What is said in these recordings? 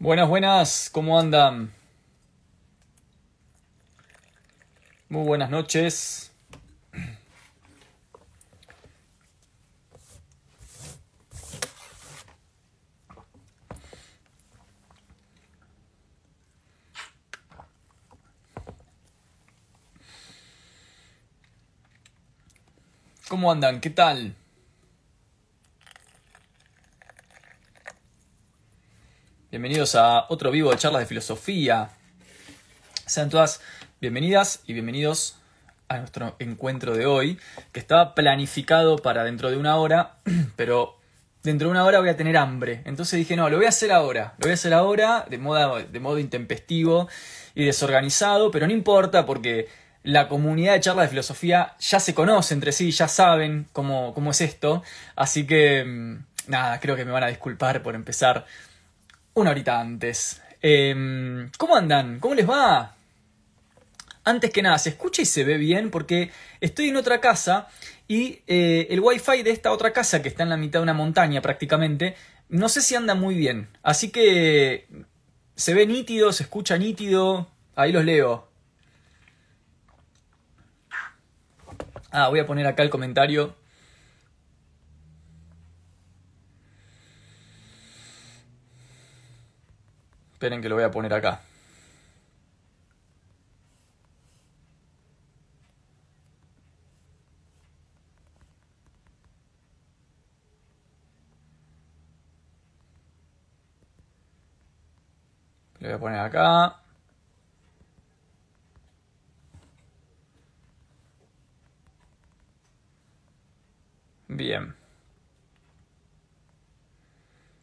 Buenas, buenas, ¿cómo andan? Muy buenas noches. ¿Cómo andan? ¿Qué tal? Bienvenidos a otro vivo de charlas de filosofía. Sean todas bienvenidas y bienvenidos a nuestro encuentro de hoy, que estaba planificado para dentro de una hora, pero dentro de una hora voy a tener hambre. Entonces dije, no, lo voy a hacer ahora. Lo voy a hacer ahora de modo, de modo intempestivo y desorganizado, pero no importa porque la comunidad de charlas de filosofía ya se conoce entre sí, ya saben cómo, cómo es esto. Así que, mm, nada, creo que me van a disculpar por empezar una horita antes. Em, ¿Cómo andan? ¿Cómo les va? Antes que nada, se escucha y se ve bien porque estoy en otra casa y eh, el wifi de esta otra casa que está en la mitad de una montaña prácticamente, no sé si anda muy bien. Así que se ve nítido, se escucha nítido. Ahí los leo. Ah, voy a poner acá el comentario Esperen que lo voy a poner acá. Lo voy a poner acá. Bien.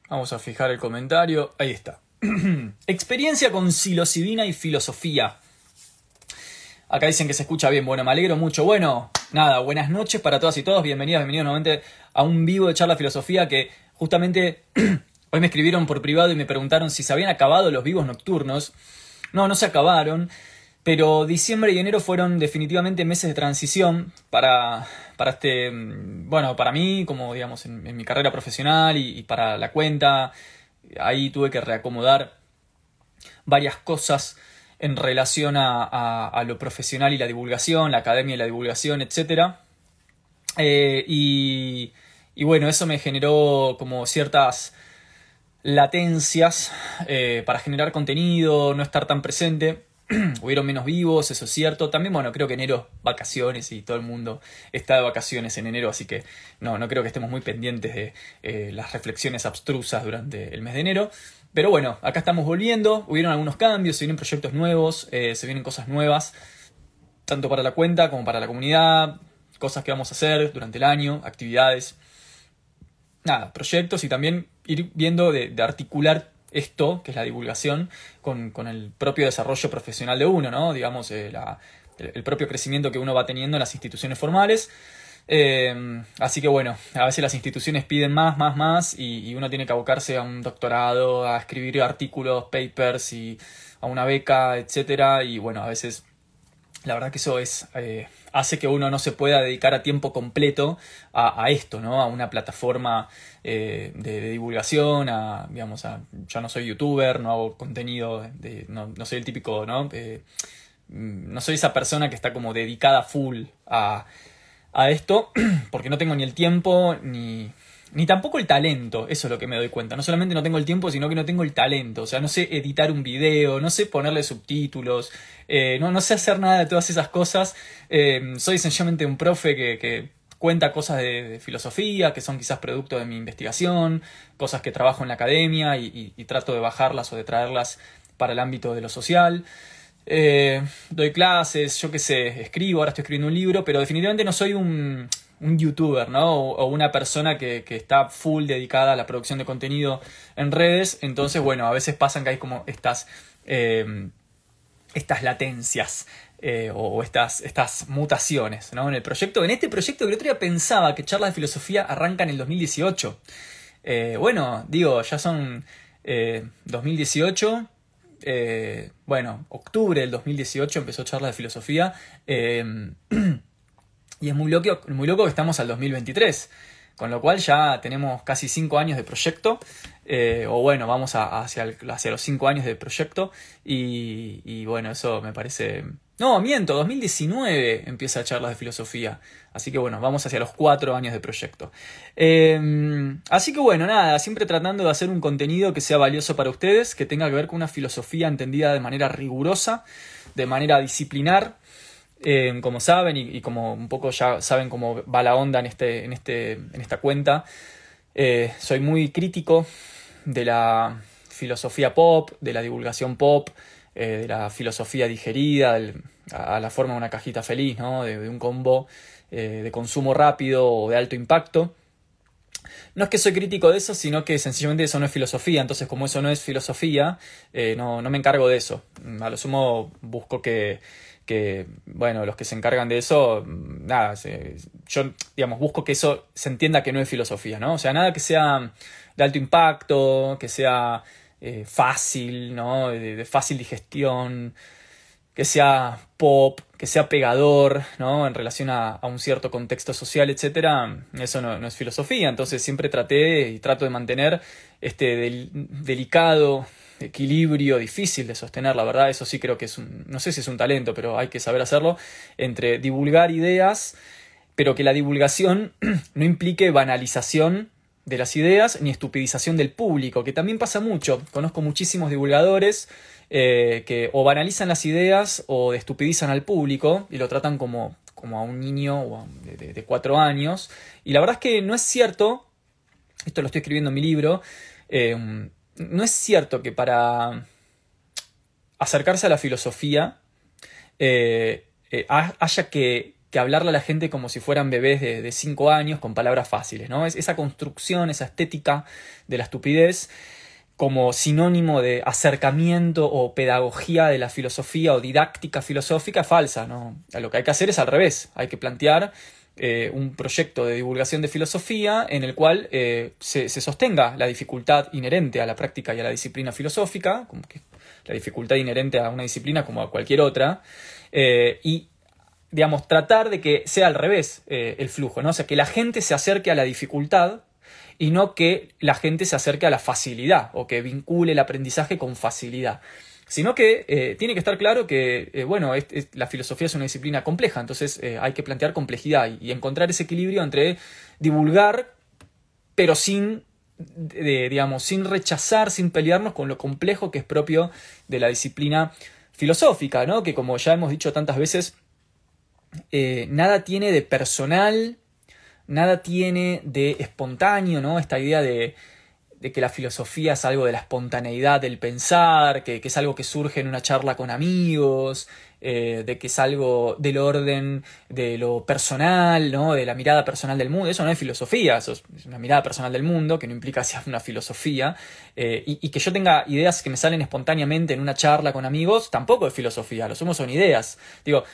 Vamos a fijar el comentario. Ahí está. Experiencia con psilocibina y filosofía. Acá dicen que se escucha bien. Bueno, me alegro mucho. Bueno, nada, buenas noches para todas y todos. Bienvenidas, bienvenidos nuevamente a un vivo de charla filosofía que justamente hoy me escribieron por privado y me preguntaron si se habían acabado los vivos nocturnos. No, no se acabaron. Pero diciembre y enero fueron definitivamente meses de transición para, para este, bueno, para mí, como digamos, en, mi carrera profesional y para la cuenta ahí tuve que reacomodar varias cosas en relación a, lo profesional y la divulgación, la academia y la divulgación, etc. Eh, y, bueno, eso me generó como ciertas latencias eh, para generar contenido, no estar tan presente. hubieron menos vivos, eso es cierto. También, bueno, creo que enero vacaciones y todo el mundo está de vacaciones en enero, así que no, no creo que estemos muy pendientes de eh, las reflexiones abstrusas durante el mes de enero. Pero bueno, acá estamos volviendo, hubieron algunos cambios, se vienen proyectos nuevos, eh, se vienen cosas nuevas, tanto para la cuenta como para la comunidad, cosas que vamos a hacer durante el año, actividades. Nada, proyectos y también ir viendo de articular esto, que es la divulgación, con, el propio desarrollo profesional de uno, ¿no? Digamos, eh, el, propio crecimiento que uno va teniendo en las instituciones formales. Eh, así que bueno, a veces las instituciones piden más, más, más y, uno tiene que abocarse a un doctorado, a escribir artículos, papers y a una beca, etcétera Y bueno, a veces la verdad que eso es eh, hace que uno no se pueda dedicar a tiempo completo a, esto, ¿no? A una plataforma eh, de, divulgación, a, digamos, a, yo no soy youtuber, no hago contenido, de, no, soy el típico, ¿no? Eh, mm, no soy esa persona que está como dedicada full a, a esto, porque no tengo ni el tiempo ni, ni tampoco el talento, eso es lo que me doy cuenta. No solamente no tengo el tiempo, sino que no tengo el talento. O sea, no sé editar un video, no sé ponerle subtítulos, eh, no, no sé hacer nada de todas esas cosas. Eh, soy sencillamente un profe que, cuenta cosas de, filosofía, que son quizás producto de mi investigación, cosas que trabajo en la academia y, trato de bajarlas o de traerlas para el ámbito de lo social. Eh, doy clases, yo qué sé, escribo, ahora estoy escribiendo un libro, pero definitivamente no soy un, un youtuber, ¿no? O, una persona que, está full dedicada a la producción de contenido en redes. Entonces, bueno, a veces pasan que hay como estas, eh, estas latencias eh, o estas, estas mutaciones, ¿no? En el proyecto, en este proyecto que el otro día pensaba que charlas de filosofía arrancan en el 2018. Eh, bueno, digo, ya son 2018. bueno, octubre del 2018 empezó charlas de filosofía. Y es muy loco, muy loco que estamos al 2023. Con lo cual ya tenemos casi 5 años de proyecto. eh, o bueno, vamos hacia, hacia, los cinco años del proyecto y, bueno, eso me parece... No, miento, 2019 empieza charlas de filosofía, así que bueno, vamos hacia los cuatro años de proyecto. Em, así que bueno, nada, siempre tratando de hacer un contenido que sea valioso para ustedes, que tenga que ver con una filosofía entendida de manera rigurosa, de manera disciplinar, em, como saben y, como un poco ya saben cómo va la onda en, este, en, este, en esta cuenta. Eh, soy muy crítico de la filosofía pop, de la divulgación pop, eh, de la filosofía digerida, a, la forma de una cajita feliz, ¿no? de, un combo eh, de consumo rápido o de alto impacto. No es que soy crítico de eso, sino que sencillamente eso no es filosofía. Entonces, como eso no es filosofía, no, no, me encargo de eso. A lo sumo busco que, que, bueno, los que se encargan de eso, nada, yo, digamos, busco que eso se entienda que no es filosofía, ¿no? O sea, nada que sea de alto impacto, que sea eh, fácil, ¿no? De, fácil digestión, que sea pop, que sea pegador, ¿no? En relación a, un cierto contexto social, etcétera, eso no, es filosofía. Entonces siempre traté y trato de mantener este delicado equilibrio difícil de sostener, la verdad, eso sí creo que es un, no sé si es un talento, pero hay que saber hacerlo, entre divulgar ideas, pero que la divulgación no implique banalización de las ideas ni estupidización del público, que también pasa mucho. Conozco muchísimos divulgadores eh, que o banalizan las ideas o estupidizan al público y lo tratan como, como a un niño de, cuatro años. Y la verdad es que no es cierto, esto lo estoy escribiendo en mi libro, eh, no es cierto que para acercarse a la filosofía eh, eh, haya que, hablarle a la gente como si fueran bebés de 5 años con palabras fáciles, ¿no? Es esa construcción, esa estética de la estupidez como sinónimo de acercamiento o pedagogía de la filosofía o didáctica filosófica falsa, ¿no? Lo que hay que hacer es al revés, hay que plantear eh, un proyecto de divulgación de filosofía en el cual eh, se, sostenga la dificultad inherente a la práctica y a la disciplina filosófica, la dificultad inherente a una disciplina como a cualquier otra, eh, y digamos, tratar de que sea al revés el flujo, ¿no? O sea, que la gente se acerque a la dificultad y no que la gente se acerque a la facilidad o que vincule el aprendizaje con facilidad sino que eh, tiene que estar claro que, eh, bueno, la filosofía es una disciplina compleja, entonces eh, hay que plantear complejidad y, encontrar ese equilibrio entre divulgar, pero sin, digamos, sin rechazar, sin pelearnos con lo complejo que es propio de la disciplina filosófica, ¿no? Que como ya hemos dicho tantas veces, nada tiene de personal, nada tiene de espontáneo, ¿no? Esta idea de de que la filosofía es algo de la espontaneidad del pensar, que, es algo que surge en una charla con amigos, eh, de que es algo del orden de lo personal, ¿no? de la mirada personal del mundo. Eso no es filosofía, eso es una mirada personal del mundo, que no implica sea una filosofía. Eh, y, que yo tenga ideas que me salen espontáneamente en una charla con amigos, tampoco es filosofía, lo somos son ideas. Digo,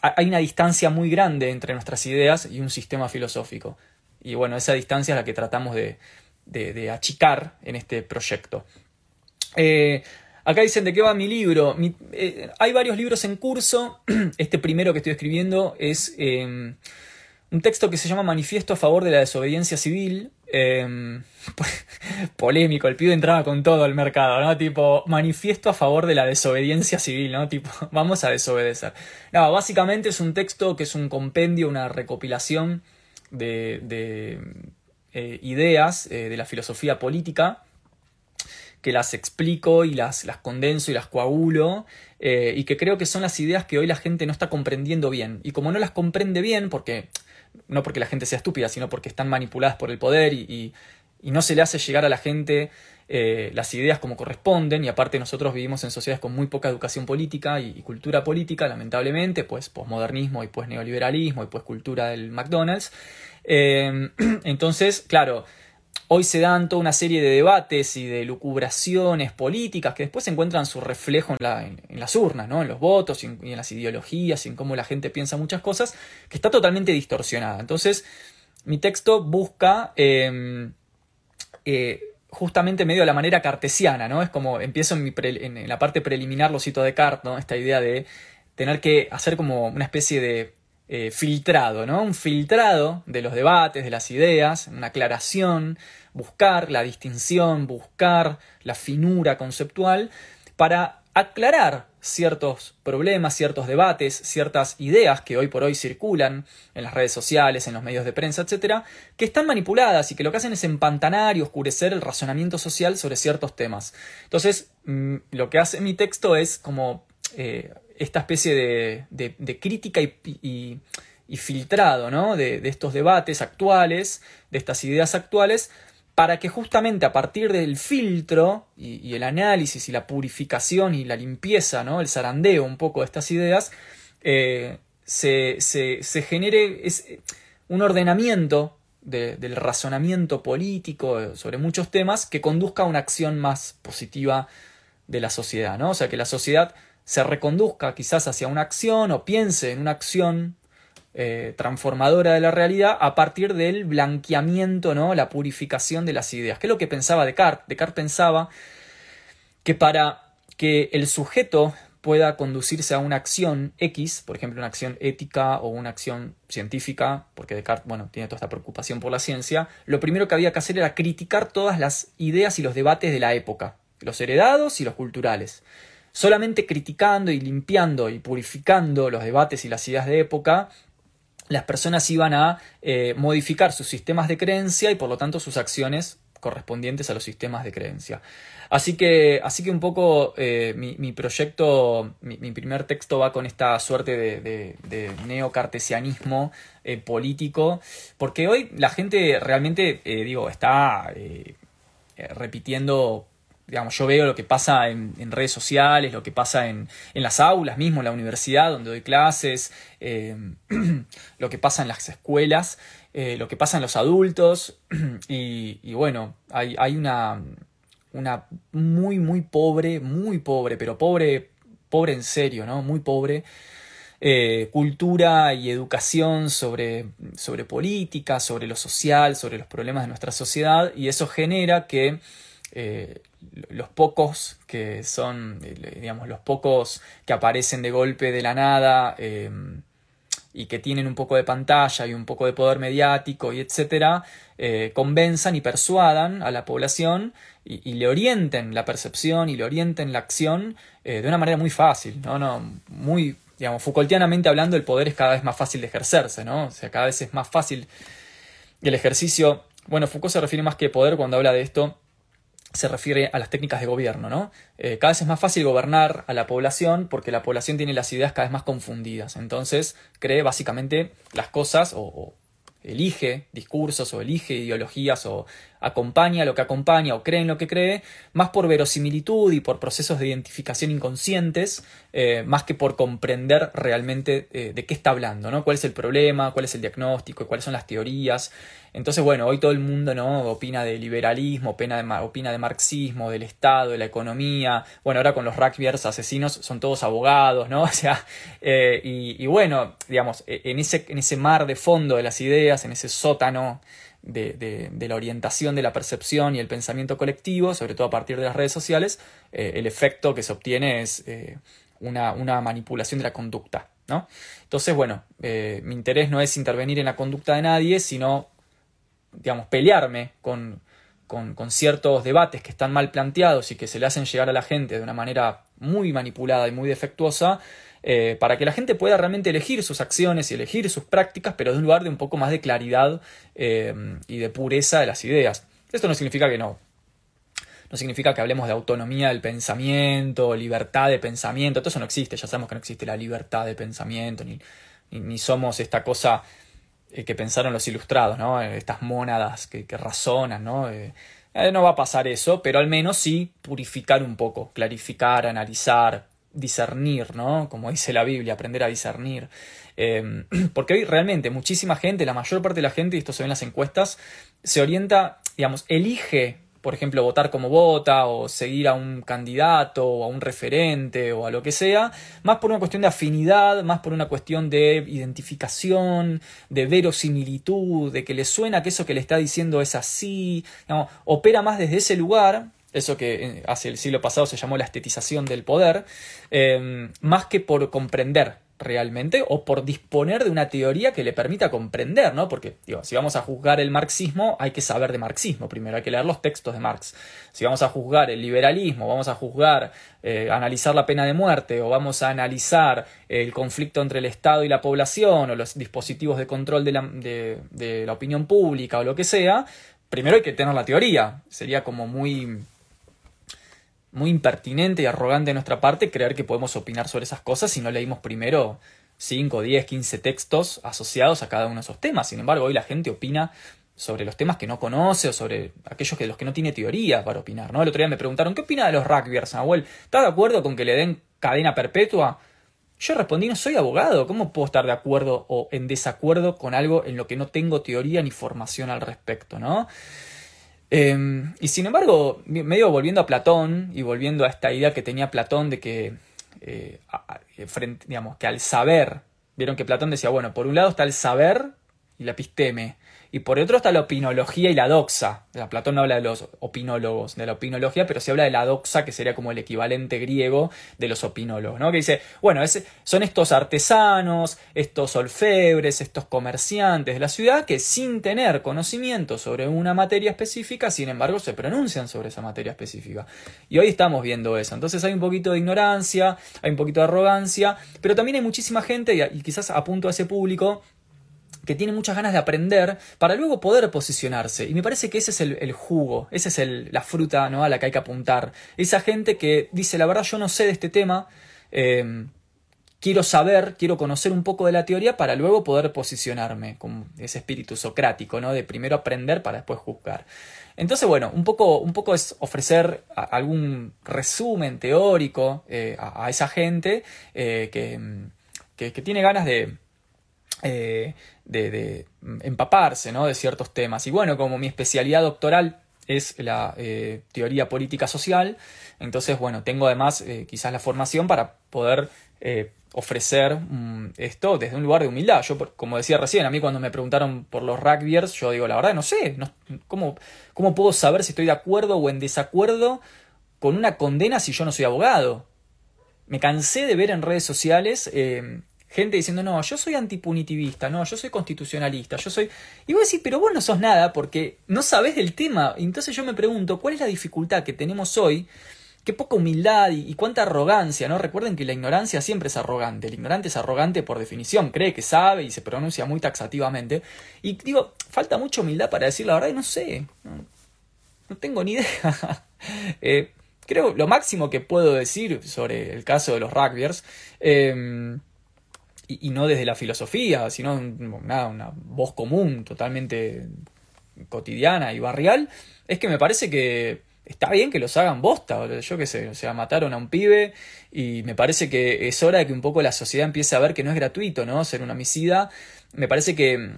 hay una distancia muy grande entre nuestras ideas y un sistema filosófico. Y bueno, esa distancia es la que tratamos de, de, achicar en este proyecto. Eh, acá dicen de qué va mi libro. Eh, hay varios libros en curso. Este primero que estoy escribiendo es em, un texto que se llama Manifiesto a favor de la desobediencia civil. Em, polémico, el pibe entraba con todo al mercado, ¿no? Tipo, manifiesto a favor de la desobediencia civil, ¿no? Tipo, vamos a desobedecer. No, básicamente es un texto que es un compendio, una recopilación de, eh, ideas eh, de la filosofía política que las explico y las, las condenso y las coagulo eh, y que creo que son las ideas que hoy la gente no está comprendiendo bien. Y como no las comprende bien, porque no porque la gente sea estúpida, sino porque están manipuladas por el poder y, no se le hace llegar a la gente las ideas como corresponden, y aparte nosotros vivimos en sociedades con muy poca educación política y, cultura política, lamentablemente, pues posmodernismo y pues neoliberalismo y pues cultura del McDonald's. Em, entonces, claro, hoy se dan toda una serie de debates y de lucubraciones políticas que después encuentran su reflejo en, las urnas, ¿no? en los votos y en, las ideologías y en cómo la gente piensa muchas cosas, que está totalmente distorsionada. Entonces, mi texto busca em, eh, justamente medio de la manera cartesiana, ¿no? Es como empiezo en, en, en la parte preliminar, lo cito de Descartes, ¿no? Esta idea de tener que hacer como una especie de eh, filtrado, ¿no? Un filtrado de los debates, de las ideas, una aclaración, buscar la distinción, buscar la finura conceptual para aclarar ciertos problemas, ciertos debates, ciertas ideas que hoy por hoy circulan en las redes sociales, en los medios de prensa, etcétera, que están manipuladas y que lo que hacen es empantanar y oscurecer el razonamiento social sobre ciertos temas. Entonces, mm, lo que hace mi texto es como eh, esta especie de, crítica y, filtrado ¿no? de, estos debates actuales, de estas ideas actuales, para que justamente a partir del filtro y, el análisis y la purificación y la limpieza, ¿no? el zarandeo un poco de estas ideas, eh, se, genere un ordenamiento del razonamiento político sobre muchos temas que conduzca a una acción más positiva de la sociedad, ¿no? O sea, que la sociedad se reconduzca quizás hacia una acción o piense en una acción eh, transformadora de la realidad a partir del blanqueamiento, ¿no? la purificación de las ideas. ¿Qué es lo que pensaba Descartes? Descartes pensaba que para que el sujeto pueda conducirse a una acción X, por ejemplo, una acción ética o una acción científica, porque Descartes, bueno, tiene toda esta preocupación por la ciencia, lo primero que había que hacer era criticar todas las ideas y los debates de la época, los heredados y los culturales. Solamente criticando y limpiando y purificando los debates y las ideas de época, las personas iban a eh, modificar sus sistemas de creencia y por lo tanto sus acciones correspondientes a los sistemas de creencia. Así que, así que un poco eh, mi, proyecto, mi, primer texto va con esta suerte de, neocartesianismo eh, político, porque hoy la gente realmente, digo, está repitiendo digamos, yo veo lo que pasa en, redes sociales, lo que pasa en, las aulas mismo, en la universidad donde doy clases, eh, lo que pasa en las escuelas, eh, lo que pasa en los adultos y, bueno, hay, hay, una, una muy, muy pobre, muy pobre, pero pobre, pobre en serio, ¿no? Muy pobre. Eh, cultura y educación sobre, sobre política, sobre lo social, sobre los problemas de nuestra sociedad y eso genera que los pocos que son, eh, digamos, los pocos que aparecen de golpe de la nada eh, y que tienen un poco de pantalla y un poco de poder mediático y etcétera, eh, convenzan y persuadan a la población y, le orienten la percepción y le orienten la acción de una manera muy fácil, ¿no? no muy, digamos, Foucaultianamente hablando, el poder es cada vez más fácil de ejercerse, ¿no? O sea, cada vez es más fácil el ejercicio. Bueno, Foucault se refiere más que poder cuando habla de esto se refiere a las técnicas de gobierno, ¿no? Eh, cada vez es más fácil gobernar a la población porque la población tiene las ideas cada vez más confundidas. Entonces cree básicamente las cosas o elige discursos o elige ideologías o acompaña lo que acompaña o cree en lo que cree, más por verosimilitud y por procesos de identificación inconscientes, eh, más que por comprender realmente eh, de qué está hablando, ¿no? cuál es el problema, cuál es el diagnóstico, cuáles son las teorías. Entonces, bueno, hoy todo el mundo ¿no? opina de liberalismo, opina de, opina de marxismo, del Estado, de la economía. Bueno, ahora con los rugbyers asesinos son todos abogados, ¿no? O sea, eh, y, y, bueno, digamos, e, en ese, en ese mar de fondo de las ideas, en ese sótano de, la orientación de la percepción y el pensamiento colectivo, sobre todo a partir de las redes sociales, eh, el efecto que se obtiene es eh, una, manipulación de la conducta. ¿no? Entonces, bueno, eh, mi interés no es intervenir en la conducta de nadie, sino, digamos, pelearme con, con, ciertos debates que están mal planteados y que se le hacen llegar a la gente de una manera muy manipulada y muy defectuosa, eh, para que la gente pueda realmente elegir sus acciones y elegir sus prácticas, pero de un lugar de un poco más de claridad eh, y de pureza de las ideas. Esto no significa que no. No significa que hablemos de autonomía del pensamiento, libertad de pensamiento, todo eso no existe, ya sabemos que no existe la libertad de pensamiento, ni, ni, somos esta cosa eh, que pensaron los ilustrados, ¿no? Estas mónadas que, que razonan, ¿no? no va a pasar eso, pero al menos sí purificar un poco, clarificar, analizar, discernir, ¿no? Como dice la Biblia, aprender a discernir. Em, porque hoy realmente muchísima gente, la mayor parte de la gente, y esto se ve en las encuestas, se orienta, digamos, elige, por ejemplo, votar como vota, o seguir a un candidato, o a un referente, o a lo que sea, más por una cuestión de afinidad, más por una cuestión de identificación, de verosimilitud, de que le suena que eso que le está diciendo es así, opera más desde ese lugar eso que eh, hace el siglo pasado se llamó la estetización del poder, eh, más que por comprender realmente o por disponer de una teoría que le permita comprender, ¿no? Porque, digo, si vamos a juzgar el marxismo, hay que saber de marxismo primero, hay que leer los textos de Marx. Si vamos a juzgar el liberalismo, vamos a juzgar, eh, analizar la pena de muerte o vamos a analizar el conflicto entre el Estado y la población o los dispositivos de control de la, de la opinión pública o lo que sea, primero hay que tener la teoría. Sería como muy muy impertinente y arrogante de nuestra parte creer que podemos opinar sobre esas cosas si no leímos primero 5, 10, 15 textos asociados a cada uno de esos temas. Sin embargo, hoy la gente opina sobre los temas que no conoce o sobre aquellos que los que no tiene teoría para opinar. ¿no? El otro día me preguntaron, ¿qué opina de los rugbyers, Nahuel? ¿Estás de acuerdo con que le den cadena perpetua? Yo respondí, no soy abogado, ¿cómo puedo estar de acuerdo o en desacuerdo con algo en lo que no tengo teoría ni formación al respecto, ¿no? Em, y sin embargo, medio volviendo a Platón y volviendo a esta idea que tenía Platón de que, eh, digamos, que al saber, vieron que Platón decía, bueno, por un lado está el saber y la episteme, y por otro está la opinología y la doxa. Platón no habla de los opinólogos, de la opinología, pero se habla de la doxa, que sería como el equivalente griego de los opinólogos, ¿no? Que dice, bueno, son estos artesanos, estos olfebres, estos comerciantes de la ciudad que sin tener conocimiento sobre una materia específica, sin embargo, se pronuncian sobre esa materia específica. Y hoy estamos viendo eso. Entonces hay un poquito de ignorancia, hay un poquito de arrogancia, pero también hay muchísima gente, y quizás apunto a ese público, que tiene muchas ganas de aprender para luego poder posicionarse. Y me parece que ese es el, jugo, esa es el, la fruta ¿no? a la que hay que apuntar. Esa gente que dice, la verdad yo no sé de este tema, em, quiero saber, quiero conocer un poco de la teoría para luego poder posicionarme, con ese espíritu socrático, ¿no? de primero aprender para después juzgar. Entonces, bueno, un poco, un poco es ofrecer algún resumen teórico eh, a, esa gente eh, que, que tiene ganas de, eh, de, empaparse ¿no? de ciertos temas. Y bueno, como mi especialidad doctoral es la eh, teoría política social, entonces, bueno, tengo además eh, quizás la formación para poder ofrecer mm, esto desde un lugar de humildad. Yo, como decía recién, a mí cuando me preguntaron por los rugbyers, yo digo, la verdad, no sé, ¿cómo, ¿cómo puedo saber si estoy de acuerdo o en desacuerdo con una condena si yo no soy abogado? Me cansé de ver en redes sociales gente diciendo, no, yo soy antipunitivista, no, yo soy constitucionalista, yo soy... Y vos decís, pero vos no sos nada porque no sabés del tema. Entonces yo me pregunto, ¿cuál es la dificultad que tenemos hoy? Qué poca humildad y, cuánta arrogancia, ¿no? Recuerden que la ignorancia siempre es arrogante. El ignorante es arrogante por definición, cree que sabe y se pronuncia muy taxativamente. Y digo, falta mucha humildad para decir la verdad y no sé. No, tengo ni idea. eh, creo lo máximo que puedo decir sobre el caso de los rugbyers. Eh, y, no desde la filosofía, sino nada, una voz común, totalmente cotidiana y barrial, es que me parece que está bien que los hagan bosta, yo qué sé, o sea, mataron a un pibe y me parece que es hora de que un poco la sociedad empiece a ver que no es gratuito, ¿no? Ser un homicida. Me parece que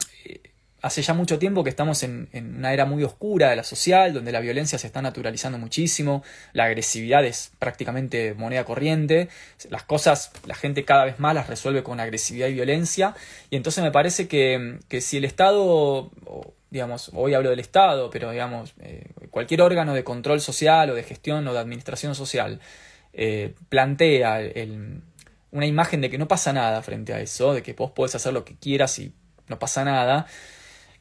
hace ya mucho tiempo que estamos en, una era muy oscura de la social, donde la violencia se está naturalizando muchísimo, la agresividad es prácticamente moneda corriente, las cosas la gente cada vez más las resuelve con agresividad y violencia, y entonces me parece que, si el Estado, digamos, hoy hablo del Estado, pero digamos, eh, cualquier órgano de control social o de gestión o de administración social, eh, plantea una imagen de que no pasa nada frente a eso, de que vos podés hacer lo que quieras y no pasa nada,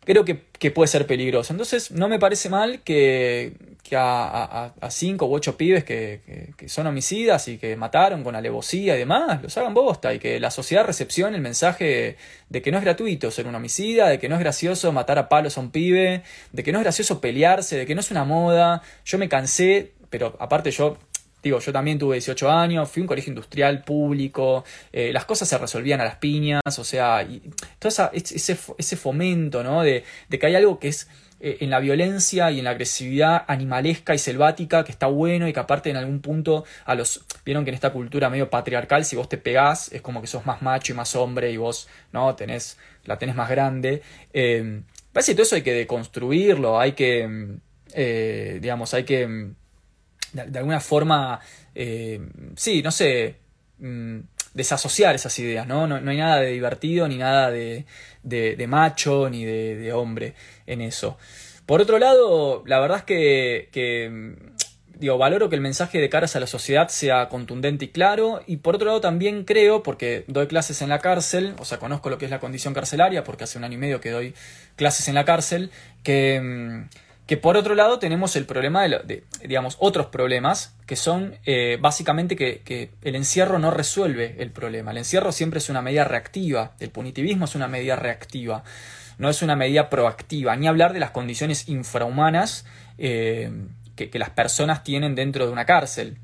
creo que, puede ser peligroso. Entonces, no me parece mal que, a, cinco u ocho pibes que, son homicidas y que mataron con alevosía y demás, los hagan bosta y que la sociedad recepcione el mensaje de que no es gratuito ser un homicida, de que no es gracioso matar a palos a un pibe, de que no es gracioso pelearse, de que no es una moda. Yo me cansé, pero aparte yo Digo, yo también tuve 18 años, fui a un colegio industrial público, eh, las cosas se resolvían a las piñas, o sea, y todo ese, ese fomento, ¿no? De, de, que hay algo que es eh, en la violencia y en la agresividad animalesca y selvática que está bueno y que aparte en algún punto a los... Vieron que en esta cultura medio patriarcal, si vos te pegás, es como que sos más macho y más hombre y vos, ¿no? Tenés, la tenés más grande. Eh, parece que todo eso hay que deconstruirlo, hay que, eh, digamos, hay que de, alguna forma, eh, sí, no sé, mm, desasociar esas ideas, ¿no? ¿no? hay nada de divertido, ni nada de, de, macho, ni de, hombre en eso. Por otro lado, la verdad es que, que mm, digo, valoro que el mensaje de caras a la sociedad sea contundente y claro. Y por otro lado también creo, porque doy clases en la cárcel, o sea, conozco lo que es la condición carcelaria, porque hace un año y medio que doy clases en la cárcel, que, mm, que por otro lado tenemos el problema de, digamos, otros problemas, que son eh, básicamente que, que el encierro no resuelve el problema. El encierro siempre es una medida reactiva, el punitivismo es una medida reactiva no es una medida proactiva, ni hablar de las condiciones infrahumanas eh, que, las personas tienen dentro de una cárcel.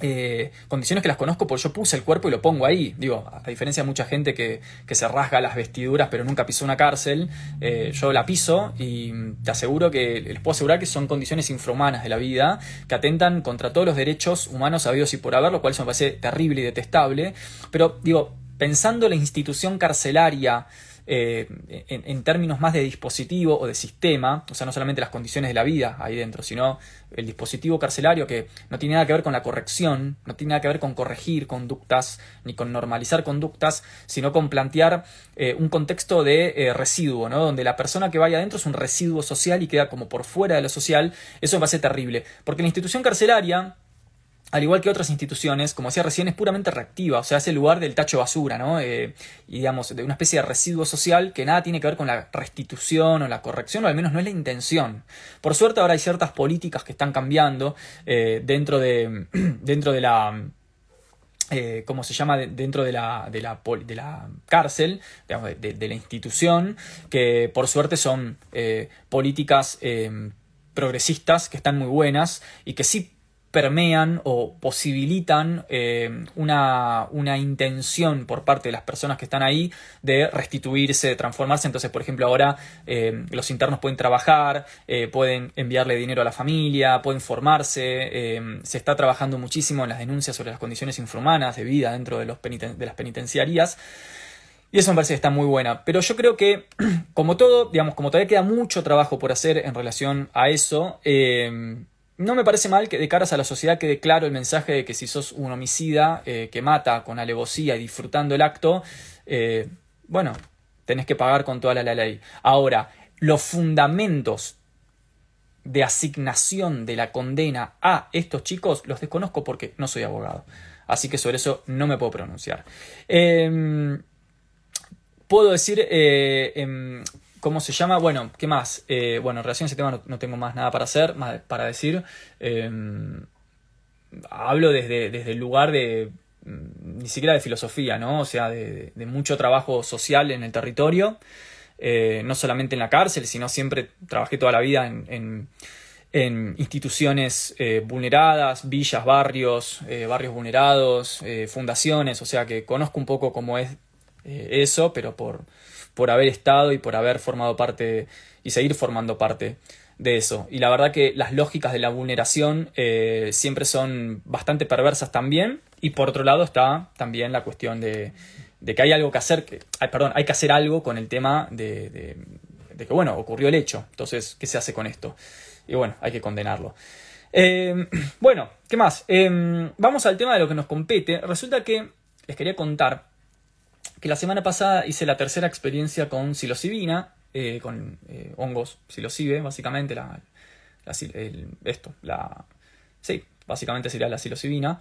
Eh, condiciones que las conozco porque yo puse el cuerpo y lo pongo ahí. Digo, a diferencia de mucha gente que, se rasga las vestiduras pero nunca pisó una cárcel, eh, yo la piso y te aseguro que, les puedo asegurar que son condiciones infrahumanas de la vida que atentan contra todos los derechos humanos habidos y por haber, lo cual eso me parece terrible y detestable. Pero digo, pensando la institución carcelaria, eh, en, términos más de dispositivo o de sistema, o sea, no solamente las condiciones de la vida ahí dentro, sino el dispositivo carcelario que no tiene nada que ver con la corrección, no tiene nada que ver con corregir conductas ni con normalizar conductas, sino con plantear eh, un contexto de eh, residuo, ¿no? donde la persona que vaya adentro es un residuo social y queda como por fuera de lo social, eso me parece terrible, porque la institución carcelaria al igual que otras instituciones, como decía recién, es puramente reactiva, o sea, es el lugar del tacho basura, ¿no? Eh, y digamos, de una especie de residuo social que nada tiene que ver con la restitución o la corrección, o al menos no es la intención. Por suerte ahora hay ciertas políticas que están cambiando eh, dentro, de, dentro de la... Eh, ¿cómo se llama? dentro de la, de la, de la cárcel, digamos, de, la institución, que por suerte son políticas progresistas que están muy buenas y que sí permean o posibilitan eh, una, una, intención por parte de las personas que están ahí de restituirse, de transformarse. Entonces, por ejemplo, ahora eh, los internos pueden trabajar, eh, pueden enviarle dinero a la familia, pueden formarse. se está trabajando muchísimo en las denuncias sobre las condiciones infrahumanas de vida dentro de, los de las penitenciarias. Y eso me parece que está muy buena. Pero yo creo que, como todo, digamos, como todavía queda mucho trabajo por hacer en relación a eso, no me parece mal que de caras a la sociedad quede claro el mensaje de que si sos un homicida eh, que mata con alevosía y disfrutando el acto, eh, bueno, tenés que pagar con toda la ley. Ahora, los fundamentos de asignación de la condena a estos chicos los desconozco porque no soy abogado. Así que sobre eso no me puedo pronunciar. Em, puedo decir, eh, em, ¿Cómo se llama? Bueno, ¿qué más? Eh, bueno, en relación a ese tema no, tengo más nada para hacer, más para decir. Em, hablo desde, desde el lugar de mm, ni siquiera de filosofía, ¿no? O sea, de, mucho trabajo social en el territorio, eh, no solamente en la cárcel, sino siempre trabajé toda la vida en, instituciones eh, vulneradas, villas, barrios, barrios vulnerados, fundaciones, o sea que conozco un poco cómo es eso, pero por, por haber estado y por haber formado parte y seguir formando parte de eso. Y la verdad que las lógicas de la vulneración eh, siempre son bastante perversas también. Y por otro lado está también la cuestión de, que hay algo que hacer, que, perdón, hay que hacer algo con el tema de, que, bueno, ocurrió el hecho. Entonces, ¿qué se hace con esto? Y bueno, hay que condenarlo. Eh, bueno, ¿qué más? Eh, vamos al tema de lo que nos compete. Resulta que les quería contar que la semana pasada hice la tercera experiencia con psilocibina, eh, con eh, hongos psilocibe, básicamente, la, esto, la... Sí, básicamente sería la psilocibina.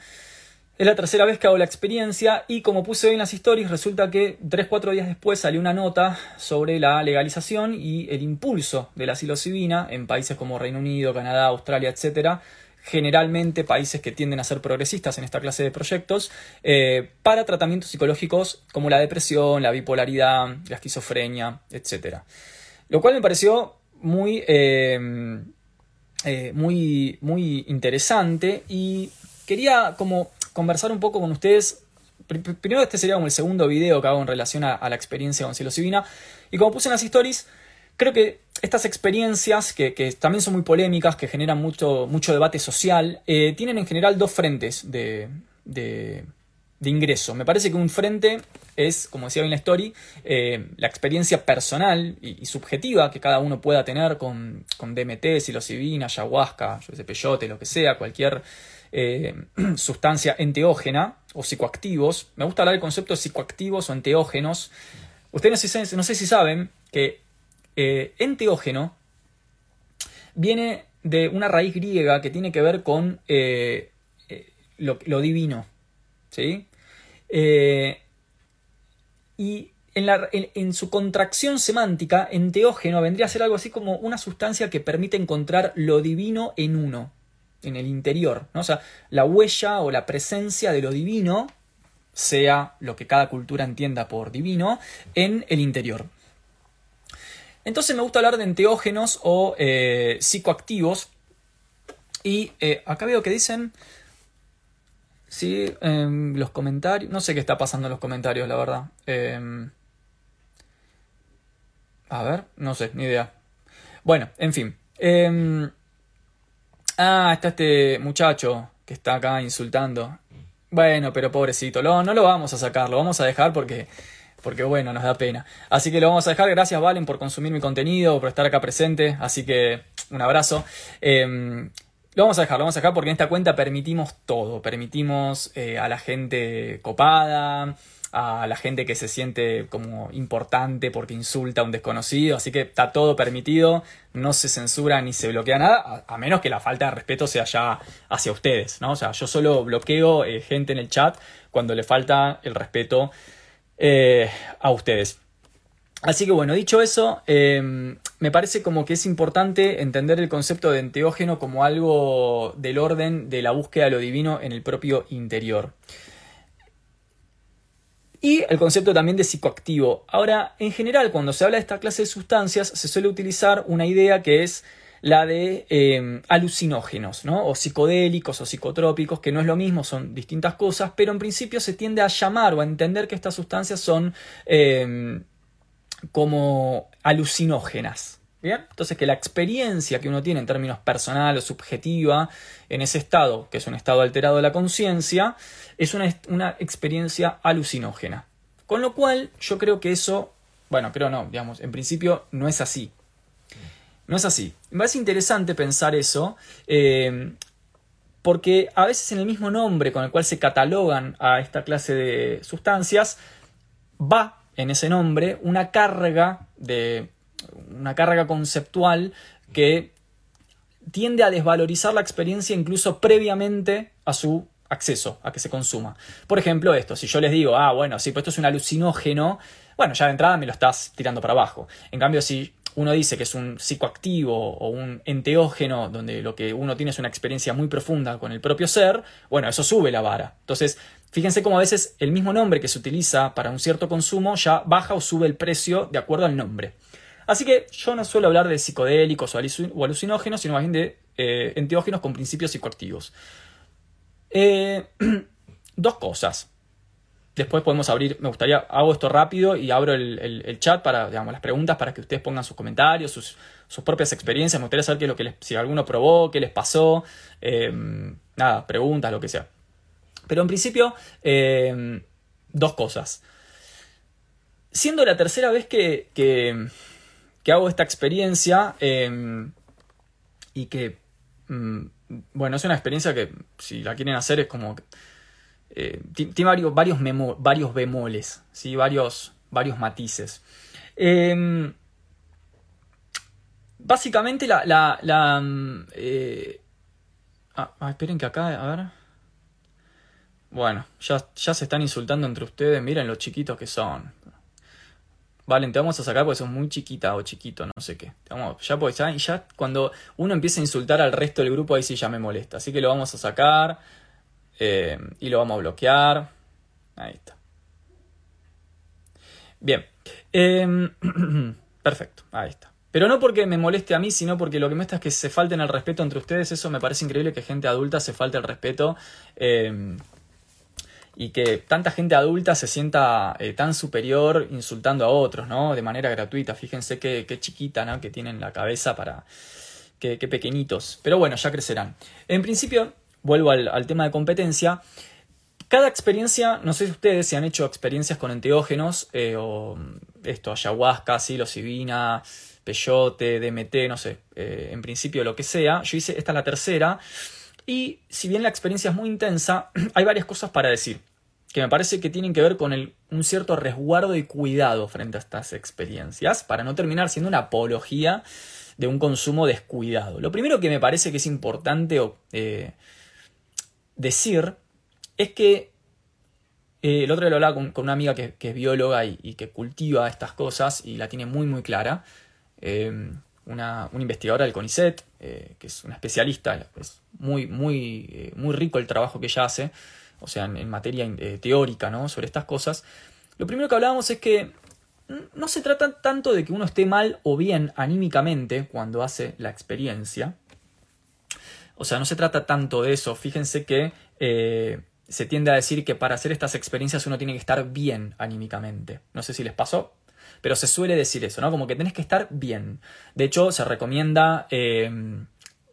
Es la tercera vez que hago la experiencia y como puse hoy en las stories, resulta que 3-4 días después salió una nota sobre la legalización y el impulso de la psilocibina en países como Reino Unido, Canadá, Australia, etcétera, generalmente países que tienden a ser progresistas en esta clase de proyectos, eh, para tratamientos psicológicos como la depresión, la bipolaridad, la esquizofrenia, etc. Lo cual me pareció muy, eh, eh, muy, muy interesante y quería como conversar un poco con ustedes. Primero este sería como el segundo video que hago en relación a, la experiencia con psilocibina y como puse en las stories, creo que estas experiencias, que, también son muy polémicas, que generan mucho, mucho debate social, eh, tienen en general dos frentes de, de, ingreso. Me parece que un frente es, como decía en la story, eh, la experiencia personal y, subjetiva que cada uno pueda tener con, con DMT, psilocibina, ayahuasca, yo sé, peyote, lo que sea, cualquier eh, sustancia enteógena o psicoactivos. Me gusta hablar del concepto de psicoactivos o enteógenos. Ustedes no sé si saben que eh, enteógeno viene de una raíz griega que tiene que ver con eh, eh, lo, divino. ¿sí? Y en, en, su contracción semántica, enteógeno vendría a ser algo así como una sustancia que permite encontrar lo divino en uno, en el interior. ¿no? O sea, la huella o la presencia de lo divino, sea lo que cada cultura entienda por divino, en el interior. Entonces me gusta hablar de enteógenos o eh, psicoactivos. Y eh, acá veo que dicen... Sí, em, los comentarios... No sé qué está pasando en los comentarios, la verdad. Em, a ver, no sé, ni idea. Bueno, en fin. Em, ah, está este muchacho que está acá insultando. Bueno, pero pobrecito, no lo vamos a sacar, lo vamos a dejar porque porque bueno, nos da pena. Así que lo vamos a dejar. Gracias, Valen, por consumir mi contenido, por estar acá presente. Así que un abrazo. Em, lo vamos a dejar, lo vamos a dejar porque en esta cuenta permitimos todo. Permitimos eh, a la gente copada, a la gente que se siente como importante porque insulta a un desconocido. Así que está todo permitido, no se censura ni se bloquea nada, a, menos que la falta de respeto sea ya hacia ustedes, ¿no? O sea, yo solo bloqueo eh, gente en el chat cuando le falta el respeto eh, a ustedes. Así que bueno, dicho eso, em, me parece como que es importante entender el concepto de enteógeno como algo del orden de la búsqueda de lo divino en el propio interior. Y el concepto también de psicoactivo. Ahora, en general, cuando se habla de esta clase de sustancias, se suele utilizar una idea que es la de em, alucinógenos, ¿no? O psicodélicos o psicotrópicos, que no es lo mismo, son distintas cosas, pero en principio se tiende a llamar o a entender que estas sustancias son em, como alucinógenas. ¿Bien? Entonces que la experiencia que uno tiene en términos personal o subjetiva en ese estado, que es un estado alterado de la conciencia, es una, una experiencia alucinógena. Con lo cual yo creo que eso, bueno, creo no, digamos, en principio no es así. No es así. Me parece interesante pensar eso, eh, porque a veces en el mismo nombre con el cual se catalogan a esta clase de sustancias, va en ese nombre una carga de una carga conceptual que tiende a desvalorizar la experiencia incluso previamente a su acceso, a que se consuma. Por ejemplo, esto, si yo les digo, ah, bueno, sí, pues esto es un alucinógeno, bueno, ya de entrada me lo estás tirando para abajo. En cambio, si uno dice que es un psicoactivo o un enteógeno, donde lo que uno tiene es una experiencia muy profunda con el propio ser, bueno, eso sube la vara. Entonces, fíjense cómo a veces el mismo nombre que se utiliza para un cierto consumo ya baja o sube el precio de acuerdo al nombre. Así que yo no suelo hablar de psicodélicos o alucinógenos, sino más bien de eh, enteógenos con principios psicoactivos. Eh, dos cosas. Después podemos abrir, me gustaría, hago esto rápido y abro el, chat para, digamos, las preguntas para que ustedes pongan sus comentarios, sus, propias experiencias. Me gustaría saber qué es lo que les, si alguno probó, qué les pasó, em, nada, preguntas, lo que sea. Pero en principio, em, dos cosas. Siendo la tercera vez que, que, hago esta experiencia em, y que, mm, bueno, es una experiencia que si la quieren hacer es como eh, tiene varios, varios, varios bemoles, ¿sí? varios, varios matices. Em, básicamente la... la, mm, eh, ah, ah, esperen que acá, a ver. Bueno, ya, ya se están insultando entre ustedes, miren lo chiquitos que son. Vale, te vamos a sacar porque son muy chiquita o chiquito, no sé qué. ya cuando uno empieza a insultar al resto del grupo, ahí sí ya me molesta. Así que lo vamos a sacar. Eh, y lo vamos a bloquear. Ahí está. Bien. Em, perfecto, ahí está. Pero no porque me moleste a mí, sino porque lo que me está es que se falten el respeto entre ustedes. Eso me parece increíble que gente adulta se falte el respeto. Em, y que tanta gente adulta se sienta eh, tan superior insultando a otros, ¿no? De manera gratuita. Fíjense qué, chiquita, ¿no? Que tienen la cabeza para... Qué, qué pequeñitos. Pero bueno, ya crecerán. En principio, vuelvo al, tema de competencia. Cada experiencia, no sé si ustedes se han hecho experiencias con enteógenos, eh, o esto, ayahuasca, psilocibina, peyote, DMT, no sé, eh, en principio lo que sea. Yo hice, esta es la tercera, y si bien la experiencia es muy intensa, hay varias cosas para decir, que me parece que tienen que ver con el, un cierto resguardo y cuidado frente a estas experiencias, para no terminar siendo una apología de un consumo descuidado. Lo primero que me parece que es importante eh, decir es que eh, el otro día lo hablaba con, una amiga que, es bióloga y, que cultiva estas cosas y la tiene muy muy clara. Eh, una, investigadora del CONICET, que es una especialista, es muy, muy, muy rico el trabajo que ella hace, o sea, en, materia teórica, ¿no? Sobre estas cosas. Lo primero que hablábamos es que no se trata tanto de que uno esté mal o bien anímicamente cuando hace la experiencia. O sea, no se trata tanto de eso. Fíjense que eh, se tiende a decir que para hacer estas experiencias uno tiene que estar bien anímicamente. No sé si les pasó, pero se suele decir eso, ¿no? Como que tenés que estar bien. De hecho, se recomienda eh,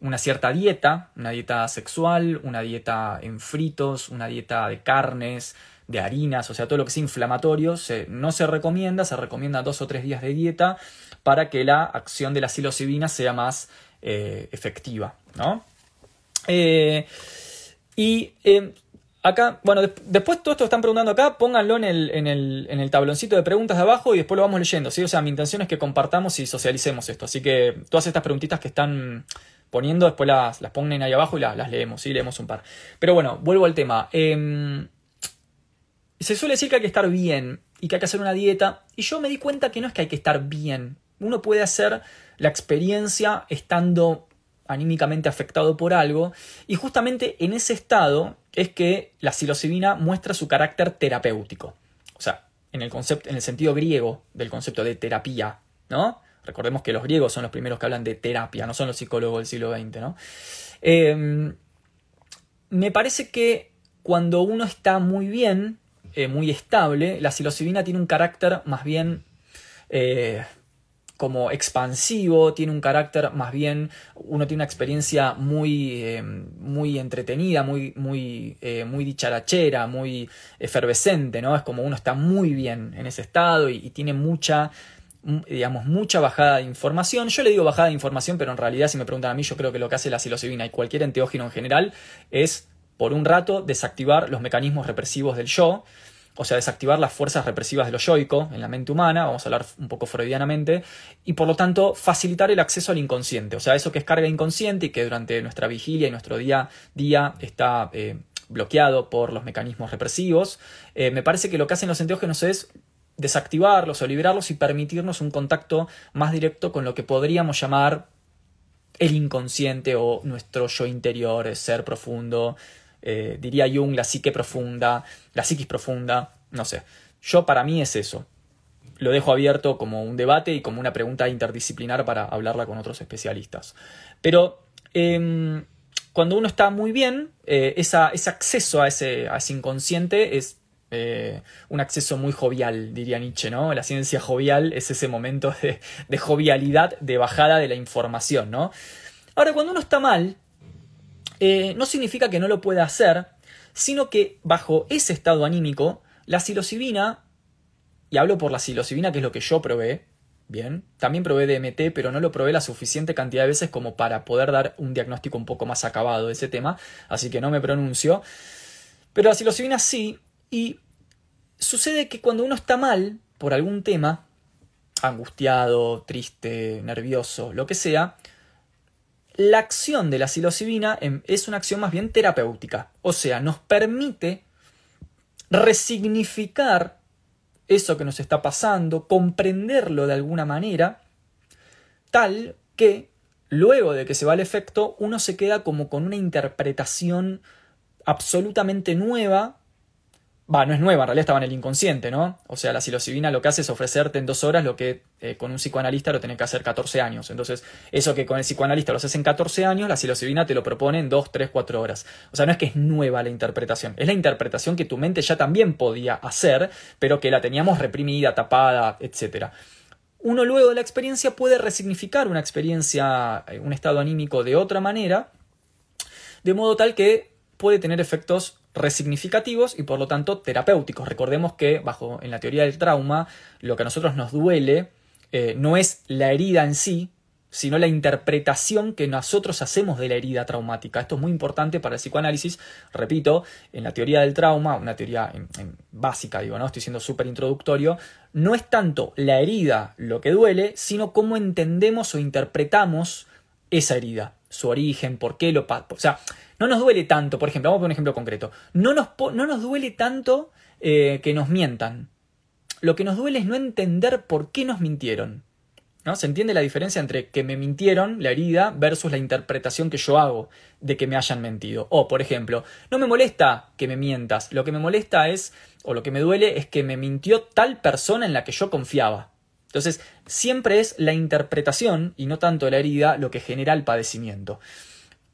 una cierta dieta, una dieta sexual, una dieta en fritos, una dieta de carnes, de harinas, o sea, todo lo que es inflamatorio, no se recomienda, se recomienda dos o tres días de dieta para que la acción de la psilocibina sea más eh, efectiva, ¿no? Eh, y eh, acá, bueno, después todo esto que están preguntando acá, pónganlo en el, en, el, en el, tabloncito de preguntas de abajo y después lo vamos leyendo, ¿sí? O sea, mi intención es que compartamos y socialicemos esto, así que todas estas preguntitas que están poniendo, después las, las ponen ahí abajo y las, las leemos, ¿sí? Leemos un par. Pero bueno, vuelvo al tema. Em, se suele decir que hay que estar bien y que hay que hacer una dieta. Y yo me di cuenta que no es que hay que estar bien. Uno puede hacer la experiencia estando anímicamente afectado por algo. Y justamente en ese estado es que la psilocibina muestra su carácter terapéutico. O sea, en el, concepto, en el sentido griego del concepto de terapia, ¿no? Recordemos que los griegos son los primeros que hablan de terapia, no son los psicólogos del siglo XX, ¿no? Em, me parece que cuando uno está muy bien, eh, muy estable, la psilocibina tiene un carácter más bien eh, como expansivo, tiene un carácter más bien, uno tiene una experiencia muy, eh, muy entretenida, muy, muy, muy dicharachera, muy efervescente, ¿no? Es como uno está muy bien en ese estado y, tiene mucha digamos, mucha bajada de información. Yo le digo bajada de información, pero en realidad, si me preguntan a mí, yo creo que lo que hace la psilocibina y cualquier enteógeno en general es por un rato, desactivar los mecanismos represivos del yo, o sea, desactivar las fuerzas represivas de lo yoico en la mente humana, vamos a hablar un poco freudianamente, y por lo tanto facilitar el acceso al inconsciente, o sea, eso que es carga inconsciente y que durante nuestra vigilia y nuestro día a día está eh, bloqueado por los mecanismos represivos, eh, me parece que lo que hacen los enteógenos es desactivarlos o liberarlos y permitirnos un contacto más directo con lo que podríamos llamar el inconsciente o nuestro yo interior, el ser profundo, eh, diría Jung, la psique profunda, la psiquis profunda, no sé. Yo para mí es eso. Lo dejo abierto como un debate y como una pregunta interdisciplinar para hablarla con otros especialistas. Pero em, cuando uno está muy bien, eh, ese acceso a ese, inconsciente es eh, un acceso muy jovial, diría Nietzsche, ¿no? La ciencia jovial es ese momento de, de, jovialidad, de bajada de la información, ¿no? Ahora, cuando uno está mal, eh, no significa que no lo pueda hacer, sino que bajo ese estado anímico, la psilocibina, y hablo por la psilocibina que es lo que yo probé, bien, también probé DMT, pero no lo probé la suficiente cantidad de veces como para poder dar un diagnóstico un poco más acabado de ese tema, así que no me pronuncio. Pero la psilocibina sí, y sucede que cuando uno está mal por algún tema, angustiado, triste, nervioso, lo que sea, la acción de la psilocibina em, es una acción más bien terapéutica, o sea, nos permite resignificar eso que nos está pasando, comprenderlo de alguna manera, tal que luego de que se va el efecto, uno se queda como con una interpretación absolutamente nueva Va, no es nueva, en realidad estaba en el inconsciente, ¿no? O sea, la psilocibina lo que hace es ofrecerte en dos horas lo que eh, con un psicoanalista lo tenés que hacer 14 años. Entonces, eso que con el psicoanalista lo haces en 14 años, la psilocibina te lo propone en 2, 3, 4 horas. O sea, no es que es nueva la interpretación, es la interpretación que tu mente ya también podía hacer, pero que la teníamos reprimida, tapada, etc. Uno luego de la experiencia puede resignificar una experiencia, eh, un estado anímico de otra manera, de modo tal que puede tener efectos resignificativos y por lo tanto terapéuticos. Recordemos que bajo en la teoría del trauma lo que a nosotros nos duele eh, no es la herida en sí, sino la interpretación que nosotros hacemos de la herida traumática. Esto es muy importante para el psicoanálisis. Repito, en la teoría del trauma, una teoría básica, digo, ¿no? Estoy siendo súper introductorio, no es tanto la herida lo que duele, sino cómo entendemos o interpretamos esa herida, su origen, por qué lo. O sea, no nos duele tanto, por ejemplo, vamos a poner un ejemplo concreto, no nos, no nos duele tanto eh, que nos mientan. Lo que nos duele es no entender por qué nos mintieron. ¿No? Se entiende la diferencia entre que me mintieron, la herida, versus la interpretación que yo hago de que me hayan mentido. O, por ejemplo, no me molesta que me mientas, lo que me molesta es, o lo que me duele es que me mintió tal persona en la que yo confiaba. Entonces, siempre es la interpretación y no tanto la herida lo que genera el padecimiento.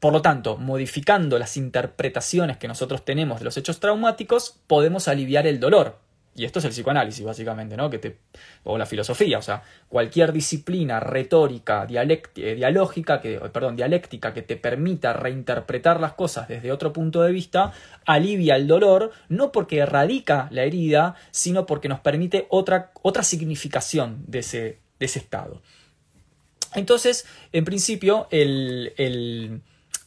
Por lo tanto, modificando las interpretaciones que nosotros tenemos de los hechos traumáticos, podemos aliviar el dolor. Y esto es el psicoanálisis, básicamente, ¿no? Que te, o la filosofía, o sea, cualquier disciplina retórica, eh, dialógica, que, perdón, dialéctica que te permita reinterpretar las cosas desde otro punto de vista, alivia el dolor, no porque erradica la herida, sino porque nos permite otra, otra significación de ese, de ese estado. Entonces, en principio, el, el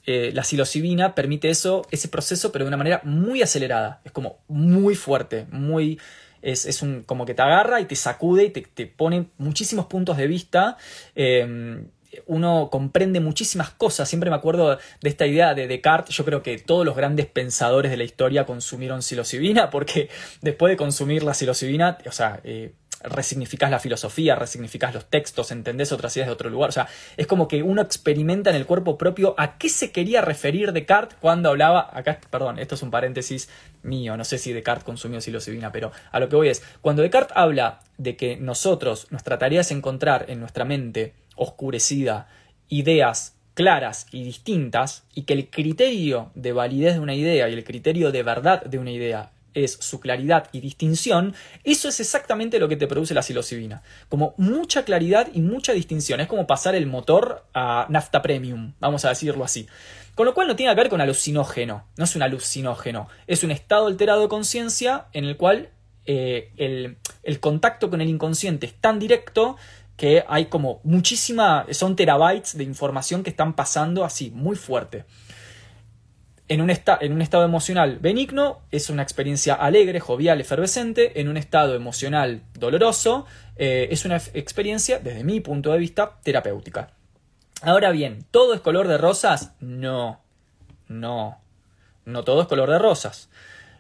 eh, la psilocibina permite eso, ese proceso, pero de una manera muy acelerada. Es como muy fuerte, muy. Es, un, como que te agarra y te sacude y te, pone muchísimos puntos de vista. Em, uno comprende muchísimas cosas. Siempre me acuerdo de esta idea de Descartes. Yo creo que todos los grandes pensadores de la historia consumieron psilocibina, porque después de consumir la psilocibina, o sea, eh, resignificás la filosofía, resignificás los textos, entendés otras ideas de otro lugar. O sea, es como que uno experimenta en el cuerpo propio a qué se quería referir Descartes cuando hablaba. Acá, perdón, esto es un paréntesis mío, no sé si Descartes consumió psilocibina, pero a lo que voy es, cuando Descartes habla de que nosotros, nuestra tarea es encontrar en nuestra mente oscurecida ideas claras y distintas y que el criterio de validez de una idea y el criterio de verdad de una idea es su claridad y distinción, eso es exactamente lo que te produce la psilocibina. Como mucha claridad y mucha distinción. Es como pasar el motor a nafta premium, vamos a decirlo así. Con lo cual no tiene que ver con alucinógeno, no es un alucinógeno, es un estado alterado de conciencia en el cual eh, el, el contacto con el inconsciente es tan directo que hay como muchísima, son terabytes de información que están pasando así, muy fuerte en un, estado emocional benigno es una experiencia alegre, jovial, efervescente. En un estado emocional doloroso eh, es una experiencia, desde mi punto de vista, terapéutica. Ahora bien, ¿todo es color de rosas? No, no, no todo es color de rosas.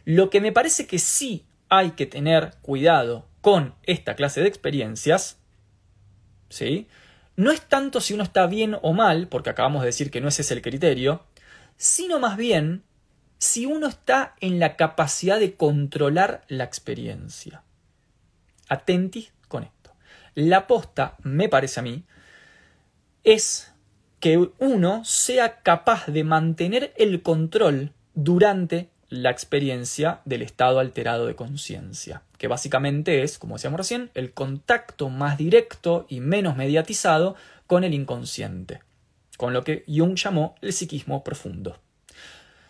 Lo que me parece que sí hay que tener cuidado con esta clase de experiencias, ¿sí? No es tanto si uno está bien o mal, porque acabamos de decir que no ese es el criterio, sino más bien si uno está en la capacidad de controlar la experiencia. Atentis con esto. La aposta, me parece a mí, es que uno sea capaz de mantener el control durante la experiencia del estado alterado de conciencia, que básicamente es, como decíamos recién, el contacto más directo y menos mediatizado con el inconsciente con lo que Jung llamó el psiquismo profundo,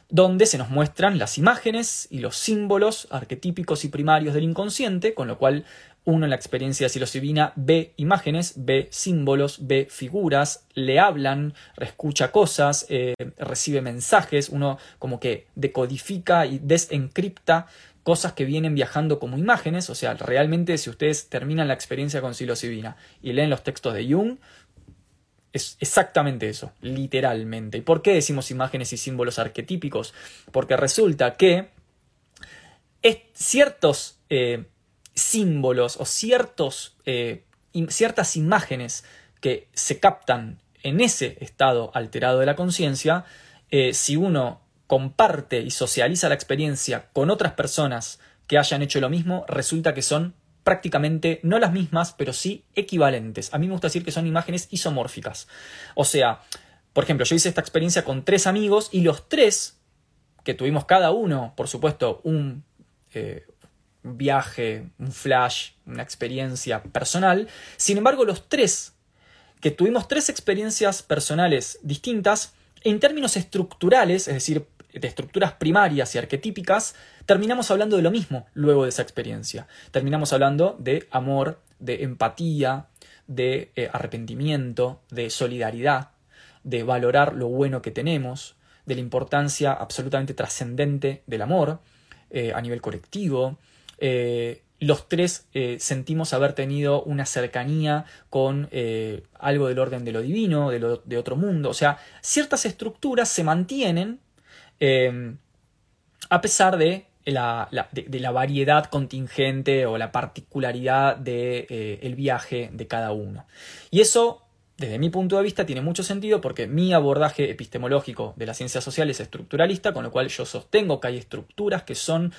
donde se nos muestran las imágenes y los símbolos arquetípicos y primarios del inconsciente, con lo cual uno en la experiencia de psilocibina ve imágenes, ve símbolos, ve figuras, le hablan, escucha cosas, eh, recibe mensajes, uno como que decodifica y desencripta cosas que vienen viajando como imágenes, o sea, realmente si ustedes terminan la experiencia con psilocibina y leen los textos de Jung, es exactamente eso, literalmente. ¿Y por qué decimos imágenes y símbolos arquetípicos? Porque resulta que ciertos eh, símbolos o ciertos, eh, ciertas imágenes que se captan en ese estado alterado de la conciencia, eh, si uno comparte y socializa la experiencia con otras personas que hayan hecho lo mismo, resulta que son prácticamente no las mismas, pero sí equivalentes. A mí me gusta decir que son imágenes isomórficas. O sea, por ejemplo, yo hice esta experiencia con tres amigos y los tres, que tuvimos cada uno, por supuesto, un eh, viaje, un flash, una experiencia personal, sin embargo, los tres, que tuvimos tres experiencias personales distintas, en términos estructurales, es decir, de estructuras primarias y arquetípicas, terminamos hablando de lo mismo luego de esa experiencia. Terminamos hablando de amor, de empatía, de eh, arrepentimiento, de solidaridad, de valorar lo bueno que tenemos, de la importancia absolutamente trascendente del amor eh, a nivel colectivo. Eh, los tres sentimos haber tenido una cercanía con algo del orden de lo divino, de, de, otro mundo. O sea, ciertas estructuras se mantienen a pesar de la, variedad contingente o la particularidad del de, eh, viaje de cada uno. Y eso, desde mi punto de vista, tiene mucho sentido porque mi abordaje epistemológico de las ciencias sociales es estructuralista, con lo cual yo sostengo que hay estructuras que son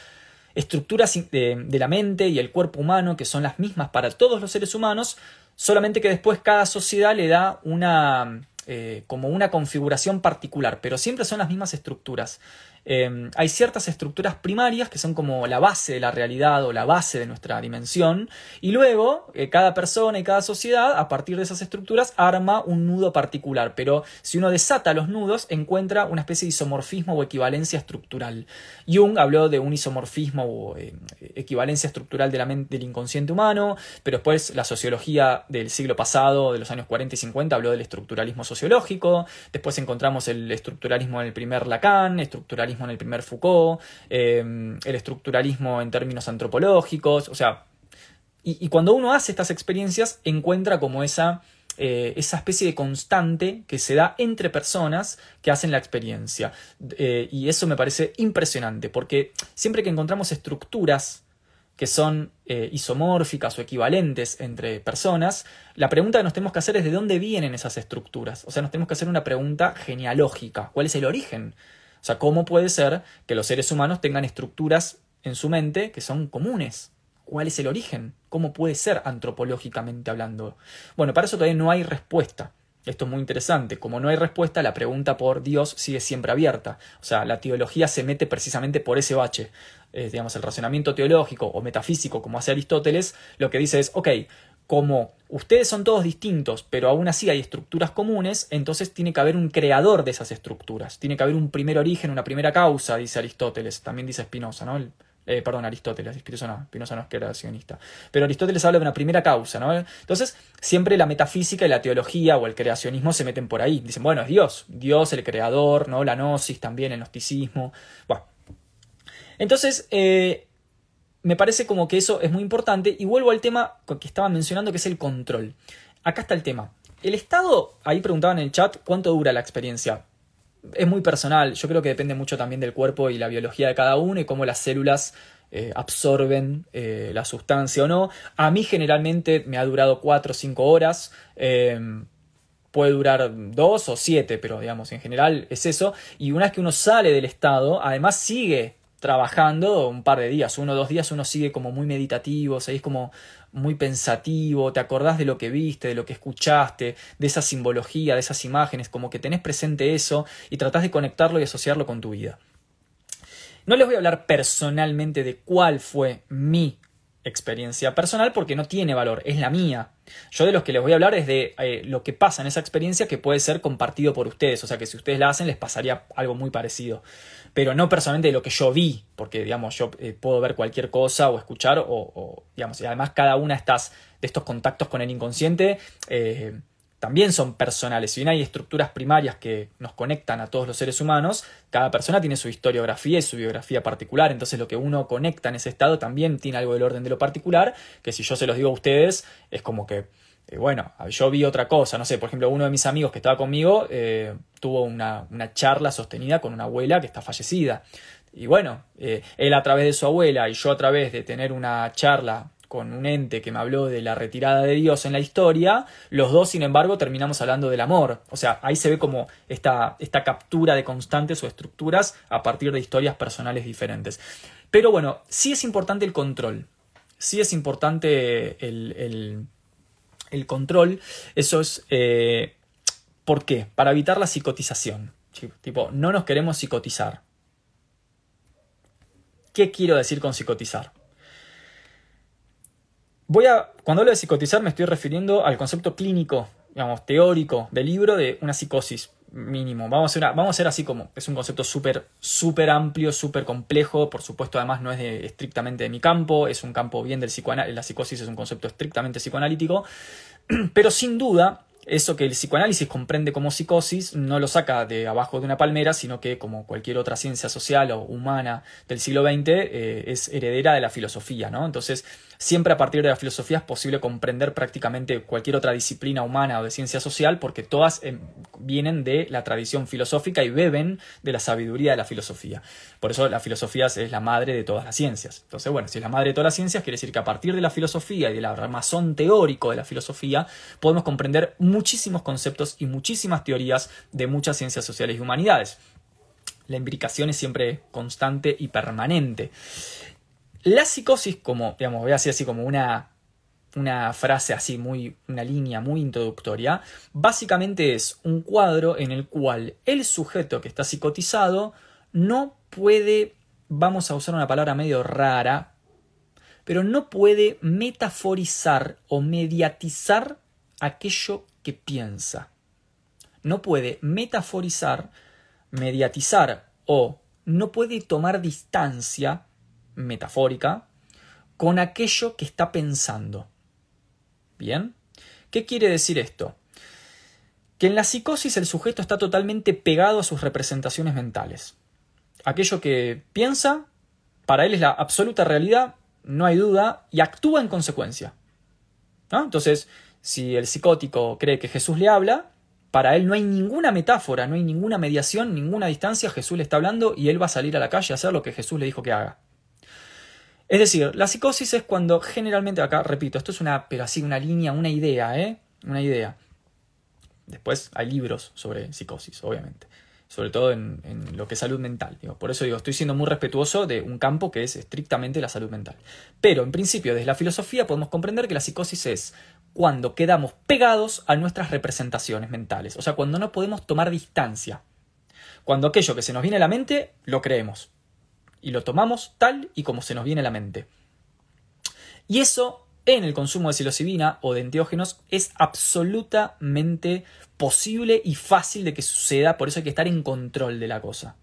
estructuras de la mente y el cuerpo humano que son las mismas para todos los seres humanos, solamente que después cada sociedad le da una eh, como una configuración particular, pero siempre son las mismas estructuras. Em, hay ciertas estructuras primarias que son como la base de la realidad o la base de nuestra dimensión y luego eh, cada persona y cada sociedad a partir de esas estructuras arma un nudo particular. Pero si uno desata los nudos encuentra una especie de isomorfismo o equivalencia estructural. Jung habló de un isomorfismo o eh, equivalencia estructural de la mente, del inconsciente humano pero después la sociología del siglo pasado de los años 40 y 50 habló del estructuralismo sociológico. Después encontramos el estructuralismo en el primer Lacan estructuralismo en el primer Foucault, em, el estructuralismo en términos antropológicos, o sea, y, cuando uno hace estas experiencias encuentra como esa, eh, esa especie de constante que se da entre personas que hacen la experiencia. Eh, y eso me parece impresionante, porque siempre que encontramos estructuras que son eh, isomórficas o equivalentes entre personas, la pregunta que nos tenemos que hacer es de dónde vienen esas estructuras. O sea, nos tenemos que hacer una pregunta genealógica. ¿Cuál es el origen o sea, ¿cómo puede ser que los seres humanos tengan estructuras en su mente que son comunes? ¿Cuál es el origen? ¿Cómo puede ser antropológicamente hablando? Bueno, para eso todavía no hay respuesta. Esto es muy interesante. Como no hay respuesta, la pregunta por Dios sigue siempre abierta. O sea, la teología se mete precisamente por ese bache. digamos, el razonamiento teológico o metafísico, como hace Aristóteles, lo que dice es, ok, como ustedes son todos distintos, pero aún así hay estructuras comunes, entonces tiene que haber un creador de esas estructuras. Tiene que haber un primer origen, una primera causa, dice Aristóteles. También dice Spinoza, ¿no? Eh, perdón, Aristóteles, Spinoza no, Spinoza no es creacionista. Pero Aristóteles habla de una primera causa, ¿no? Entonces, siempre la metafísica y la teología o el creacionismo se meten por ahí. Dicen, bueno, es Dios, Dios el creador, ¿no? La gnosis también, el gnosticismo. Bueno. Entonces, eh, me parece como que eso es muy importante y vuelvo al tema que estaba mencionando que es el control. Acá está el tema. El estado, ahí preguntaban en el chat cuánto dura la experiencia. Es muy personal, yo creo que depende mucho también del cuerpo y la biología de cada uno y cómo las células eh, absorben eh, la sustancia o no. A mí generalmente me ha durado 4 o 5 horas. Em, puede durar 2 o 7, pero digamos, en general es eso. Y una vez que uno sale del estado, además sigue trabajando un par de días, uno o dos días uno sigue como muy meditativo, seguís como muy pensativo, te acordás de lo que viste, de lo que escuchaste, de esa simbología, de esas imágenes, como que tenés presente eso y tratás de conectarlo y asociarlo con tu vida. No les voy a hablar personalmente de cuál fue mi experiencia personal porque no tiene valor, es la mía. Yo de los que les voy a hablar es de eh, lo que pasa en esa experiencia que puede ser compartido por ustedes, o sea que si ustedes la hacen les pasaría algo muy parecido, pero no personalmente de lo que yo vi, porque digamos yo eh, puedo ver cualquier cosa o escuchar o, digamos, y además cada una de, estas, de estos contactos con el inconsciente eh, también son personales. Si bien hay estructuras primarias que nos conectan a todos los seres humanos, cada persona tiene su historiografía y su biografía particular. Entonces lo que uno conecta en ese estado también tiene algo del orden de lo particular, que si yo se los digo a ustedes, es como que, eh, bueno, yo vi otra cosa. No sé, por ejemplo, uno de mis amigos que estaba conmigo eh, tuvo una, charla sostenida con una abuela que está fallecida. Y bueno, eh, él a través de su abuela y yo a través de tener una charla con un ente que me habló de la retirada de Dios en la historia, los dos, sin embargo, terminamos hablando del amor. O sea, ahí se ve como esta, esta captura de constantes o estructuras a partir de historias personales diferentes. Pero bueno, sí es importante el control. Sí es importante el, control. Eso es... Eh, ¿Por qué? Para evitar la psicotización. Tipo, no nos queremos psicotizar. ¿Qué quiero decir con psicotizar? Voy a, cuando hablo de psicotizar me estoy refiriendo al concepto clínico, digamos, teórico del libro de una psicosis. mínimo. Vamos a, hacer vamos a así como, es un concepto súper, súper amplio, súper complejo, por supuesto además no es de, estrictamente de mi campo, es un campo bien del psicoanálisis, la psicosis es un concepto estrictamente psicoanalítico, pero sin duda eso que el psicoanálisis comprende como psicosis no lo saca de abajo de una palmera, sino que como cualquier otra ciencia social o humana del siglo XX eh, es heredera de la filosofía, ¿no? Entonces Siempre a partir de la filosofía es posible comprender prácticamente cualquier otra disciplina humana o de ciencia social porque todas em, vienen de la tradición filosófica y beben de la sabiduría de la filosofía. Por eso la filosofía es la madre de todas las ciencias. Entonces, bueno, si es la madre de todas las ciencias, quiere decir que a partir de la filosofía y del armazón teórico de la filosofía podemos comprender muchísimos conceptos y muchísimas teorías de muchas ciencias sociales y humanidades. La imbricación es siempre constante y permanente. La psicosis, como, digamos, voy a decir así como una, una frase así, muy, una línea muy introductoria, básicamente es un cuadro en el cual el sujeto que está psicotizado no puede, vamos a usar una palabra medio rara, pero no puede metaforizar o mediatizar aquello que piensa. No puede metaforizar, mediatizar o no puede tomar distancia metafórica con aquello que está pensando. ¿Bien? ¿Qué quiere decir esto? Que en la psicosis el sujeto está totalmente pegado a sus representaciones mentales. Aquello que piensa, para él es la absoluta realidad, no hay duda, y actúa en consecuencia. Entonces, si el psicótico cree que Jesús le habla, para él no hay ninguna metáfora, no hay ninguna mediación, ninguna distancia, Jesús le está hablando y él va a salir a la calle a hacer lo que Jesús le dijo que haga. Es decir, la psicosis es cuando generalmente, acá repito, esto es una, pero así, una línea, una idea, ¿eh? Una idea. Después hay libros sobre psicosis, obviamente. Sobre todo en, lo que es salud mental. Por eso digo, estoy siendo muy respetuoso de un campo que es estrictamente la salud mental. Pero en principio, desde la filosofía podemos comprender que la psicosis es cuando quedamos pegados a nuestras representaciones mentales. O sea, cuando no podemos tomar distancia. Cuando aquello que se nos viene a la mente, lo creemos y lo tomamos tal y como se nos viene a la mente. Y eso en el consumo de psilocibina o de enteógenos es absolutamente posible y fácil de que suceda, por eso hay que estar en control de la cosa.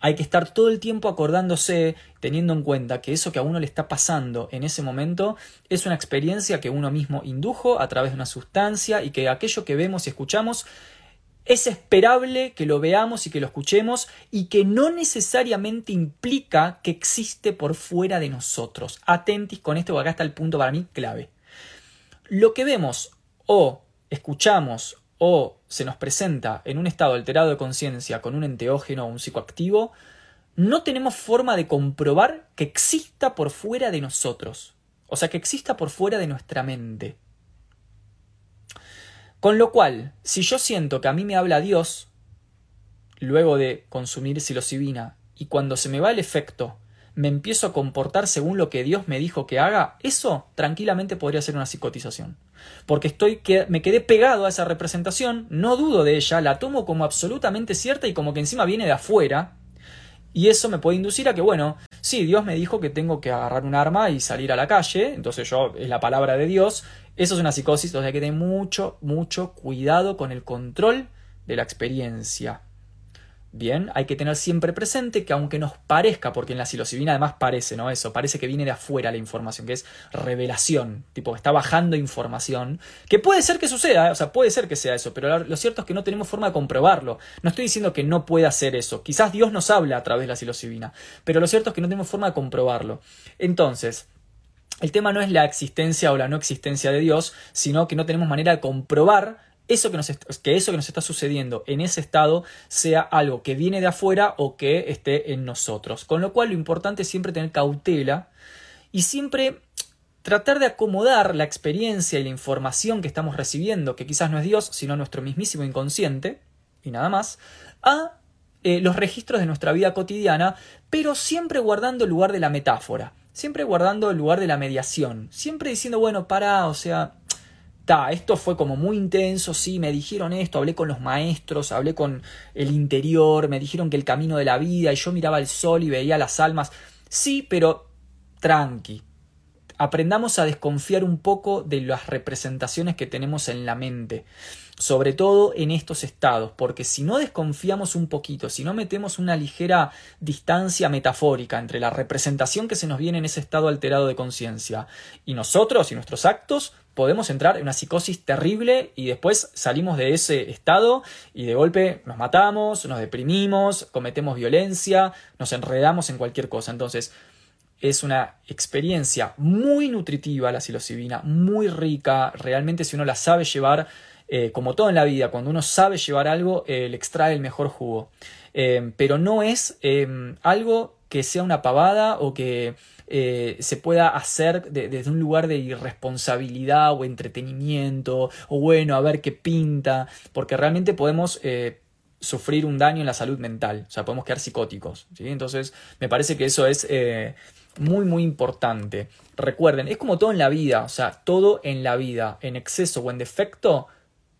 Hay que estar todo el tiempo acordándose, teniendo en cuenta que eso que a uno le está pasando en ese momento es una experiencia que uno mismo indujo a través de una sustancia y que aquello que vemos y escuchamos es esperable que lo veamos y que lo escuchemos y que no necesariamente implica que existe por fuera de nosotros. Atentis con esto, acá está el punto para mí clave. Lo que vemos o escuchamos o se nos presenta en un estado alterado de conciencia con un enteógeno o un psicoactivo, no tenemos forma de comprobar que exista por fuera de nosotros. O sea, que exista por fuera de nuestra mente. Con lo cual, si yo siento que a mí me habla Dios, luego de consumir psilocibina, y cuando se me va el efecto, me empiezo a comportar según lo que Dios me dijo que haga, eso tranquilamente podría ser una psicotización. Porque estoy que me quedé pegado a esa representación, no dudo de ella, la tomo como absolutamente cierta y como que encima viene de afuera, y eso me puede inducir a que, bueno, sí, Dios me dijo que tengo que agarrar un arma y salir a la calle, entonces yo, es la palabra de Dios, eso es una psicosis, entonces hay que tener mucho, mucho cuidado con el control de la experiencia. Bien, hay que tener siempre presente que aunque nos parezca, porque en la psilocibina además parece, ¿no? Eso, parece que viene de afuera la información, que es revelación, tipo está bajando información, que puede ser que suceda, ¿eh? o sea, puede ser que sea eso, pero lo cierto es que no tenemos forma de comprobarlo. No estoy diciendo que no pueda ser eso, quizás Dios nos habla a través de la psilocibina, pero lo cierto es que no tenemos forma de comprobarlo. Entonces, el tema no es la existencia o la no existencia de Dios, sino que no tenemos manera de comprobar eso que, nos que eso que nos está sucediendo en ese estado sea algo que viene de afuera o que esté en nosotros. Con lo cual lo importante es siempre tener cautela y siempre tratar de acomodar la experiencia y la información que estamos recibiendo, que quizás no es Dios, sino nuestro mismísimo inconsciente, y nada más, a eh, los registros de nuestra vida cotidiana, pero siempre guardando el lugar de la metáfora siempre guardando el lugar de la mediación, siempre diciendo, bueno, para, o sea, ta, esto fue como muy intenso, sí, me dijeron esto, hablé con los maestros, hablé con el interior, me dijeron que el camino de la vida, y yo miraba el sol y veía las almas, sí, pero tranqui, aprendamos a desconfiar un poco de las representaciones que tenemos en la mente, sobre todo en estos estados, porque si no desconfiamos un poquito, si no metemos una ligera distancia metafórica entre la representación que se nos viene en ese estado alterado de conciencia y nosotros y nuestros actos, podemos entrar en una psicosis terrible y después salimos de ese estado y de golpe nos matamos, nos deprimimos, cometemos violencia, nos enredamos en cualquier cosa. Entonces, es una experiencia muy nutritiva la psilocibina, muy rica, realmente si uno la sabe llevar, eh, como todo en la vida, cuando uno sabe llevar algo, eh, le extrae el mejor jugo. Eh, pero no es algo que sea una pavada o que eh, se pueda hacer desde un lugar de irresponsabilidad o entretenimiento o bueno, a ver qué pinta, porque realmente podemos... Eh, sufrir un daño en la salud mental, o sea, podemos quedar psicóticos. ¿sí? Entonces, me parece que eso es eh, muy, muy importante. Recuerden, es como todo en la vida, o sea, todo en la vida, en exceso o en defecto,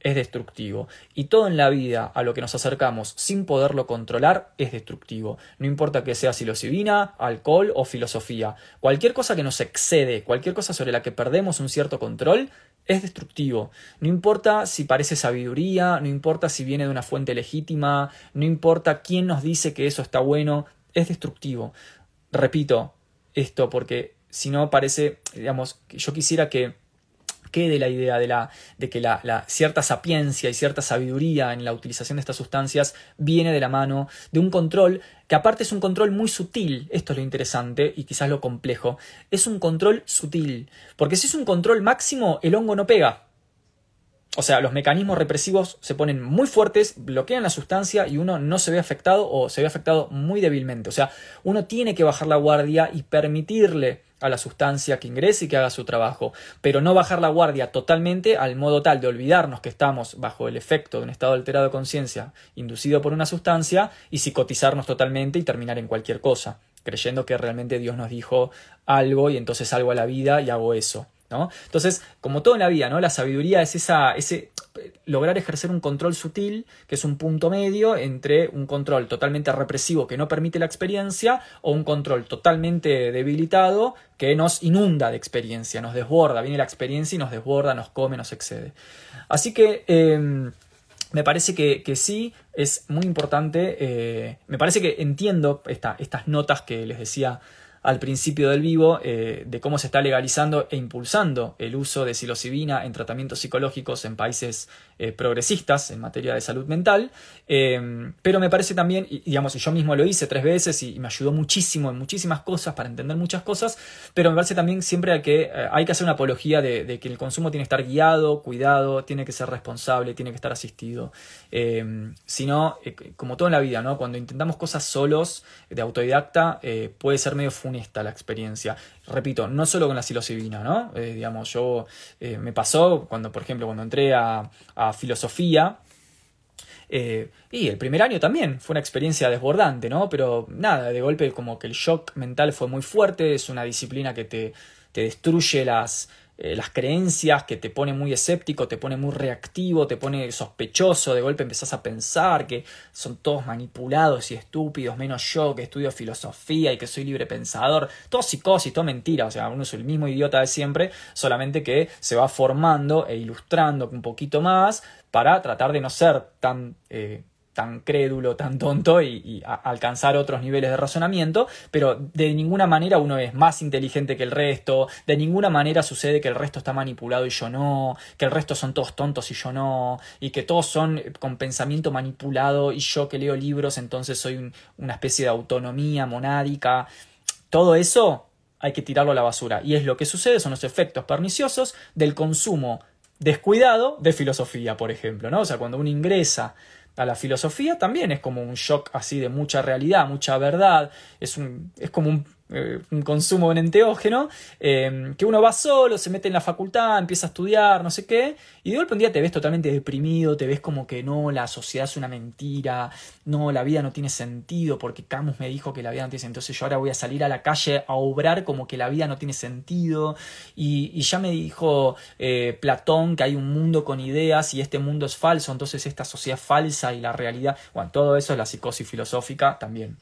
es destructivo. Y todo en la vida a lo que nos acercamos sin poderlo controlar es destructivo. No importa que sea psilocibina, alcohol o filosofía. Cualquier cosa que nos excede, cualquier cosa sobre la que perdemos un cierto control, es destructivo. No importa si parece sabiduría, no importa si viene de una fuente legítima, no importa quién nos dice que eso está bueno, es destructivo. Repito esto porque si no parece, digamos, yo quisiera que quede la idea de, la, de que la, cierta sapiencia y cierta sabiduría en la utilización de estas sustancias viene de la mano de un control que aparte es un control muy sutil, esto es lo interesante y quizás lo complejo, es un control sutil, porque si es un control máximo, el hongo no pega. O sea, los mecanismos represivos se ponen muy fuertes, bloquean la sustancia y uno no se ve afectado o se ve afectado muy débilmente. O sea, uno tiene que bajar la guardia y permitirle a la sustancia que ingrese y que haga su trabajo, pero no bajar la guardia totalmente al modo tal de olvidarnos que estamos bajo el efecto de un estado alterado de conciencia inducido por una sustancia y psicotizarnos totalmente y terminar en cualquier cosa, creyendo que realmente Dios nos dijo algo y entonces salgo a la vida y hago eso. ¿No? Entonces, como todo en la vida, ¿no? La sabiduría es ese lograr ejercer un control sutil, que es un punto medio entre un control totalmente represivo que no permite la experiencia o un control totalmente debilitado que nos inunda de experiencia, nos desborda, viene la experiencia y nos desborda, nos come, nos excede. Así que em, me parece que, sí, es muy importante, eh, me parece que entiendo estas notas que les decía al principio del vivo eh, de cómo se está legalizando e impulsando el uso de psilocibina en tratamientos psicológicos en países eh, progresistas en materia de salud mental, eh, pero me parece también, y, digamos, yo mismo lo hice tres veces y, me ayudó muchísimo en muchísimas cosas para entender muchas cosas, pero me parece también siempre que hay que hacer una apología de, que el consumo tiene que estar guiado, cuidado, tiene que ser responsable, tiene que estar asistido. si no, como todo en la vida, ¿no? cuando intentamos cosas solos, de autodidacta, puede ser medio funcional esta la experiencia. Repito, no solo con la psilocibina, ¿no? Eh, digamos, yo eh, me pasó cuando, por ejemplo, cuando entré a, filosofía, eh, y el primer año también fue una experiencia desbordante, ¿no? Pero nada, de golpe como que el shock mental fue muy fuerte, es una disciplina que te, te destruye las, eh, las creencias, que te pone muy escéptico, te pone muy reactivo, te pone sospechoso, de golpe empezás a pensar que son todos manipulados y estúpidos, menos yo que estudio filosofía y que soy libre pensador, todo psicosis, todo mentira, o sea, uno es el mismo idiota de siempre, solamente que se va formando e ilustrando un poquito más para tratar de no ser tan... Eh, tan crédulo, tan tonto y, alcanzar otros niveles de razonamiento, pero de ninguna manera uno es más inteligente que el resto, de ninguna manera sucede que el resto está manipulado y yo no, que el resto son todos tontos y yo no, y que todos son con pensamiento manipulado y yo que leo libros entonces soy una especie de autonomía monádica. Todo eso hay que tirarlo a la basura y es lo que sucede, son los efectos perniciosos del consumo descuidado de filosofía, por ejemplo, ¿no? O sea, cuando uno ingresa a la filosofía también es como un shock así de mucha realidad, mucha verdad, es, un, es como un eh, un consumo en enteógeno, eh, que uno va solo, se mete en la facultad, empieza a estudiar, no sé qué, y de golpe un día te ves totalmente deprimido, te ves como que no, la sociedad es una mentira, no, la vida no tiene sentido, porque Camus me dijo que la vida no tiene sentido, entonces yo ahora voy a salir a la calle a obrar como que la vida no tiene sentido, y, ya me dijo eh, Platón que hay un mundo con ideas y este mundo es falso, entonces esta sociedad falsa y la realidad, bueno, todo eso es la psicosis filosófica, también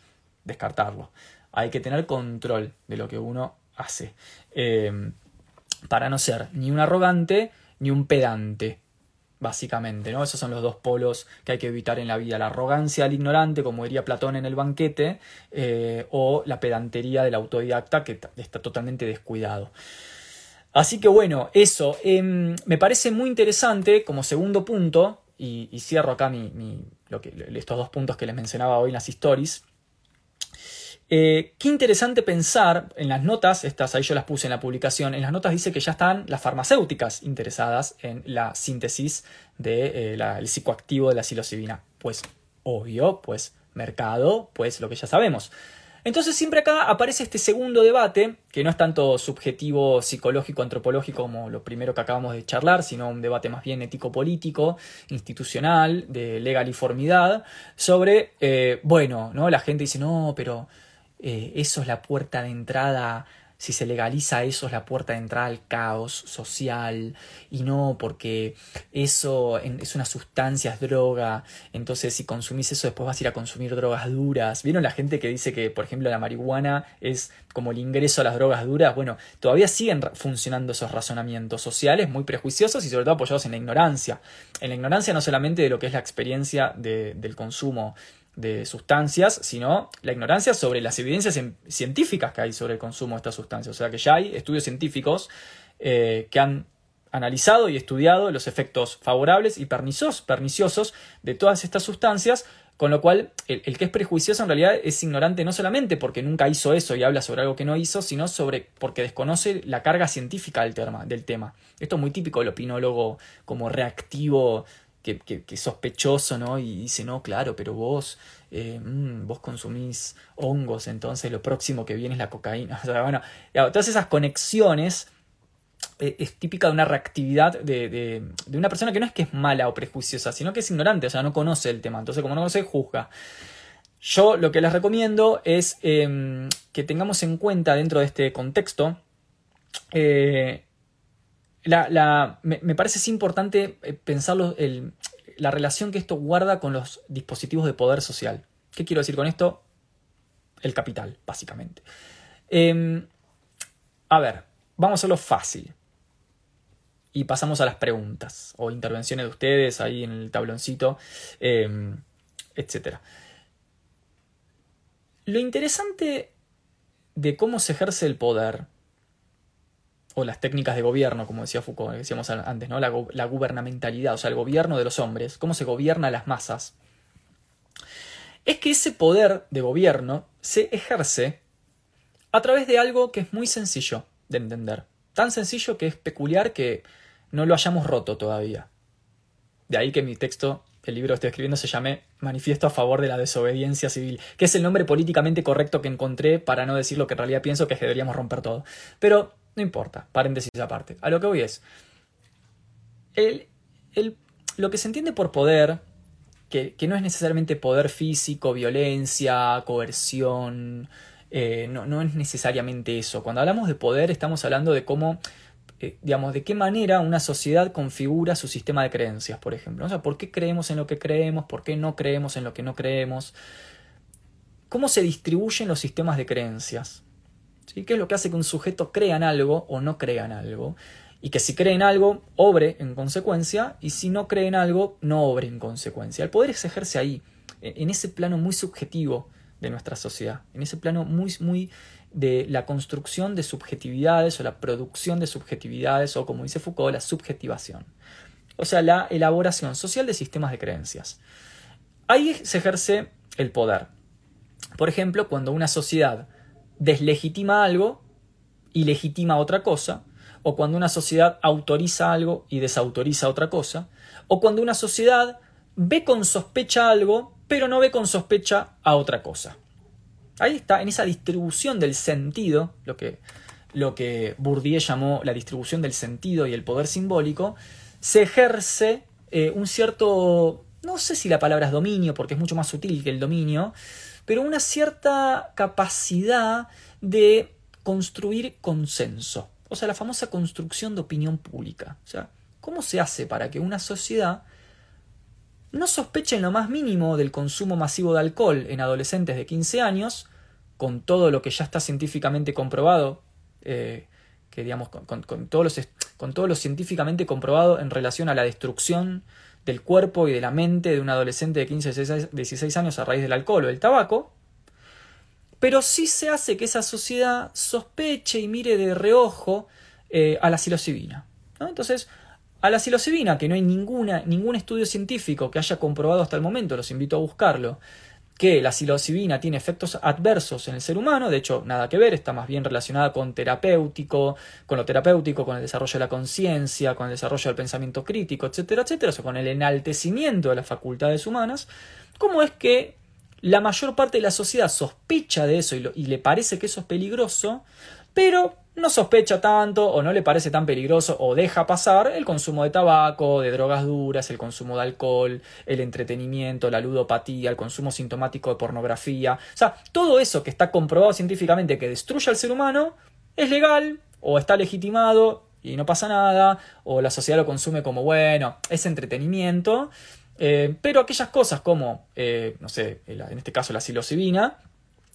descartarlo hay que tener control de lo que uno hace. Eh, para no ser ni un arrogante ni un pedante básicamente, ¿no? Esos son los dos polos que hay que evitar en la vida, la arrogancia del ignorante, como diría Platón en el banquete, eh, o la pedantería del autodidacta que está totalmente descuidado. Así que bueno, eso em, me parece muy interesante como segundo punto, y, cierro acá mi, estos dos puntos que les mencionaba hoy en las stories, eh, qué interesante pensar en las notas, estas ahí yo las puse en la publicación, en las notas dice que ya están las farmacéuticas interesadas en la síntesis del de, eh, psicoactivo de la psilocibina. Pues obvio, pues mercado, pues lo que ya sabemos. Entonces siempre acá aparece este segundo debate, que no es tanto subjetivo, psicológico, antropológico como lo primero que acabamos de charlar, sino un debate más bien ético-político, institucional, de legaliformidad, sobre, eh, bueno, ¿no? La gente dice, no, pero eh, eso es la puerta de entrada, si se legaliza eso es la puerta de entrada al caos social y no porque eso es una sustancia, es droga, entonces si consumís eso después vas a ir a consumir drogas duras. ¿Vieron la gente que dice que, por ejemplo, la marihuana es como el ingreso a las drogas duras? Bueno, todavía siguen funcionando esos razonamientos sociales muy prejuiciosos y sobre todo apoyados en la ignorancia. En la ignorancia no solamente de lo que es la experiencia del consumo de sustancias, sino la ignorancia sobre las evidencias científicas que hay sobre el consumo de estas sustancias. O sea que ya hay estudios científicos eh, que han analizado y estudiado los efectos favorables y perniciosos de todas estas sustancias, con lo cual el, que es prejuicioso en realidad es ignorante no solamente porque nunca hizo eso y habla sobre algo que no hizo, sino sobre porque desconoce la carga científica del tema. Del tema. Esto es muy típico del opinólogo como reactivo que, sospechoso, ¿no? Y dice, no, claro, pero vos, eh, mm, vos consumís hongos, entonces lo próximo que viene es la cocaína. O sea, bueno, todas esas conexiones eh, es típica de una reactividad de, de, una persona que no es que es mala o prejuiciosa, sino que es ignorante, o sea, no conoce el tema. Entonces, como no conoce, juzga. Yo lo que les recomiendo es em, que tengamos en cuenta dentro de este contexto eh, la, me, parece importante eh, pensar la relación que esto guarda con los dispositivos de poder social. ¿Qué quiero decir con esto? El capital, básicamente. Em, a ver, vamos a hacerlo fácil. Y pasamos a las preguntas o intervenciones de ustedes ahí en el tabloncito, em, etc. Lo interesante de cómo se ejerce el poder o las técnicas de gobierno, como decía Foucault, decíamos antes, ¿no? La, la, gubernamentalidad, o sea, el gobierno de los hombres, cómo se gobierna las masas, es que ese poder de gobierno se ejerce a través de algo que es muy sencillo de entender. Tan sencillo que es peculiar que no lo hayamos roto todavía. De ahí que mi texto, el libro que estoy escribiendo, se llame Manifiesto a favor de la desobediencia civil, que es el nombre políticamente correcto que encontré para no decir lo que en realidad pienso que deberíamos romper todo. Pero no importa, paréntesis aparte. A lo que voy es. El, lo que se entiende por poder, que, no es necesariamente poder físico, violencia, coerción, eh, no, no, es necesariamente eso. Cuando hablamos de poder, estamos hablando de cómo, eh, digamos, de qué manera una sociedad configura su sistema de creencias, por ejemplo. O sea, ¿por qué creemos en lo que creemos? ¿Por qué no creemos en lo que no creemos? ¿Cómo se distribuyen los sistemas de creencias? ¿Qué es lo que hace que un sujeto crea en algo o no crea en algo? Y que si cree en algo, obre en consecuencia, y si no cree en algo, no obre en consecuencia. El poder se ejerce ahí, en ese plano muy subjetivo de nuestra sociedad, en ese plano muy, muy de la construcción de subjetividades o la producción de subjetividades o como dice Foucault, la subjetivación. O sea, la elaboración social de sistemas de creencias. Ahí se ejerce el poder. Por ejemplo, cuando una sociedad deslegitima algo y legitima otra cosa, o cuando una sociedad autoriza algo y desautoriza otra cosa, o cuando una sociedad ve con sospecha algo, pero no ve con sospecha a otra cosa. Ahí está, en esa distribución del sentido, lo que, lo que Bourdieu llamó la distribución del sentido y el poder simbólico, se ejerce eh, un cierto, no sé si la palabra es dominio, porque es mucho más sutil que el dominio, pero una cierta capacidad de construir consenso. O sea, la famosa construcción de opinión pública. O sea, ¿cómo se hace para que una sociedad no sospeche en lo más mínimo del consumo masivo de alcohol en adolescentes de 15 años, con todo lo que ya está científicamente comprobado, eh, que digamos, con, todos los, con todo lo científicamente comprobado en relación a la destrucción del cuerpo y de la mente de un adolescente de 15 16 años a raíz del alcohol o del tabaco, pero sí se hace que esa sociedad sospeche y mire de reojo eh, a la psilocibina. Entonces, a la psilocibina, que no hay ninguna, ningún estudio científico que haya comprobado hasta el momento, los invito a buscarlo, que la psilocibina tiene efectos adversos en el ser humano, de hecho, nada que ver, está más bien relacionada con terapéutico, con lo terapéutico, con el desarrollo de la conciencia, con el desarrollo del pensamiento crítico, etcétera, etcétera, o sea, con el enaltecimiento de las facultades humanas, ¿cómo es que la mayor parte de la sociedad sospecha de eso y, y le parece que eso es peligroso, pero no sospecha tanto o no le parece tan peligroso o deja pasar el consumo de tabaco, de drogas duras, el consumo de alcohol, el entretenimiento, la ludopatía, el consumo sintomático de pornografía. O sea, todo eso que está comprobado científicamente que destruye al ser humano es legal o está legitimado y no pasa nada, o la sociedad lo consume como bueno, es entretenimiento. Eh, pero aquellas cosas como, eh, no sé, en este caso la psilocibina,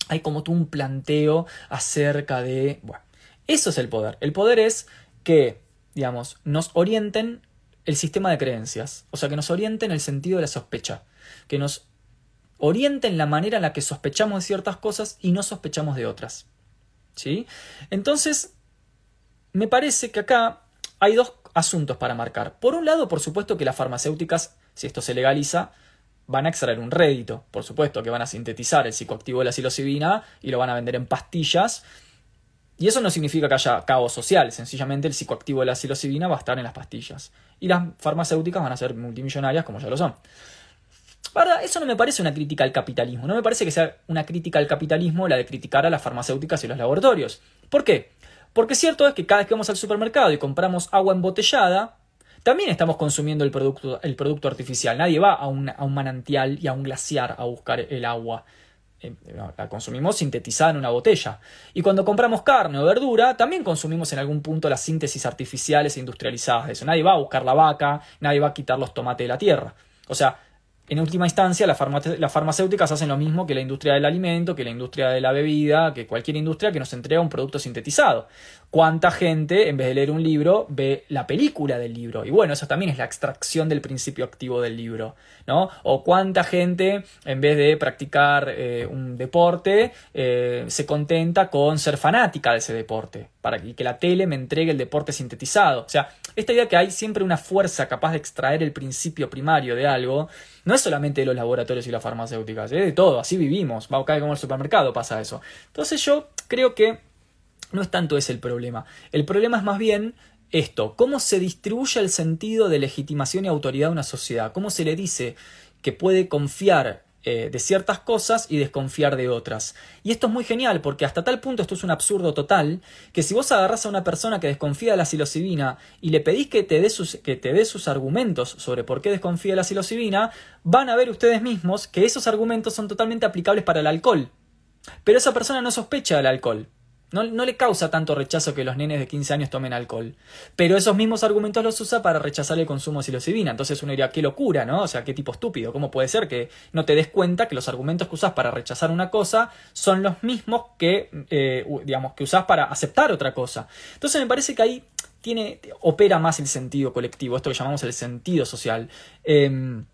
hay como tú un planteo acerca de, bueno, eso es el poder. El poder es que, digamos, nos orienten el sistema de creencias, o sea, que nos orienten el sentido de la sospecha, que nos orienten la manera en la que sospechamos de ciertas cosas y no sospechamos de otras. ¿Sí? Entonces, me parece que acá hay dos asuntos para marcar. Por un lado, por supuesto que las farmacéuticas, si esto se legaliza, van a extraer un rédito. Por supuesto que van a sintetizar el psicoactivo de la psilocibina y lo van a vender en pastillas y eso no significa que haya caos social, sencillamente el psicoactivo de la psilocibina va a estar en las pastillas. Y las farmacéuticas van a ser multimillonarias como ya lo son. Ahora, eso no me parece una crítica al capitalismo, no me parece que sea una crítica al capitalismo la de criticar a las farmacéuticas y los laboratorios. ¿Por qué? Porque cierto es que cada vez que vamos al supermercado y compramos agua embotellada, también estamos consumiendo el producto, el producto artificial. Nadie va a un, a un manantial y a un glaciar a buscar el agua. Eh, la consumimos sintetizada en una botella. Y cuando compramos carne o verdura, también consumimos en algún punto las síntesis artificiales e industrializadas de eso. Nadie va a buscar la vaca, nadie va a quitar los tomates de la tierra. O sea, en última instancia, las, farmacéuticas hacen lo mismo que la industria del alimento, que la industria de la bebida, que cualquier industria que nos entrega un producto sintetizado. ¿Cuánta gente, en vez de leer un libro, ve la película del libro? Y bueno, eso también es la extracción del principio activo del libro, ¿no? O cuánta gente, en vez de practicar eh, un deporte, eh, se contenta con ser fanática de ese deporte, para que la tele me entregue el deporte sintetizado. O sea, esta idea que hay siempre una fuerza capaz de extraer el principio primario de algo, no es solamente de los laboratorios y las farmacéuticas, es de todo, así vivimos, va a caer como el supermercado pasa eso. Entonces yo creo que no es tanto ese el problema, el problema es más bien esto, cómo se distribuye el sentido de legitimación y autoridad de una sociedad, cómo se le dice que puede confiar eh, de ciertas cosas y desconfiar de otras. Y esto es muy genial porque hasta tal punto esto es un absurdo total que si vos agarrás a una persona que desconfía de la psilocibina y le pedís que te dé sus, sus argumentos sobre por qué desconfía de la psilocibina, van a ver ustedes mismos que esos argumentos son totalmente aplicables para el alcohol. Pero esa persona no sospecha del alcohol. No, le causa tanto rechazo que los nenes de 15 años tomen alcohol. Pero esos mismos argumentos los usa para rechazar el consumo de psilocibina. Entonces uno diría, qué locura, ¿no? O sea, qué tipo estúpido. ¿Cómo puede ser que no te des cuenta que los argumentos que usas para rechazar una cosa son los mismos que, eh, digamos, que usas para aceptar otra cosa? Entonces me parece que ahí tiene, opera más el sentido colectivo, esto que llamamos el sentido social. Em,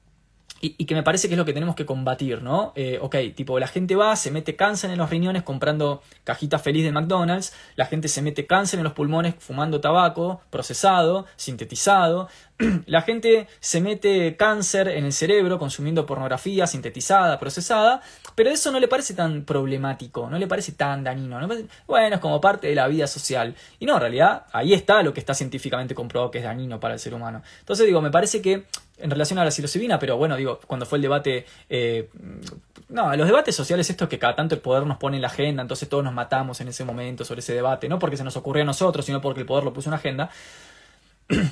y, que me parece que es lo que tenemos que combatir, ¿no? Eh, ok, tipo, la gente va, se mete cáncer en los riñones comprando cajitas feliz de McDonald's, la gente se mete cáncer en los pulmones fumando tabaco procesado, sintetizado, la gente se mete cáncer en el cerebro consumiendo pornografía sintetizada, procesada, pero eso no le parece tan problemático, no le parece tan dañino. bueno, es como parte de la vida social. Y no, en realidad ahí está lo que está científicamente comprobado que es dañino para el ser humano. Entonces digo, me parece que en relación a la psilocibina, pero bueno, digo, cuando fue el debate, eh, no, los debates sociales estos que cada tanto el poder nos pone en la agenda, entonces todos nos matamos en ese momento sobre ese debate, no porque se nos ocurrió a nosotros, sino porque el poder lo puso en la agenda,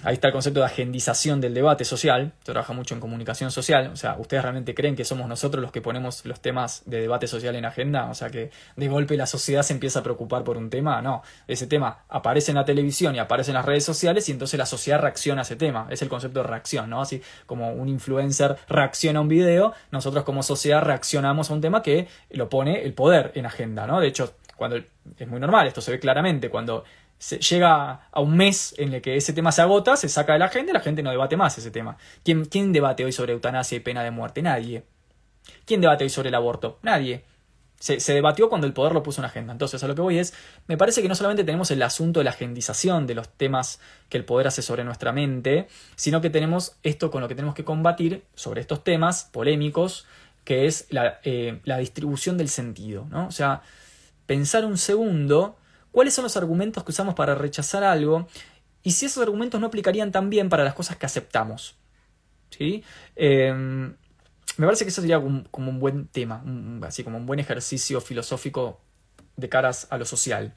ahí está el concepto de agendización del debate social, se trabaja mucho en comunicación social, o sea, ¿ustedes realmente creen que somos nosotros los que ponemos los temas de debate social en agenda? O sea, que de golpe la sociedad se empieza a preocupar por un tema, no, ese tema aparece en la televisión y aparece en las redes sociales y entonces la sociedad reacciona a ese tema, es el concepto de reacción, ¿no? Así como un influencer reacciona a un video, nosotros como sociedad reaccionamos a un tema que lo pone el poder en agenda, ¿no? De hecho, cuando es muy normal, esto se ve claramente, cuando se llega a un mes en el que ese tema se agota, se saca de la y la gente no debate más ese tema. ¿Quién, ¿Quién debate hoy sobre eutanasia y pena de muerte? Nadie. ¿Quién debate hoy sobre el aborto? Nadie. Se, se, debatió cuando el poder lo puso en agenda. Entonces, a lo que voy es, me parece que no solamente tenemos el asunto de la agendización de los temas que el poder hace sobre nuestra mente, sino que tenemos esto con lo que tenemos que combatir sobre estos temas polémicos, que es la, eh, la distribución del sentido. ¿no? O sea, pensar un segundo cuáles son los argumentos que usamos para rechazar algo y si esos argumentos no aplicarían también para las cosas que aceptamos. ¿Sí? Eh, me parece que eso sería como, un buen tema, así como un buen ejercicio filosófico de caras a lo social.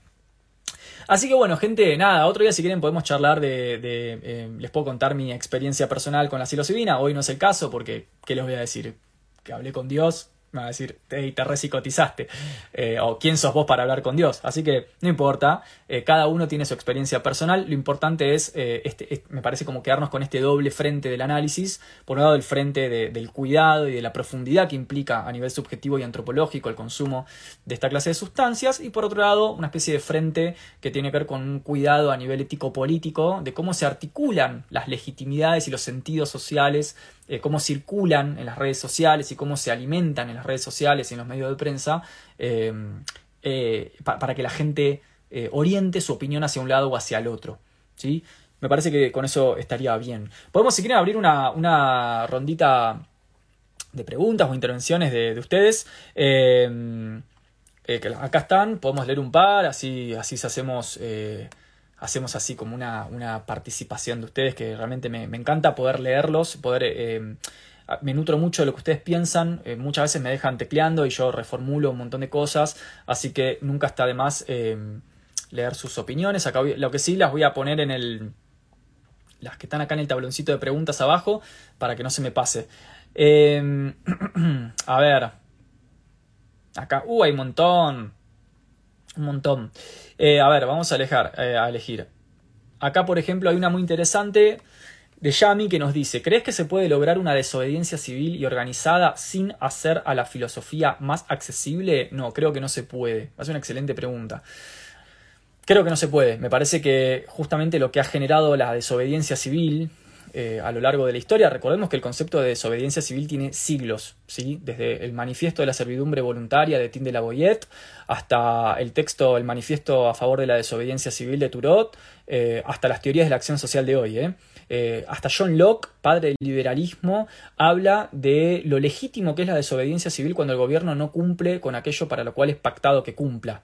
Así que bueno, gente, nada, otro día si quieren podemos charlar de... Eh, les puedo contar mi experiencia personal con la psilocibina. Hoy no es el caso porque, ¿qué les voy a decir? Que hablé con Dios, me va a decir, te, te resicotizaste. Eh, o quién sos vos para hablar con Dios. Así que no importa, eh, cada uno tiene su experiencia personal. Lo importante es, eh, este, me parece como quedarnos con este doble frente del análisis. Por un lado, el frente del cuidado y de la profundidad que implica a nivel subjetivo y antropológico el consumo de esta clase de sustancias. Y por otro lado, una especie de frente que tiene que ver con un cuidado a nivel ético-político de cómo se articulan las legitimidades y los sentidos sociales eh, cómo circulan en las redes sociales y cómo se alimentan en las redes sociales y en los medios de prensa eh, eh, para que la gente oriente su opinión hacia un lado o hacia el otro. ¿sí? Me parece que con eso estaría bien. Podemos, si quieren, abrir una, una rondita de preguntas o intervenciones de, ustedes. acá están, podemos leer un par, así, así hacemos hacemos así como una, una participación de ustedes que realmente me, encanta poder leerlos, poder... Eh, me nutro mucho de lo que ustedes piensan, eh, muchas veces me dejan tecleando y yo reformulo un montón de cosas, así que nunca está de más eh, leer sus opiniones. Acá lo que sí las voy a poner en el... las que están acá en el tabloncito de preguntas abajo para que no se me pase. a ver. Acá, uh, hay un montón un montón. Eh, a ver, vamos a, alejar, eh, a elegir. Acá, por ejemplo, hay una muy interesante de Yami que nos dice, ¿crees que se puede lograr una desobediencia civil y organizada sin hacer a la filosofía más accesible? No, creo que no se puede. Es una excelente pregunta. Creo que no se puede. Me parece que justamente lo que ha generado la desobediencia civil eh, a lo largo de la historia. Recordemos que el concepto de desobediencia civil tiene siglos, ¿sí? desde el manifiesto de la servidumbre voluntaria de Tim de la Boyette hasta el texto, el manifiesto a favor de la desobediencia civil de Turot, eh, hasta las teorías de la acción social de hoy. ¿eh? hasta John Locke, padre del liberalismo, habla de lo legítimo que es la desobediencia civil cuando el gobierno no cumple con aquello para lo cual es pactado que cumpla.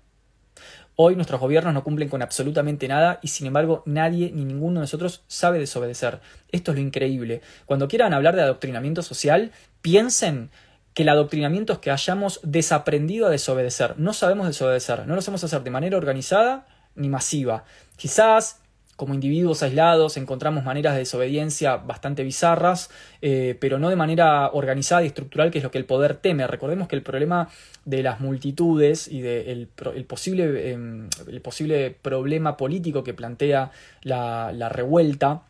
Hoy nuestros gobiernos no cumplen con absolutamente nada y sin embargo nadie ni ninguno de nosotros sabe desobedecer. Esto es lo increíble. Cuando quieran hablar de adoctrinamiento social, piensen que el adoctrinamiento es que hayamos desaprendido a desobedecer. No sabemos desobedecer, no lo sabemos hacer de manera organizada ni masiva. Quizás como individuos aislados encontramos maneras de desobediencia bastante bizarras, eh, pero no de manera organizada y estructural, que es lo que el poder teme. Recordemos que el problema de las multitudes y del de el posible, em, posible problema político que plantea la, la revuelta,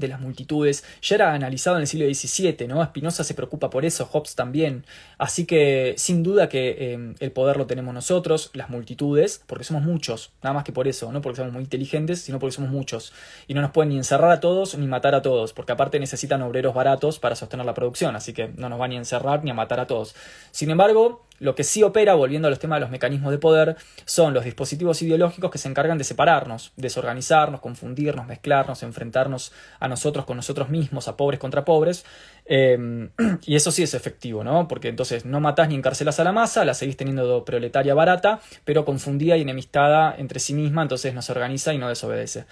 de las multitudes, ya era analizado en el siglo XVII, ¿no? Spinoza se preocupa por eso, Hobbes también. Así que sin duda que em, el poder lo tenemos nosotros, las multitudes, porque somos muchos, nada más que por eso, no porque somos muy inteligentes, sino porque somos muchos. Y no nos pueden ni encerrar a todos ni matar a todos, porque aparte necesitan obreros baratos para sostener la producción, así que no nos van ni a encerrar ni a matar a todos. Sin embargo, lo que sí opera, volviendo a los temas de los mecanismos de poder, son los dispositivos ideológicos que se encargan de separarnos, desorganizarnos, confundirnos, mezclarnos, enfrentarnos a nosotros con nosotros mismos, a pobres contra pobres. Em, y eso sí es efectivo, ¿no? Porque entonces no matás ni encarcelas a la masa, la seguís teniendo proletaria barata, pero confundida y enemistada entre sí misma, entonces no se organiza y no desobedece.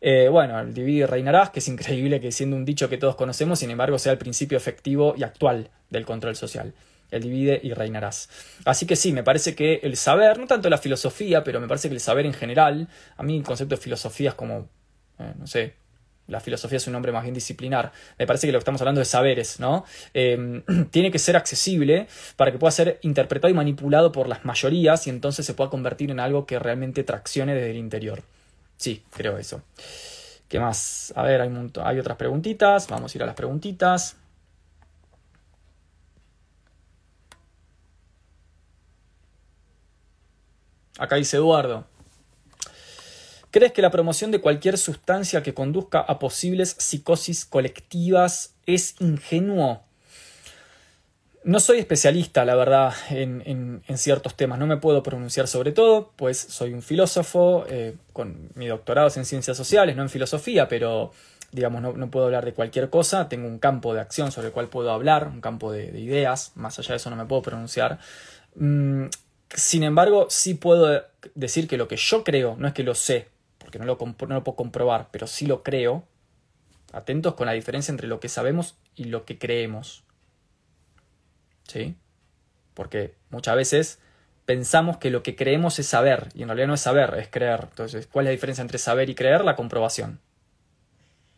Eh, bueno, el divide y reinarás, que es increíble que siendo un dicho que todos conocemos, sin embargo, sea el principio efectivo y actual del control social el divide y reinarás. Así que sí, me parece que el saber, no tanto la filosofía, pero me parece que el saber en general, a mí el concepto de filosofía es como, eh, no sé, la filosofía es un nombre más bien disciplinar. Me parece que lo que estamos hablando de saberes, ¿no? Em, tiene que ser accesible para que pueda ser interpretado y manipulado por las mayorías y entonces se pueda convertir en algo que realmente traccione desde el interior. Sí, creo eso. ¿Qué más? A ver, hay, hay otras preguntitas. Vamos a ir a las preguntitas. Acá dice Eduardo. ¿Crees que la promoción de cualquier sustancia que conduzca a posibles psicosis colectivas es ingenuo? No soy especialista, la verdad, en, ciertos temas. No me puedo pronunciar sobre todo, pues soy un filósofo eh, con mi doctorado en ciencias sociales, no en filosofía, pero digamos, no, puedo hablar de cualquier cosa. Tengo un campo de acción sobre el cual puedo hablar, un campo de, ideas. Más allá de eso no me puedo pronunciar. Mm, sin embargo, sí puedo decir que lo que yo creo, no es que lo sé, porque no lo, no lo puedo comprobar, pero sí lo creo. Atentos con la diferencia entre lo que sabemos y lo que creemos. ¿sí? Porque muchas veces pensamos que lo que creemos es saber, y en realidad no es saber, es creer. Entonces, ¿cuál es la diferencia entre saber y creer? La comprobación.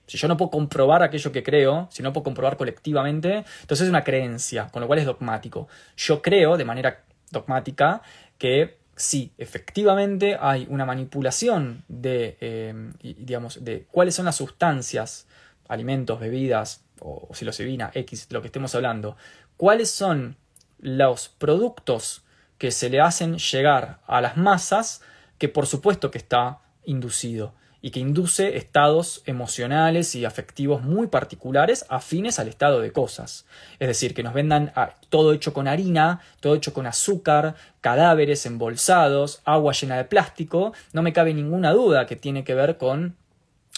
Si yo no puedo comprobar aquello que creo, si no puedo comprobar colectivamente, entonces es una creencia, con lo cual es dogmático. Yo creo de manera dogmática que sí, efectivamente hay una manipulación de, eh, digamos, de cuáles son las sustancias, alimentos, bebidas, o psilocibina, X, lo que estemos hablando, cuáles son los productos que se le hacen llegar a las masas, que por supuesto que está inducido y que induce estados emocionales y afectivos muy particulares afines al estado de cosas. Es decir, que nos vendan todo hecho con harina, todo hecho con azúcar, cadáveres embolsados, agua llena de plástico, no me cabe ninguna duda que tiene que ver con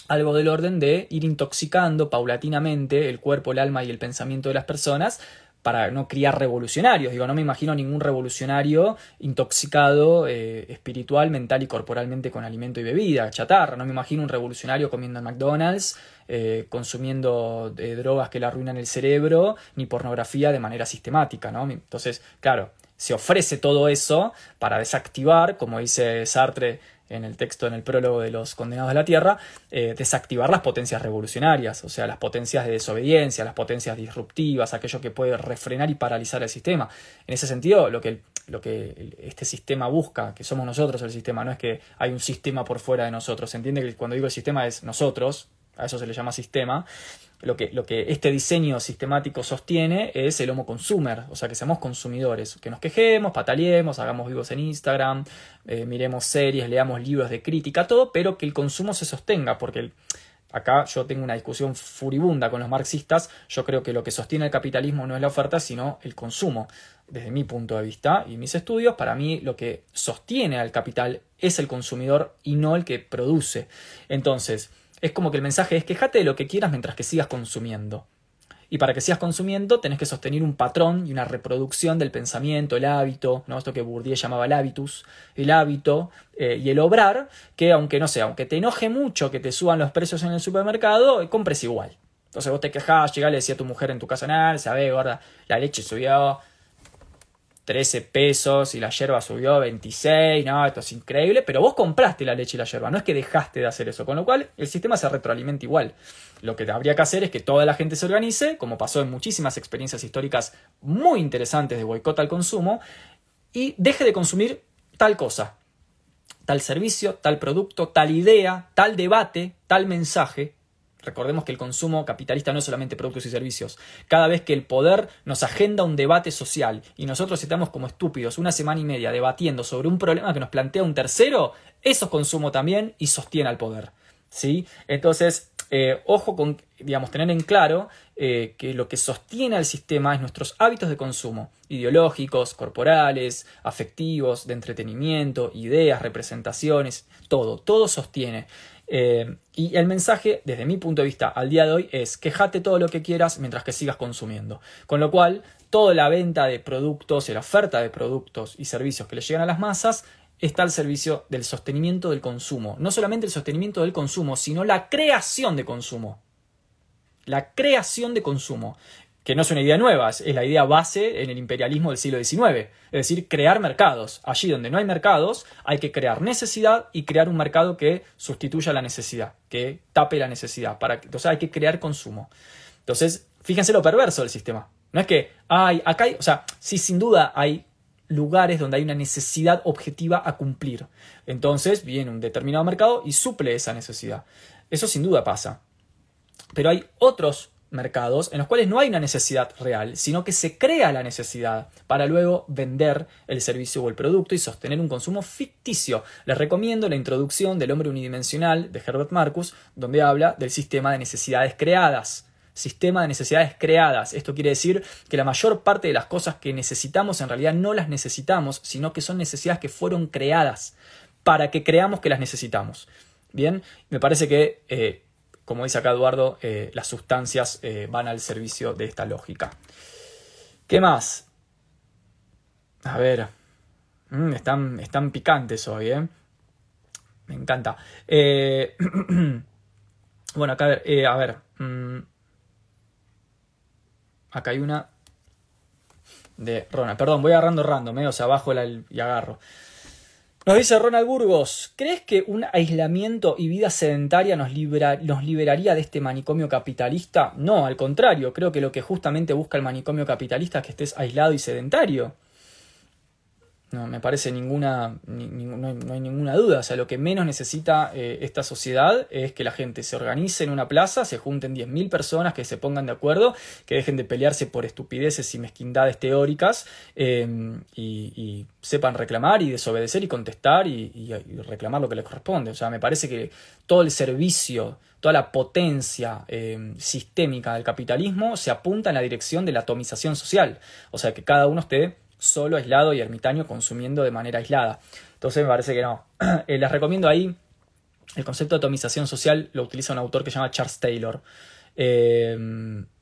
algo del orden de ir intoxicando paulatinamente el cuerpo, el alma y el pensamiento de las personas para no criar revolucionarios. Digo, no me imagino ningún revolucionario intoxicado eh, espiritual, mental y corporalmente con alimento y bebida, chatarra. No me imagino un revolucionario comiendo en McDonald's, eh, consumiendo eh, drogas que le arruinan el cerebro, ni pornografía de manera sistemática. ¿no? Entonces, claro, se ofrece todo eso para desactivar, como dice Sartre en el texto, en el prólogo de los condenados de la tierra, eh, desactivar las potencias revolucionarias, o sea, las potencias de desobediencia, las potencias disruptivas, aquello que puede refrenar y paralizar el sistema. En ese sentido, lo que, lo que este sistema busca, que somos nosotros el sistema, no es que hay un sistema por fuera de nosotros, se entiende que cuando digo el sistema es nosotros, a eso se le llama sistema, lo que, este diseño sistemático sostiene es el homo consumer, o sea, que seamos consumidores, que nos quejemos, pataleemos, hagamos vivos en Instagram, eh, miremos series, leamos libros de crítica, todo, pero que el consumo se sostenga, porque acá yo tengo una discusión furibunda con los marxistas, yo creo que lo que sostiene el capitalismo no es la oferta, sino el consumo. Desde mi punto de vista y mis estudios, para mí lo que sostiene al capital es el consumidor y no el que produce. Entonces, es como que el mensaje es quejate de lo que quieras mientras que sigas consumiendo. Y para que sigas consumiendo tenés que sostener un patrón y una reproducción del pensamiento, el hábito, ¿no? esto que Bourdieu llamaba el hábitus, el hábito eh, y el obrar, que aunque no sé, aunque te enoje mucho que te suban los precios en el supermercado, compres igual. Entonces vos te quejás, llegás, le decía a tu mujer en tu casa, nada, sabés, gorda, la leche subió, 13 pesos y la yerba subió 26, no, esto es increíble, pero vos compraste la leche y la yerba, no es que dejaste de hacer eso, con lo cual el sistema se retroalimenta igual. Lo que habría que hacer es que toda la gente se organice, como pasó en muchísimas experiencias históricas muy interesantes de boicot al consumo, y deje de consumir tal cosa, tal servicio, tal producto, tal idea, tal debate, tal mensaje, Recordemos que el consumo capitalista no es solamente productos y servicios. Cada vez que el poder nos agenda un debate social y nosotros estamos como estúpidos una semana y media debatiendo sobre un problema que nos plantea un tercero, eso es consumo también y sostiene al poder. ¿sí? Entonces, eh, ojo con, digamos, tener en claro eh, que lo que sostiene al sistema es nuestros hábitos de consumo, ideológicos, corporales, afectivos, de entretenimiento, ideas, representaciones, todo, todo sostiene. Eh, y el mensaje, desde mi punto de vista al día de hoy, es quejate todo lo que quieras mientras que sigas consumiendo. Con lo cual, toda la venta de productos y la oferta de productos y servicios que le llegan a las masas está al servicio del sostenimiento del consumo. No solamente el sostenimiento del consumo, sino la creación de consumo. La creación de consumo que no es una idea nueva, es la idea base en el imperialismo del siglo XIX, es decir, crear mercados. Allí donde no hay mercados, hay que crear necesidad y crear un mercado que sustituya la necesidad, que tape la necesidad. Para, entonces hay que crear consumo. Entonces, fíjense lo perverso del sistema. No es que hay, acá hay, o sea, sí, sin duda hay lugares donde hay una necesidad objetiva a cumplir. Entonces viene un determinado mercado y suple esa necesidad. Eso sin duda pasa. Pero hay otros mercados en los cuales no hay una necesidad real, sino que se crea la necesidad para luego vender el servicio o el producto y sostener un consumo ficticio. Les recomiendo la introducción del hombre unidimensional de Herbert Marcus, donde habla del sistema de necesidades creadas. Sistema de necesidades creadas. Esto quiere decir que la mayor parte de las cosas que necesitamos en realidad no las necesitamos, sino que son necesidades que fueron creadas para que creamos que las necesitamos. Bien, me parece que eh, como dice acá Eduardo, eh, las sustancias eh, van al servicio de esta lógica. ¿Qué más? A ver, mm, están, están, picantes hoy, ¿eh? Me encanta. Eh, bueno, acá, a ver. Mm, acá hay una de Ronald. Perdón, voy agarrando random, o sea, bajo el, y agarro. Nos dice Ronald Burgos, ¿crees que un aislamiento y vida sedentaria nos, liberaría de este manicomio capitalista? No, al contrario, creo que lo que justamente busca el manicomio capitalista es que estés aislado y sedentario. No me parece ninguna, no, hay, ninguna duda. O sea, lo que menos necesita eh, esta sociedad es que la gente se organice en una plaza, se junten 10.000 personas, que se pongan de acuerdo, que dejen de pelearse por estupideces y mezquindades teóricas em, y, sepan reclamar y desobedecer y contestar y, reclamar lo que les corresponde. O sea, me parece que todo el servicio, toda la potencia em, sistémica del capitalismo se apunta en la dirección de la atomización social. O sea, que cada uno esté solo, aislado y ermitaño consumiendo de manera aislada. Entonces me parece que no. Eh, les recomiendo ahí, el concepto de atomización social lo utiliza un autor que se llama Charles Taylor. Eh,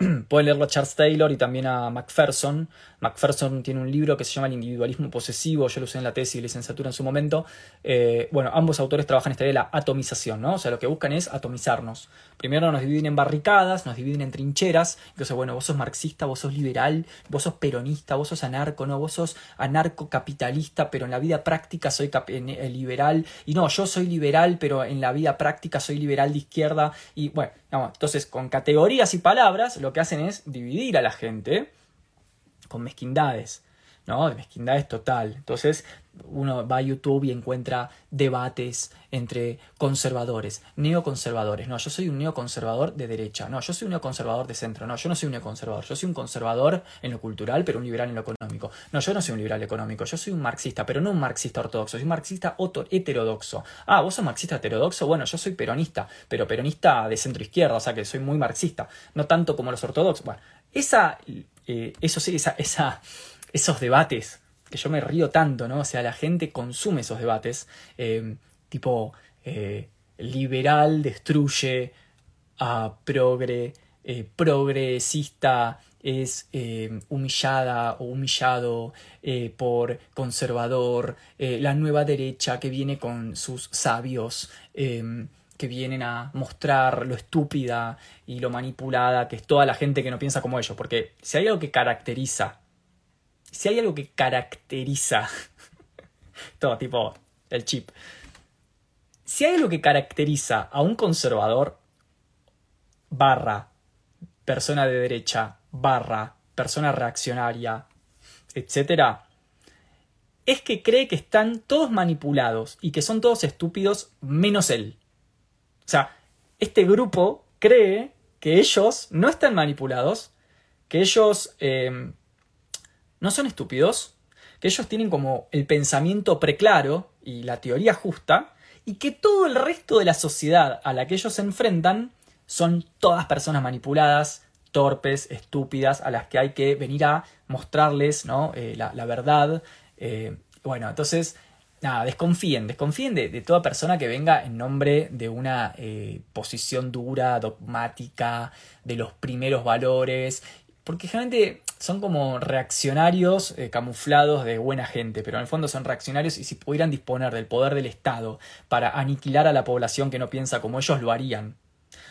pueden leerlo a Charles Taylor y también a Macpherson. Macpherson tiene un libro que se llama El individualismo posesivo, yo lo usé en la tesis y licenciatura en su momento. Eh, bueno, ambos autores trabajan esta idea de la atomización, ¿no? O sea, lo que buscan es atomizarnos. Primero nos dividen en barricadas, nos dividen en trincheras. Entonces, bueno, vos sos marxista, vos sos liberal, vos sos peronista, vos sos anarco, ¿no? Vos sos anarcocapitalista, pero en la vida práctica soy eh, liberal. Y no, yo soy liberal, pero en la vida práctica soy liberal de izquierda. Y bueno, entonces con categorías y palabras lo que hacen es dividir a la gente con mezquindades. ¿No? De mezquindades total. Entonces, uno va a YouTube y encuentra debates entre conservadores, neoconservadores. No, yo soy un neoconservador de derecha. No, yo soy un neoconservador de centro. No, yo no soy un neoconservador. Yo soy un conservador en lo cultural, pero un liberal en lo económico. No, yo no soy un liberal económico. Yo soy un marxista, pero no un marxista ortodoxo. Soy un marxista heterodoxo. Ah, vos sos marxista heterodoxo. Bueno, yo soy peronista, pero peronista de centro izquierda, o sea que soy muy marxista. No tanto como los ortodoxos. Bueno, esa, eh, eso sí, esa, esa esos debates, que yo me río tanto, ¿no? O sea, la gente consume esos debates, eh, tipo, eh, liberal destruye a progre, eh, progresista es humillada o humillado por conservador, la nueva derecha que viene con sus sabios que vienen a mostrar lo estúpida y lo manipulada que es toda la gente que no piensa como ellos, porque si hay algo que caracteriza si hay algo que caracteriza, todo tipo el chip, si hay algo que caracteriza a un conservador barra persona de derecha barra persona reaccionaria, etc., es que cree que están todos manipulados y que son todos estúpidos menos él. O sea, este grupo cree que ellos no están manipulados, que ellos eh, no son estúpidos, que ellos tienen como el pensamiento preclaro y la teoría justa, y que todo el resto de la sociedad a la que ellos se enfrentan son todas personas manipuladas, torpes, estúpidas, a las que hay que venir a mostrarles ¿no? Eh, la, verdad. Eh, bueno, entonces, nada, desconfíen, desconfíen de, toda persona que venga en nombre de una eh, posición dura, dogmática, de los primeros valores porque generalmente son como reaccionarios eh, camuflados de buena gente, pero en el fondo son reaccionarios y si pudieran disponer del poder del Estado para aniquilar a la población que no piensa como ellos, lo harían.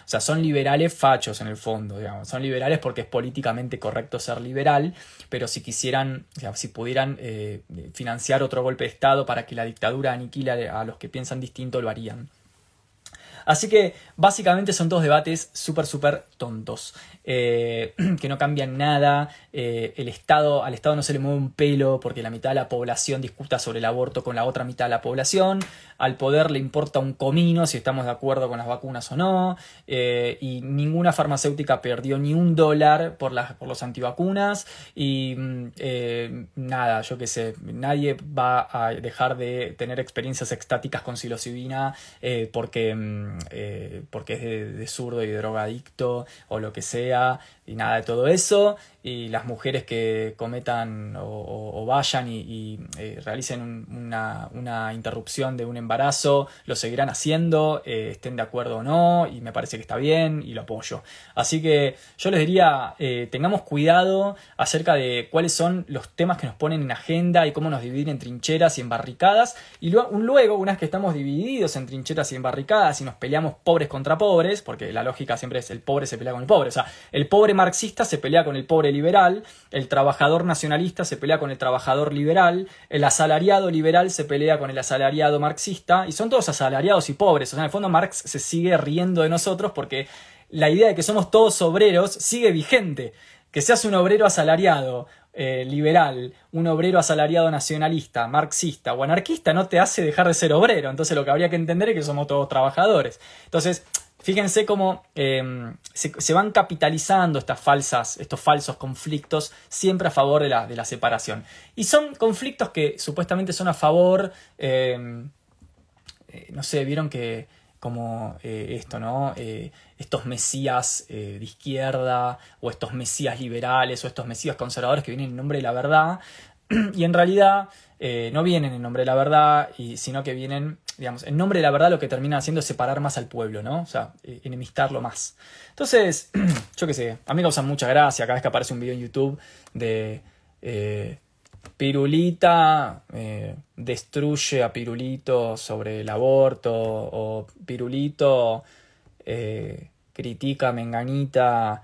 O sea, son liberales fachos en el fondo, digamos. Son liberales porque es políticamente correcto ser liberal, pero si quisieran, si pudieran eh, financiar otro golpe de Estado para que la dictadura aniquile a los que piensan distinto, lo harían. Así que básicamente son dos debates súper, súper tontos. Eh, que no cambian nada, eh, el Estado, al Estado no se le mueve un pelo porque la mitad de la población discuta sobre el aborto con la otra mitad de la población, al poder le importa un comino si estamos de acuerdo con las vacunas o no, eh, y ninguna farmacéutica perdió ni un dólar por, las, por los antivacunas, y mm, nada, yo qué sé, nadie va a dejar de tener experiencias extáticas con psilocibina porque, mm, porque es de, zurdo y drogadicto o lo que sea y nada de todo eso y las mujeres que cometan o, vayan y, eh, realicen una, interrupción de un embarazo lo seguirán haciendo, eh, estén de acuerdo o no, y me parece que está bien y lo apoyo. Así que yo les diría, eh, tengamos cuidado acerca de cuáles son los temas que nos ponen en agenda y cómo nos dividen en trincheras y en barricadas, y luego, luego una vez que estamos divididos en trincheras y en barricadas y nos peleamos pobres contra pobres, porque la lógica siempre es el pobre se pelea con el pobre, o sea, el pobre marxista se pelea con el pobre liberal, el trabajador nacionalista se pelea con el trabajador liberal, el asalariado liberal se pelea con el asalariado marxista, y son todos asalariados y pobres. O sea, en el fondo Marx se sigue riendo de nosotros porque la idea de que somos todos obreros sigue vigente. Que seas un obrero asalariado, eh, liberal, un obrero asalariado nacionalista, marxista o anarquista no te hace dejar de ser obrero. Entonces lo que habría que entender es que somos todos trabajadores. Entonces, Fíjense cómo em, se, van capitalizando estas falsas, estos falsos conflictos siempre a favor de la, de la separación. Y son conflictos que supuestamente son a favor, em, eh, no sé, vieron que como eh, esto, ¿no? Eh, estos mesías de izquierda o estos mesías liberales o estos mesías conservadores que vienen en nombre de la verdad y en realidad no vienen en nombre de la verdad, y, sino que vienen digamos, en nombre de la verdad lo que termina haciendo es separar más al pueblo, ¿no? O sea, eh, enemistarlo más. Entonces, yo qué sé, a mí me causa mucha gracia cada vez que aparece un video en YouTube de eh, Pirulita eh, destruye a Pirulito sobre el aborto o Pirulito critica a Menganita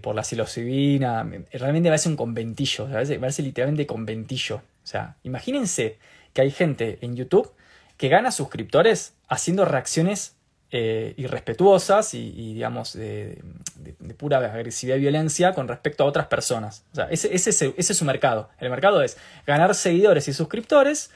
por la psilocibina. Realmente parece un conventillo, parece, parece literalmente conventillo. O sea, imagínense que hay gente en YouTube que gana suscriptores haciendo reacciones eh, irrespetuosas y, digamos, de, pura agresividad y violencia con respecto a otras personas. O sea, ese, ese, es su mercado. El mercado es ganar seguidores y suscriptores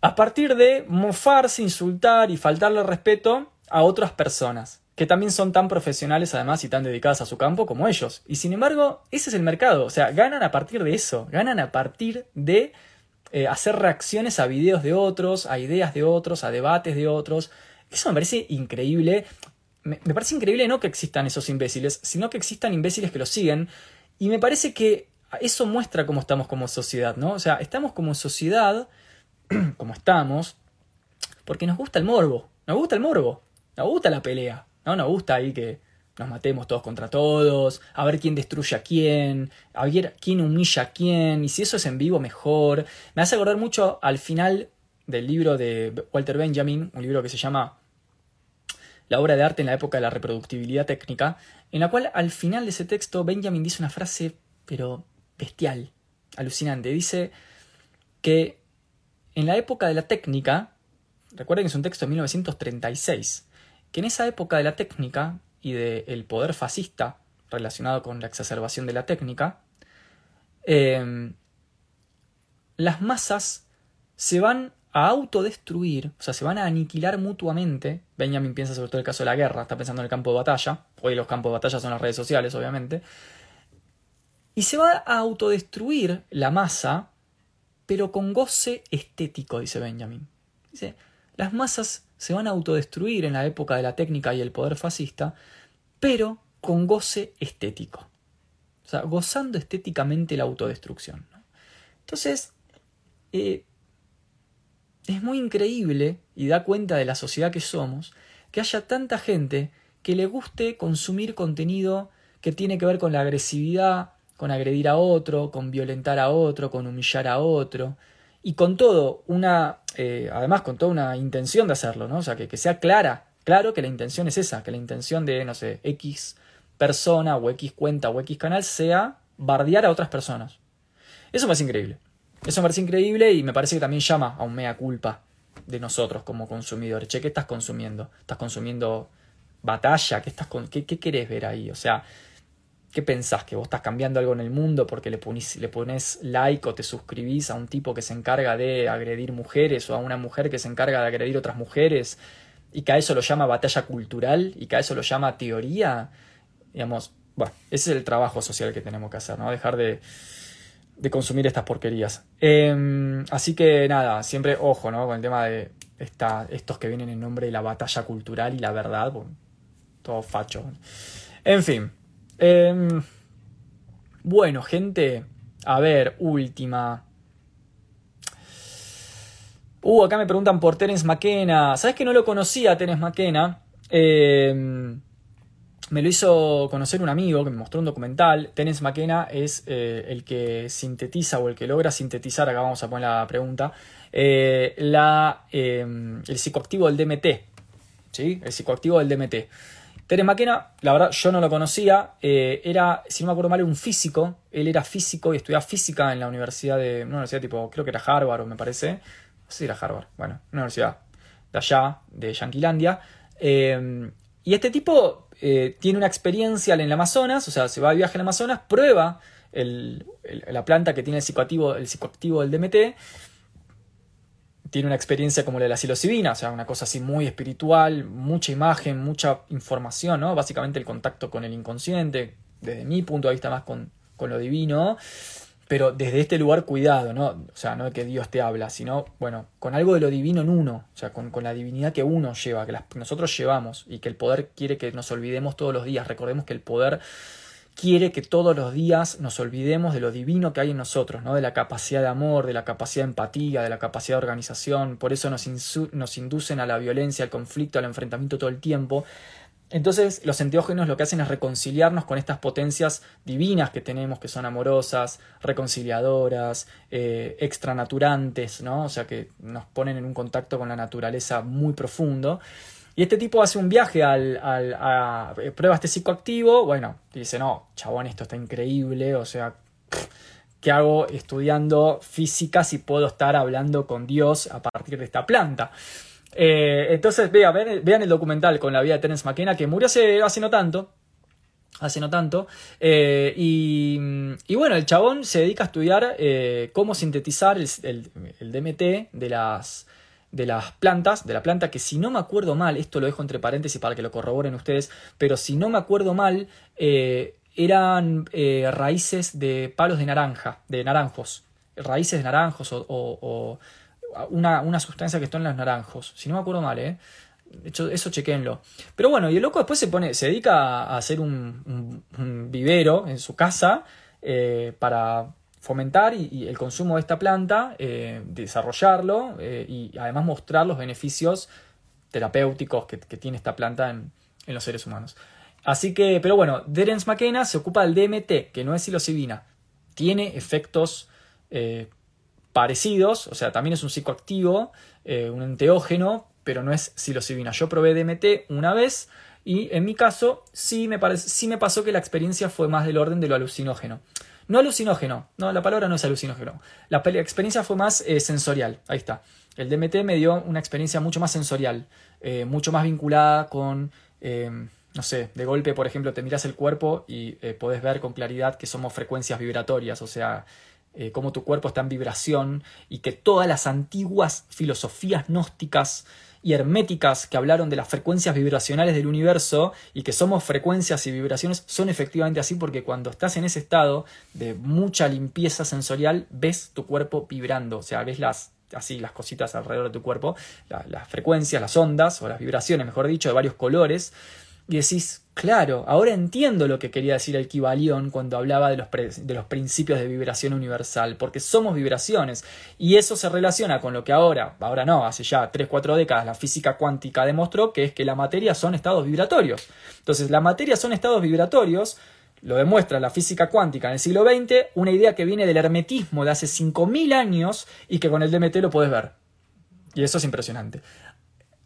a partir de mofarse, insultar y faltarle respeto a otras personas que también son tan profesionales además y tan dedicadas a su campo como ellos. Y sin embargo, ese es el mercado. O sea, ganan a partir de eso, ganan a partir de eh, hacer reacciones a videos de otros, a ideas de otros, a debates de otros. Eso me parece increíble. Me, parece increíble no que existan esos imbéciles, sino que existan imbéciles que los siguen. Y me parece que eso muestra cómo estamos como sociedad, ¿no? O sea, estamos como sociedad, como estamos, porque nos gusta el morbo. Nos gusta el morbo. Nos gusta la pelea. ¿No? Nos gusta ahí que nos matemos todos contra todos, a ver quién destruye a quién, a ver quién humilla a quién, y si eso es en vivo, mejor. Me hace acordar mucho al final del libro de Walter Benjamin, un libro que se llama La obra de arte en la época de la reproductibilidad técnica, en la cual al final de ese texto Benjamin dice una frase, pero bestial, alucinante. Dice que en la época de la técnica, recuerden que es un texto de 1936, que en esa época de la técnica y del poder fascista relacionado con la exacerbación de la técnica, em, las masas se van a autodestruir, o sea, se van a aniquilar mutuamente. Benjamin piensa sobre todo el caso de la guerra, está pensando en el campo de batalla. Hoy los campos de batalla son las redes sociales, obviamente. Y se va a autodestruir la masa, pero con goce estético, dice Benjamin. Dice, las masas se van a autodestruir en la época de la técnica y el poder fascista, pero con goce estético. O sea, gozando estéticamente la autodestrucción. Entonces, eh, es muy increíble y da cuenta de la sociedad que somos que haya tanta gente que le guste consumir contenido que tiene que ver con la agresividad, con agredir a otro, con violentar a otro, con humillar a otro, y con todo una, eh, además con toda una intención de hacerlo, ¿no? O sea, que, que, sea clara, claro que la intención es esa, que la intención de, no sé, X persona o X cuenta o X canal sea bardear a otras personas. Eso me parece increíble. Eso me parece increíble y me parece que también llama a un mea culpa de nosotros como consumidores. Che, ¿qué estás consumiendo? ¿Estás consumiendo batalla? ¿Qué, estás con, qué, qué querés ver ahí? O sea, ¿qué pensás? ¿Que vos estás cambiando algo en el mundo porque le, le pones like o te suscribís a un tipo que se encarga de agredir mujeres o a una mujer que se encarga de agredir otras mujeres y que a eso lo llama batalla cultural y que a eso lo llama teoría? Digamos, bueno, ese es el trabajo social que tenemos que hacer, ¿no? Dejar de, de consumir estas porquerías. Em, así que nada, siempre ojo, ¿no? Con el tema de esta, estos que vienen en nombre de la batalla cultural y la verdad, todo facho. En fin. Em, bueno, gente, a ver, última. Uh, acá me preguntan por Terence McKenna. ¿Sabes que no lo conocía Terence McKenna? Eh, me lo hizo conocer un amigo que me mostró un documental. Terence McKenna es eh, el que sintetiza o el que logra sintetizar, acá vamos a poner la pregunta, eh, la, eh, el psicoactivo del DMT. ¿sí? El psicoactivo del DMT. Terence McKenna, la verdad, yo no lo conocía. era, si no me acuerdo mal, un físico. Él era físico y estudiaba física en la universidad de. Una universidad tipo, creo que era Harvard, o me parece. No sé si era Harvard. Bueno, una universidad de allá, de Yanquilandia. y este tipo eh, tiene una experiencia en el Amazonas, o sea, se va de viaje al Amazonas, prueba la planta que tiene el psicoactivo, el psicoactivo del DMT, tiene una experiencia como la de la psilocibina, o sea, una cosa así muy espiritual, mucha imagen, mucha información, ¿no? Básicamente el contacto con el inconsciente, desde mi punto de vista más con, con lo divino pero desde este lugar cuidado, ¿no? O sea, no de que Dios te habla, sino, bueno, con algo de lo divino en uno, o sea, con, la divinidad que uno lleva, que nosotros llevamos y que el poder quiere que nos olvidemos todos los días. Recordemos que el poder quiere que todos los días nos olvidemos de lo divino que hay en nosotros, ¿no? de la capacidad de amor, de la capacidad de empatía, de la capacidad de organización. Por eso nos, inducen a la violencia, al conflicto, al enfrentamiento todo el tiempo. Entonces los enteógenos lo que hacen es reconciliarnos con estas potencias divinas que tenemos, que son amorosas, reconciliadoras, eh, extranaturantes, ¿no? O sea, que nos ponen en un contacto con la naturaleza muy profundo. Y este tipo hace un viaje al, a, eh, prueba este psicoactivo, bueno, dice, no, chabón, esto está increíble, o sea, ¿qué hago estudiando física si puedo estar hablando con Dios a partir de esta planta? Eh, entonces, vean, vean, el documental con la vida de Terence McKenna, que murió hace, no tanto. Hace no tanto. Eh, y, bueno, el chabón se dedica a estudiar cómo sintetizar el, DMT de las, de las plantas, de la planta que si no me acuerdo mal, esto lo dejo entre paréntesis para que lo corroboren ustedes, pero si no me acuerdo mal, eran raíces de palos de naranja, de naranjos, raíces de naranjos o una, sustancia que está en los naranjos. Si no me acuerdo mal, ¿eh? Hecho, eso chequenlo. Pero bueno, y el loco después se pone, se dedica a hacer un, vivero en su casa eh, para fomentar y, el consumo de esta planta, eh, desarrollarlo eh, y además mostrar los beneficios terapéuticos que, tiene esta planta en, los seres humanos. Así que, pero bueno, Derence McKenna se ocupa del DMT, que no es psilocibina. Tiene efectos parecidos, o sea, también es un psicoactivo, eh, un enteógeno, pero no es psilocibina. Yo probé DMT una vez y en mi caso sí me, sí me pasó que la experiencia fue más del orden de lo alucinógeno. No alucinógeno, no, la palabra no es alucinógeno. La experiencia fue más eh, sensorial, ahí está. El DMT me dio una experiencia mucho más sensorial, eh, mucho más vinculada con, no sé, de golpe, por ejemplo, te miras el cuerpo y podés ver con claridad que somos frecuencias vibratorias, o sea, eh, cómo tu cuerpo está en vibración y que todas las antiguas filosofías gnósticas y herméticas que hablaron de las frecuencias vibracionales del universo y que somos frecuencias y vibraciones son efectivamente así porque cuando estás en ese estado de mucha limpieza sensorial ves tu cuerpo vibrando, o sea, ves las así las cositas alrededor de tu cuerpo, las frecuencias, las ondas o las vibraciones, mejor dicho, de varios colores y decís, claro, ahora entiendo lo que quería decir el Kibalión cuando hablaba de los, de los principios de vibración universal, porque somos vibraciones, y eso se relaciona con lo que ahora, ahora no, hace ya 3-4 décadas la física cuántica demostró, que es que la materia son estados vibratorios. Entonces, la materia son estados vibratorios, lo demuestra la física cuántica en el siglo XX, una idea que viene del hermetismo de hace 5.000 años y que con el DMT lo puedes ver. Y eso es impresionante.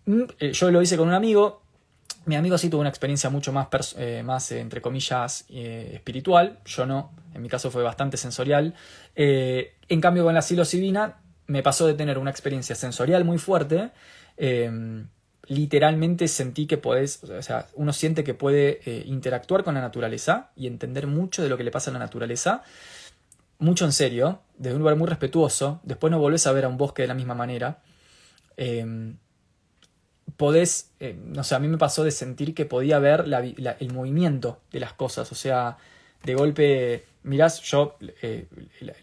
Mm, eh, yo lo hice con un amigo, mi amigo sí tuvo una experiencia mucho más, eh, eh, entre comillas, eh, espiritual. Yo no. En mi caso fue bastante sensorial. en cambio, con la psilocibina me pasó de tener una experiencia sensorial muy fuerte, em, literalmente sentí que podés, o sea, uno siente que puede interactuar con la naturaleza y entender mucho de lo que le pasa a la naturaleza, mucho en serio, desde un lugar muy respetuoso, después no volvés a ver a un bosque de la misma manera. Podés, eh, no sé, a mí me pasó de sentir que podía ver el movimiento de las cosas, o sea, de golpe mirás, yo eh,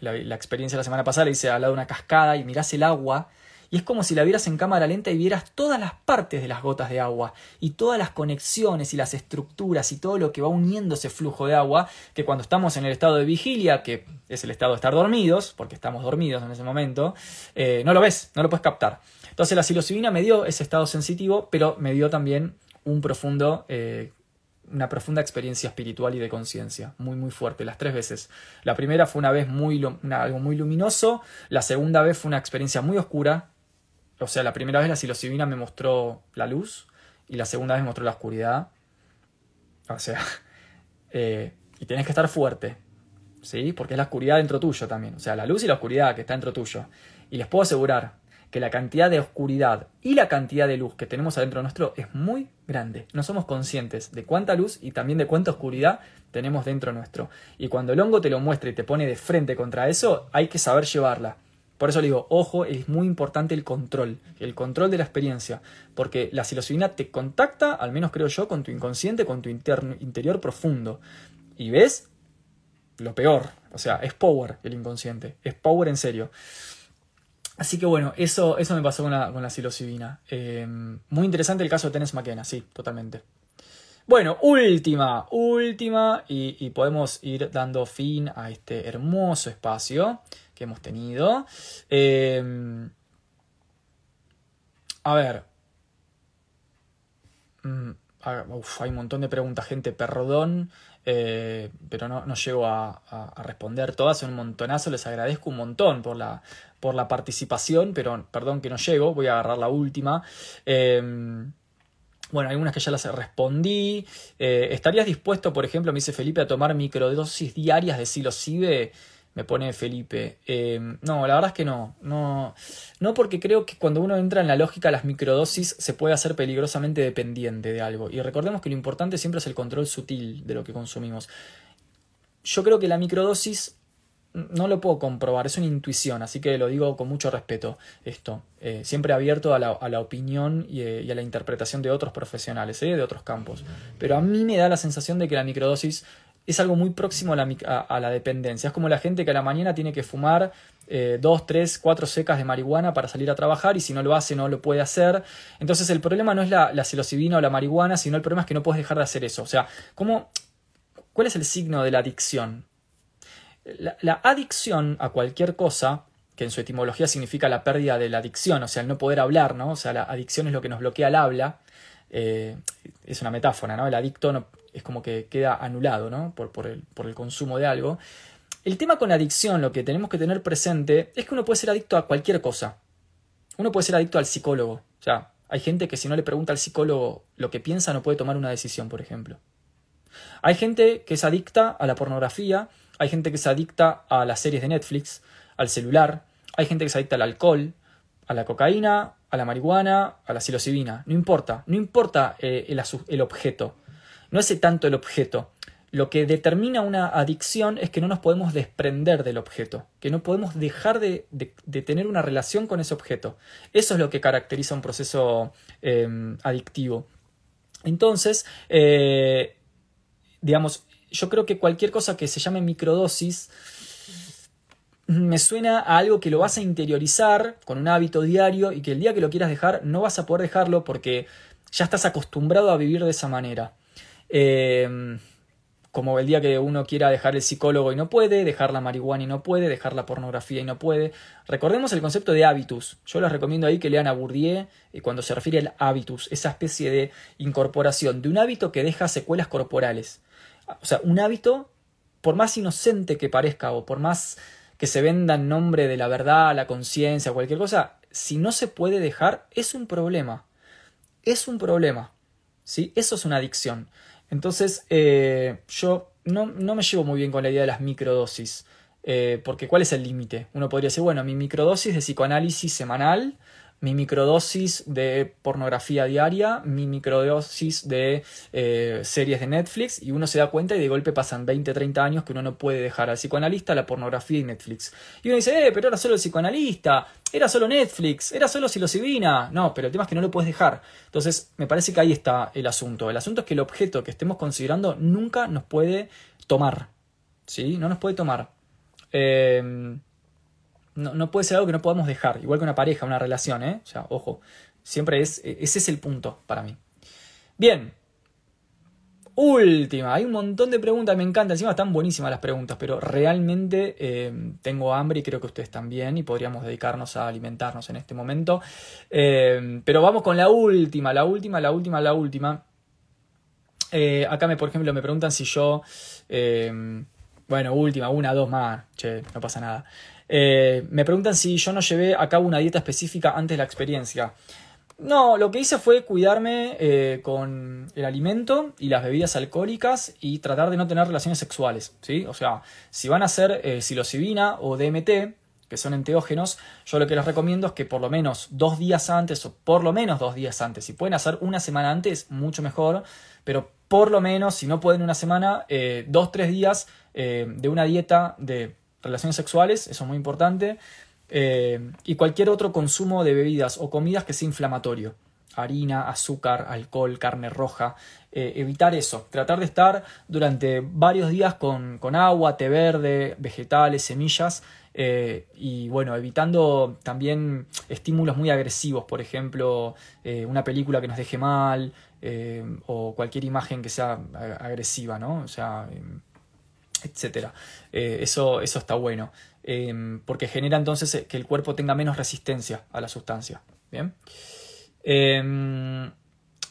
la, experiencia de la semana pasada hice al lado de una cascada y mirás el agua y es como si la vieras en cámara lenta y vieras todas las partes de las gotas de agua y todas las conexiones y las estructuras y todo lo que va uniendo ese flujo de agua que cuando estamos en el estado de vigilia, que es el estado de estar dormidos, porque estamos dormidos en ese momento, eh, no lo ves, no lo puedes captar. Entonces la psilocibina me dio ese estado sensitivo, pero me dio también un profundo eh, una profunda experiencia espiritual y de conciencia, muy muy fuerte, las tres veces. La primera fue una vez muy, algo muy luminoso, la segunda vez fue una experiencia muy oscura, o sea, la primera vez la psilocibina me mostró la luz y la segunda vez me mostró la oscuridad. O sea, eh, y tienes que estar fuerte, ¿sí? Porque es la oscuridad dentro tuyo también, o sea, la luz y la oscuridad que está dentro tuyo. Y les puedo asegurar que la cantidad de oscuridad y la cantidad de luz que tenemos adentro nuestro es muy grande. No somos conscientes de cuánta luz y también de cuánta oscuridad tenemos dentro nuestro. Y cuando el hongo te lo muestra y te pone de frente contra eso, hay que saber llevarla. Por eso le digo, ojo, es muy importante el control, el control de la experiencia, porque la psilocibina te contacta, al menos creo yo, con tu inconsciente, con tu interior profundo. Y ves lo peor, o sea, es power el inconsciente, es power en serio. Así que bueno, eso, eso me pasó con la, con la. Eh, muy interesante el caso de Tennis McKenna, sí, totalmente. Bueno, última, última, y, podemos ir dando fin a este hermoso espacio que hemos tenido. Eh, a ver. Mm, hay un montón de preguntas, gente, perdón. Eh, pero no, no llego a, responder todas, un montonazo, les agradezco un montón por la, por la participación, pero perdón que no llego, voy a agarrar la última. Em, bueno, algunas que ya las respondí. Eh, ¿Estarías dispuesto, por ejemplo, me dice Felipe, a tomar microdosis diarias de psilocibe? me pone Felipe. Eh, no, la verdad es que no, no. No porque creo que cuando uno entra en la lógica las microdosis se puede hacer peligrosamente dependiente de algo. Y recordemos que lo importante siempre es el control sutil de lo que consumimos. Yo creo que la microdosis no lo puedo comprobar, es una intuición, así que lo digo con mucho respeto esto. Eh, siempre abierto a la, opinión eh, y, a la interpretación de otros profesionales, de otros campos. Pero a mí me da la sensación de que la microdosis es algo muy próximo a la, dependencia. Es como la gente que a la mañana tiene que fumar eh, dos, tres, cuatro secas de marihuana para salir a trabajar y si no lo hace no lo puede hacer. Entonces el problema no es la, la psilocibina o la marihuana, sino el problema es que no puedes dejar de hacer eso. O sea, ¿cómo, ¿cuál es el signo de la adicción? La, adicción a cualquier cosa que en su etimología significa la pérdida de la adicción, o sea, el no poder hablar, ¿no? O sea, la adicción es lo que nos bloquea el habla. Eh, es una metáfora, ¿no? El adicto es como que queda anulado ¿no? por, por, el, por el consumo de algo. El tema con la adicción, lo que tenemos que tener presente, es que uno puede ser adicto a cualquier cosa. Uno puede ser adicto al psicólogo. O sea, hay gente que si no le pregunta al psicólogo lo que piensa no puede tomar una decisión, por ejemplo. Hay gente que es adicta a la pornografía, hay gente que es adicta a las series de Netflix, al celular, hay gente que es adicta al alcohol, a la cocaína, a la marihuana, a la psilocibina. No importa, no importa eh, el, el objeto. No es tanto el objeto. Lo que determina una adicción es que no nos podemos desprender del objeto, que no podemos dejar de, tener una relación con ese objeto. Eso es lo que caracteriza un proceso em, adictivo. Entonces, eh, digamos, yo creo que cualquier cosa que se llame microdosis me suena a algo que lo vas a interiorizar con un hábito diario y que el día que lo quieras dejar no vas a poder dejarlo porque ya estás acostumbrado a vivir de esa manera. Eh, como el día que uno quiera dejar el psicólogo y no puede, dejar la marihuana y no puede, dejar la pornografía y no puede. Recordemos el concepto de hábitus. Yo les recomiendo ahí que lean a Bourdieu y cuando se refiere al hábitus, esa especie de incorporación de un hábito que deja secuelas corporales. O sea, un hábito, por más inocente que parezca o por más que se venda en nombre de la verdad, la conciencia, cualquier cosa, si no se puede dejar, es un problema. Es un problema. ¿sí? Eso es una adicción. Entonces, eh, yo no, me llevo muy bien con la idea de las microdosis. Eh, porque ¿cuál es el límite? Uno podría decir, bueno, mi microdosis de psicoanálisis semanal mi microdosis de pornografía diaria, mi microdosis de eh, series de Netflix y uno se da cuenta y de golpe pasan 20, 30 años que uno no puede dejar al psicoanalista, la pornografía y Netflix. Y uno dice, eh, pero era solo el psicoanalista, era solo Netflix, era solo psilocibina. No, pero el tema es que no lo puedes dejar. Entonces, me parece que ahí está el asunto. El asunto es que el objeto que estemos considerando nunca nos puede tomar. ¿Sí? No nos puede tomar. Eh, no, puede ser algo que no podamos dejar, igual que una pareja, una relación, ¿eh? O sea, ojo, siempre es, ese es el punto para mí. Bien, última, hay un montón de preguntas, me encanta, encima están buenísimas las preguntas, pero realmente eh, tengo hambre y creo que ustedes también y podríamos dedicarnos a alimentarnos en este momento. Eh, pero vamos con la última, la última, la última, la última. Eh, acá, me, por ejemplo, me preguntan si yo... bueno, última, una, dos más, che, no pasa nada. Eh, me preguntan si yo no llevé a cabo una dieta específica antes de la experiencia. No, lo que hice fue cuidarme eh, con el alimento y las bebidas alcohólicas y tratar de no tener relaciones sexuales. ¿sí? O sea, si van a hacer eh, psilocibina o DMT, que son enteógenos, yo lo que les recomiendo es que por lo menos dos días antes, o por lo menos dos días antes, si pueden hacer una semana antes, mucho mejor, pero por lo menos, si no pueden una semana, dos, tres días de una dieta de relaciones sexuales, eso es muy importante, eh, y cualquier otro consumo de bebidas o comidas que sea inflamatorio. Harina, azúcar, alcohol, carne roja. Eh, evitar eso. Tratar de estar durante varios días con, agua, té verde, vegetales, semillas. Eh, y bueno, evitando también estímulos muy agresivos, por ejemplo, una película que nos deje mal o cualquier imagen que sea agresiva, ¿no? O sea, etcétera. Eh, eso, eso está bueno, em, porque genera entonces eh, que el cuerpo tenga menos resistencia a la sustancia. Bien. Em,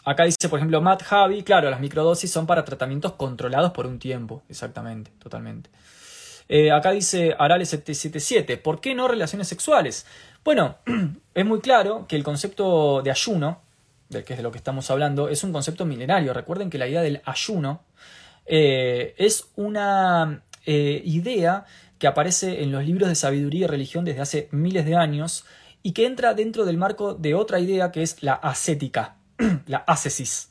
acá dice, por ejemplo, Matt Javi, claro, las microdosis son para tratamientos controlados por un tiempo, exactamente, totalmente. Eh, acá dice Arale777, ¿por qué no relaciones sexuales? Bueno, es muy claro que el concepto de ayuno, de que es de lo que estamos hablando, es un concepto milenario. Recuerden que la idea del ayuno eh, es una eh, idea que aparece en los libros de sabiduría y religión desde hace miles de años y que entra dentro del marco de otra idea que es la ascética, la ascesis.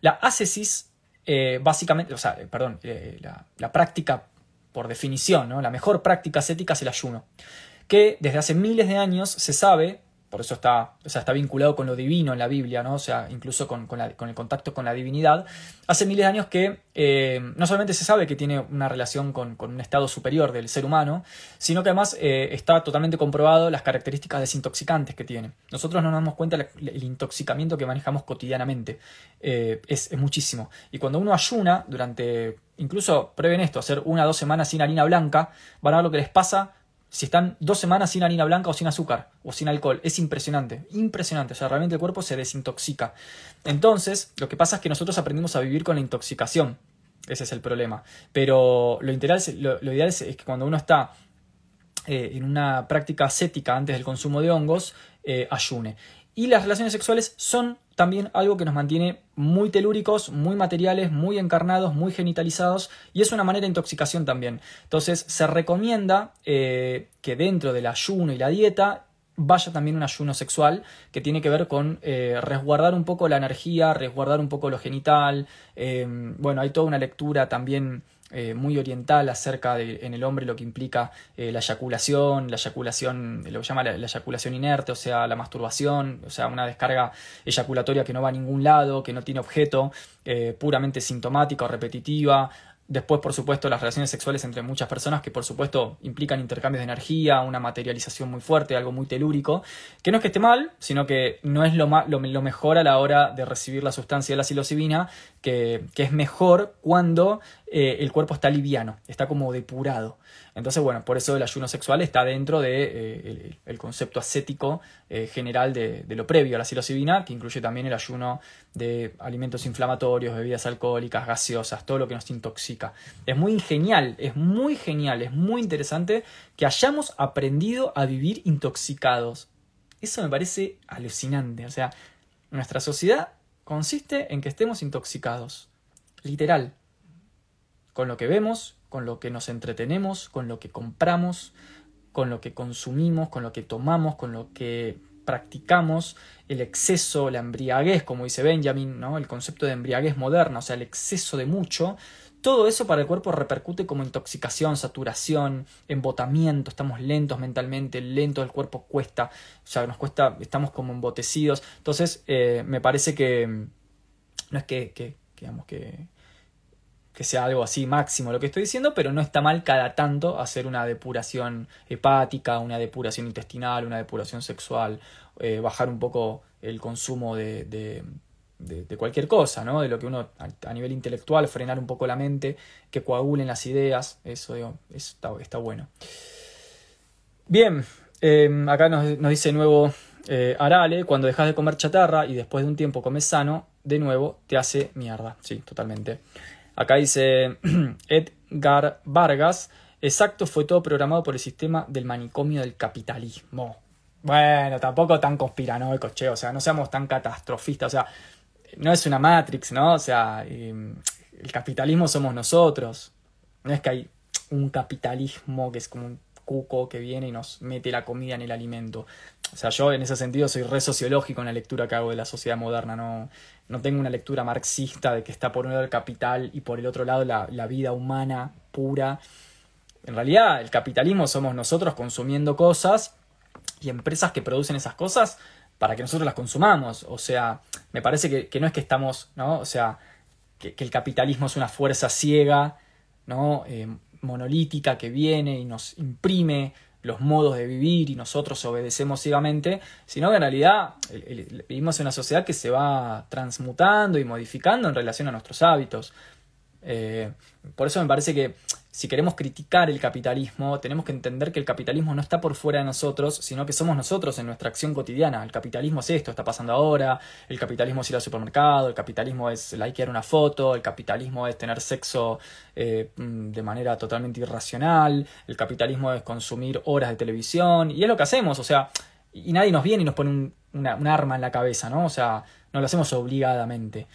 La ascesis, eh, básicamente, o sea, perdón, la, la, práctica por definición, ¿no? la mejor práctica ascética es el ayuno, que desde hace miles de años se sabe por eso está, o sea, está vinculado con lo divino en la Biblia, ¿no? O sea, incluso con, el contacto con la divinidad. Hace miles de años que eh, no solamente se sabe que tiene una relación con, un estado superior del ser humano, sino que además eh, está totalmente comprobado las características desintoxicantes que tiene. Nosotros no nos damos cuenta del intoxicamiento que manejamos cotidianamente. Eh, es, es muchísimo. Y cuando uno ayuna durante, incluso prueben esto, hacer una o dos semanas sin harina blanca, van a ver lo que les pasa si están dos semanas sin harina blanca o sin azúcar o sin alcohol. Es impresionante, impresionante. O sea, realmente el cuerpo se desintoxica. Entonces, lo que pasa es que nosotros aprendimos a vivir con la intoxicación. Ese es el problema. Pero lo, ideal, lo, ideal es, que cuando uno está eh, en una práctica ascética antes del consumo de hongos, eh, ayune. Y las relaciones sexuales son también algo que nos mantiene muy telúricos, muy materiales, muy encarnados, muy genitalizados y es una manera de intoxicación también. Entonces se recomienda eh, que dentro del ayuno y la dieta vaya también un ayuno sexual que tiene que ver con eh, resguardar un poco la energía, resguardar un poco lo genital. Eh, bueno, hay toda una lectura también eh, muy oriental acerca de en el hombre lo que implica eh, la eyaculación, la eyaculación, lo que llama la, eyaculación inerte, o sea, la masturbación, o sea, una descarga eyaculatoria que no va a ningún lado, que no tiene objeto, eh, puramente sintomática o repetitiva, Después, por supuesto, las relaciones sexuales entre muchas personas que, por supuesto, implican intercambios de energía, una materialización muy fuerte, algo muy telúrico, que no es que esté mal, sino que no es lo, lo, mejor a la hora de recibir la sustancia de la psilocibina, que, que es mejor cuando eh, el cuerpo está liviano, está como depurado. Entonces, bueno, por eso el ayuno sexual está dentro del de, eh, el, concepto ascético eh, general de, lo previo a la psilocibina, que incluye también el ayuno de alimentos inflamatorios, bebidas alcohólicas, gaseosas, todo lo que nos intoxica. Es muy genial, es muy genial, es muy interesante que hayamos aprendido a vivir intoxicados. Eso me parece alucinante. O sea, nuestra sociedad consiste en que estemos intoxicados. Literal. Con lo que vemos, con lo que nos entretenemos, con lo que compramos, con lo que consumimos, con lo que tomamos, con lo que practicamos, el exceso, la embriaguez, como dice Benjamin, ¿no? el concepto de embriaguez moderna, o sea, el exceso de mucho, todo eso para el cuerpo repercute como intoxicación, saturación, embotamiento, estamos lentos mentalmente, lento el cuerpo cuesta, o sea, nos cuesta, estamos como embotecidos. Entonces, eh, me parece que no es que, que digamos, que, que sea algo así máximo lo que estoy diciendo, pero no está mal cada tanto hacer una depuración hepática, una depuración intestinal, una depuración sexual, eh, bajar un poco el consumo de, de, cualquier cosa, ¿no? De lo que uno a, nivel intelectual, frenar un poco la mente, que coagulen las ideas, eso, está, está, bueno. Bien, em, acá nos, dice nuevo eh, Arale, cuando dejas de comer chatarra y después de un tiempo comes sano, de nuevo te hace mierda. Sí, totalmente. Acá dice Edgar Vargas, exacto, fue todo programado por el sistema del manicomio del capitalismo. Bueno, tampoco tan conspiranoico, che, o sea, no seamos tan catastrofistas, o sea, no es una Matrix, ¿no? O sea, em, el capitalismo somos nosotros. No es que hay un capitalismo que es como un cuco que viene y nos mete la comida en el alimento. O sea, yo en ese sentido soy re sociológico en la lectura que hago de la sociedad moderna, no, no tengo una lectura marxista de que está por un lado el capital y por el otro lado la, la vida humana pura. En realidad, el capitalismo somos nosotros consumiendo cosas y empresas que producen esas cosas para que nosotros las consumamos. O sea, me parece que, que no es que estamos, ¿no? O sea, que, el capitalismo es una fuerza ciega, ¿no? Eh, monolítica que viene y nos imprime los modos de vivir y nosotros obedecemos ciegamente, sino que en realidad vivimos en una sociedad que se va transmutando y modificando en relación a nuestros hábitos. Eh, por eso me parece que si queremos criticar el capitalismo, tenemos que entender que el capitalismo no está por fuera de nosotros, sino que somos nosotros en nuestra acción cotidiana. El capitalismo es esto, está pasando ahora, el capitalismo es ir al supermercado, el capitalismo es likear una foto, el capitalismo es tener sexo eh, mm, de manera totalmente irracional, el capitalismo es consumir horas de televisión, y es lo que hacemos, o sea, y nadie nos viene y nos pone un, un arma en la cabeza, ¿no? O sea, no lo hacemos obligadamente.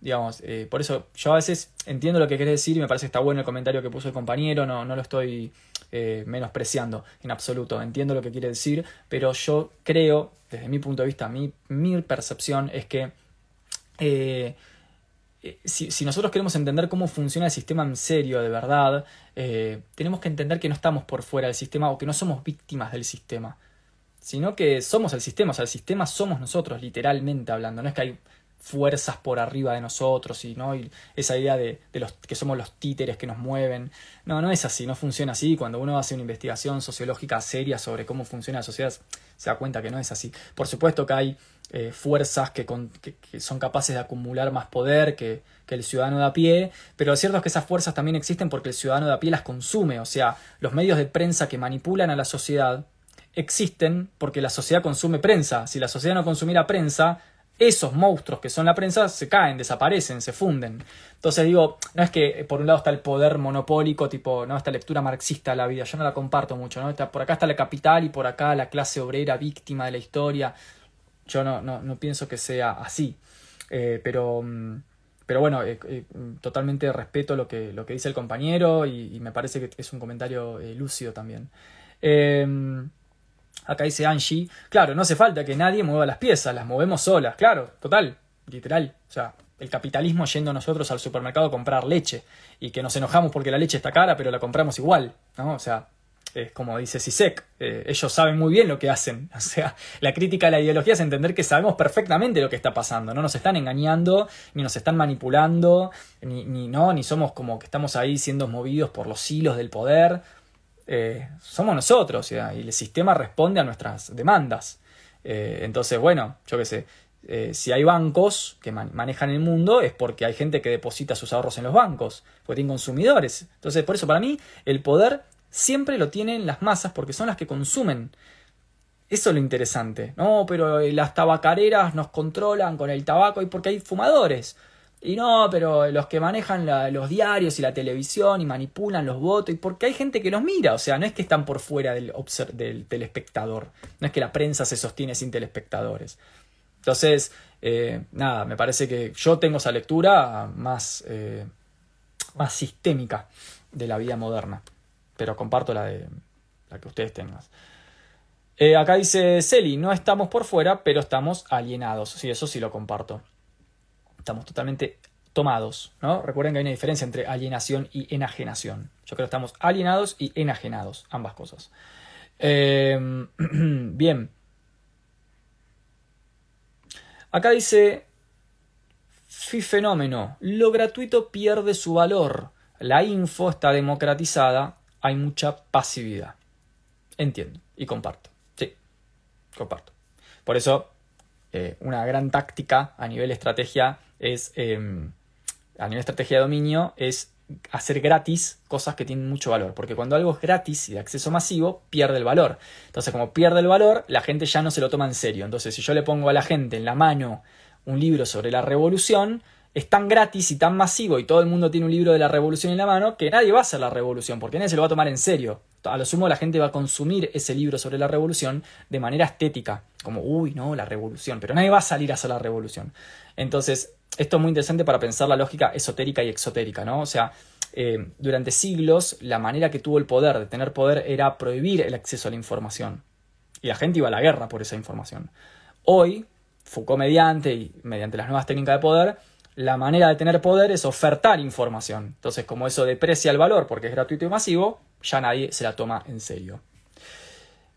Digamos, eh, por eso yo a veces entiendo lo que querés decir y me parece que está bueno el comentario que puso el compañero, no, no lo estoy eh, menospreciando en absoluto, entiendo lo que quiere decir, pero yo creo, desde mi punto de vista, mi, mi percepción es que eh, si, si, nosotros queremos entender cómo funciona el sistema en serio, de verdad, tenemos que entender que no estamos por fuera del sistema o que no somos víctimas del sistema, sino que somos el sistema, o sea, el sistema somos nosotros, literalmente hablando, no es que hay fuerzas por arriba de nosotros y, ¿no? y esa idea de, de, los que somos los títeres que nos mueven. No, no es así, no funciona así. Cuando uno hace una investigación sociológica seria sobre cómo funciona la sociedad, se da cuenta que no es así. Por supuesto que hay eh, fuerzas que, que, son capaces de acumular más poder que, que el ciudadano de a pie, pero lo cierto es que esas fuerzas también existen porque el ciudadano de a pie las consume, o sea, los medios de prensa que manipulan a la sociedad existen porque la sociedad consume prensa. Si la sociedad no consumiera prensa, esos monstruos que son la prensa se caen, desaparecen, se funden. Entonces digo, no es que por un lado está el poder monopólico, tipo, no, esta lectura marxista de la vida, yo no la comparto mucho, ¿no? Está, por acá está la capital y por acá la clase obrera víctima de la historia. Yo no, no, no pienso que sea así. Eh, pero, mm, pero bueno, eh, eh, totalmente respeto lo que, lo que dice el compañero y, y, me parece que es un comentario lúcido también. Acá dice Angie, claro, no hace falta que nadie mueva las piezas, las movemos solas, claro, total, literal. O sea, el capitalismo yendo nosotros al supermercado a comprar leche y que nos enojamos porque la leche está cara, pero la compramos igual, ¿no? O sea, es como dice Sisek, eh, ellos saben muy bien lo que hacen. O sea, la crítica a la ideología es entender que sabemos perfectamente lo que está pasando, no nos están engañando, ni nos están manipulando, ni, ni, no, ni somos como que estamos ahí siendo movidos por los hilos del poder. Eh, somos nosotros y el sistema responde a nuestras demandas. Eh, entonces, bueno, yo qué sé, eh, si hay bancos que manejan el mundo es porque hay gente que deposita sus ahorros en los bancos, porque tienen consumidores. Entonces, por eso para mí el poder siempre lo tienen las masas porque son las que consumen. Eso es lo interesante. No, pero las tabacareras nos controlan con el tabaco y porque hay fumadores. Y no, pero los que manejan los diarios y la televisión y manipulan los votos, y porque hay gente que los mira, o sea, no es que están por fuera del, del telespectador, no es que la prensa se sostiene sin telespectadores. Entonces, eh, nada, me parece que yo tengo esa lectura más, eh, más sistémica de la vida moderna. Pero comparto la de la que ustedes tengan. Eh, acá dice Celi, no estamos por fuera, pero estamos alienados. Sí, eso sí lo comparto. Estamos totalmente tomados, ¿no? Recuerden que hay una diferencia entre alienación y enajenación. Yo creo que estamos alienados y enajenados, ambas cosas. Em, bien. Acá dice, fenómeno, lo gratuito pierde su valor, la info está democratizada, hay mucha pasividad. Entiendo y comparto. Sí, comparto. Por eso, eh, una gran táctica a nivel estrategia es, em, a nivel estrategia de dominio, es hacer gratis cosas que tienen mucho valor, porque cuando algo es gratis y de acceso masivo, pierde el valor. Entonces, como pierde el valor, la gente ya no se lo toma en serio. Entonces, si yo le pongo a la gente en la mano un libro sobre la revolución, es tan gratis y tan masivo y todo el mundo tiene un libro de la revolución en la mano que nadie va a hacer la revolución porque nadie se lo va a tomar en serio. A lo sumo la gente va a consumir ese libro sobre la revolución de manera estética, como, uy, no, la revolución, pero nadie va a salir a hacer la revolución. Entonces, esto es muy interesante para pensar la lógica esotérica y exotérica, ¿no? O sea, eh, durante siglos la manera que tuvo el poder de tener poder era prohibir el acceso a la información. Y la gente iba a la guerra por esa información. Hoy, Foucault mediante y mediante las nuevas técnicas de poder, la manera de tener poder es ofertar información. Entonces, como eso deprecia el valor porque es gratuito y masivo, ya nadie se la toma en serio.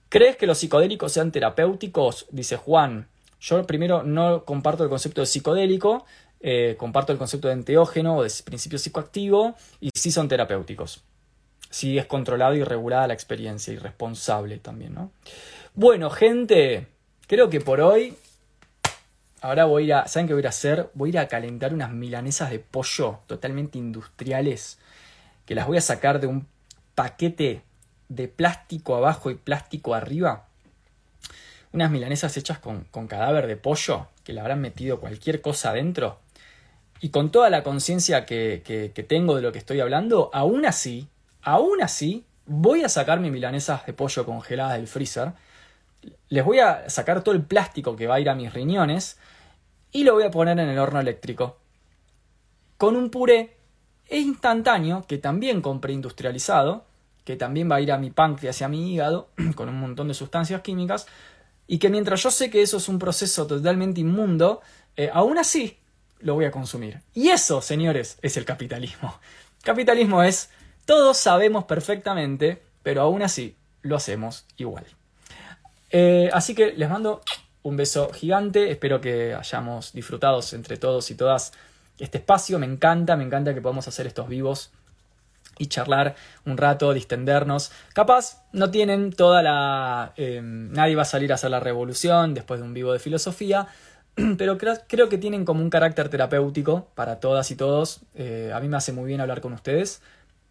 ¿Crees que los psicodélicos sean terapéuticos? Dice Juan. Yo primero no comparto el concepto de psicodélico, eh, comparto el concepto de enteógeno o de principio psicoactivo y sí son terapéuticos. Sí es controlado y regulada la experiencia y responsable también, ¿no? Bueno, gente, creo que por hoy Ahora voy a ir a. ¿Saben qué voy a hacer? Voy a ir a calentar unas milanesas de pollo totalmente industriales. Que las voy a sacar de un paquete de plástico abajo y plástico arriba. Unas milanesas hechas con, cadáver de pollo. Que le habrán metido cualquier cosa adentro. Y con toda la conciencia que, tengo de lo que estoy hablando, aún así, aún así, voy a sacar mis milanesas de pollo congeladas del freezer. Les voy a sacar todo el plástico que va a ir a mis riñones y lo voy a poner en el horno eléctrico. Con un puré instantáneo que también compré industrializado, que también va a ir a mi páncreas y a mi hígado, con un montón de sustancias químicas, y que mientras yo sé que eso es un proceso totalmente inmundo, eh, aún así lo voy a consumir. Y eso, señores, es el capitalismo. Capitalismo es, todos sabemos perfectamente, pero aún así lo hacemos igual. Eh, así que les mando un beso gigante, espero que hayamos disfrutado entre todos y todas este espacio, me encanta, me encanta que podamos hacer estos vivos y charlar un rato, distendernos. Capaz no tienen toda la... Em, nadie va a salir a hacer la revolución después de un vivo de filosofía, pero creo, que tienen como un carácter terapéutico para todas y todos. Eh, a mí me hace muy bien hablar con ustedes,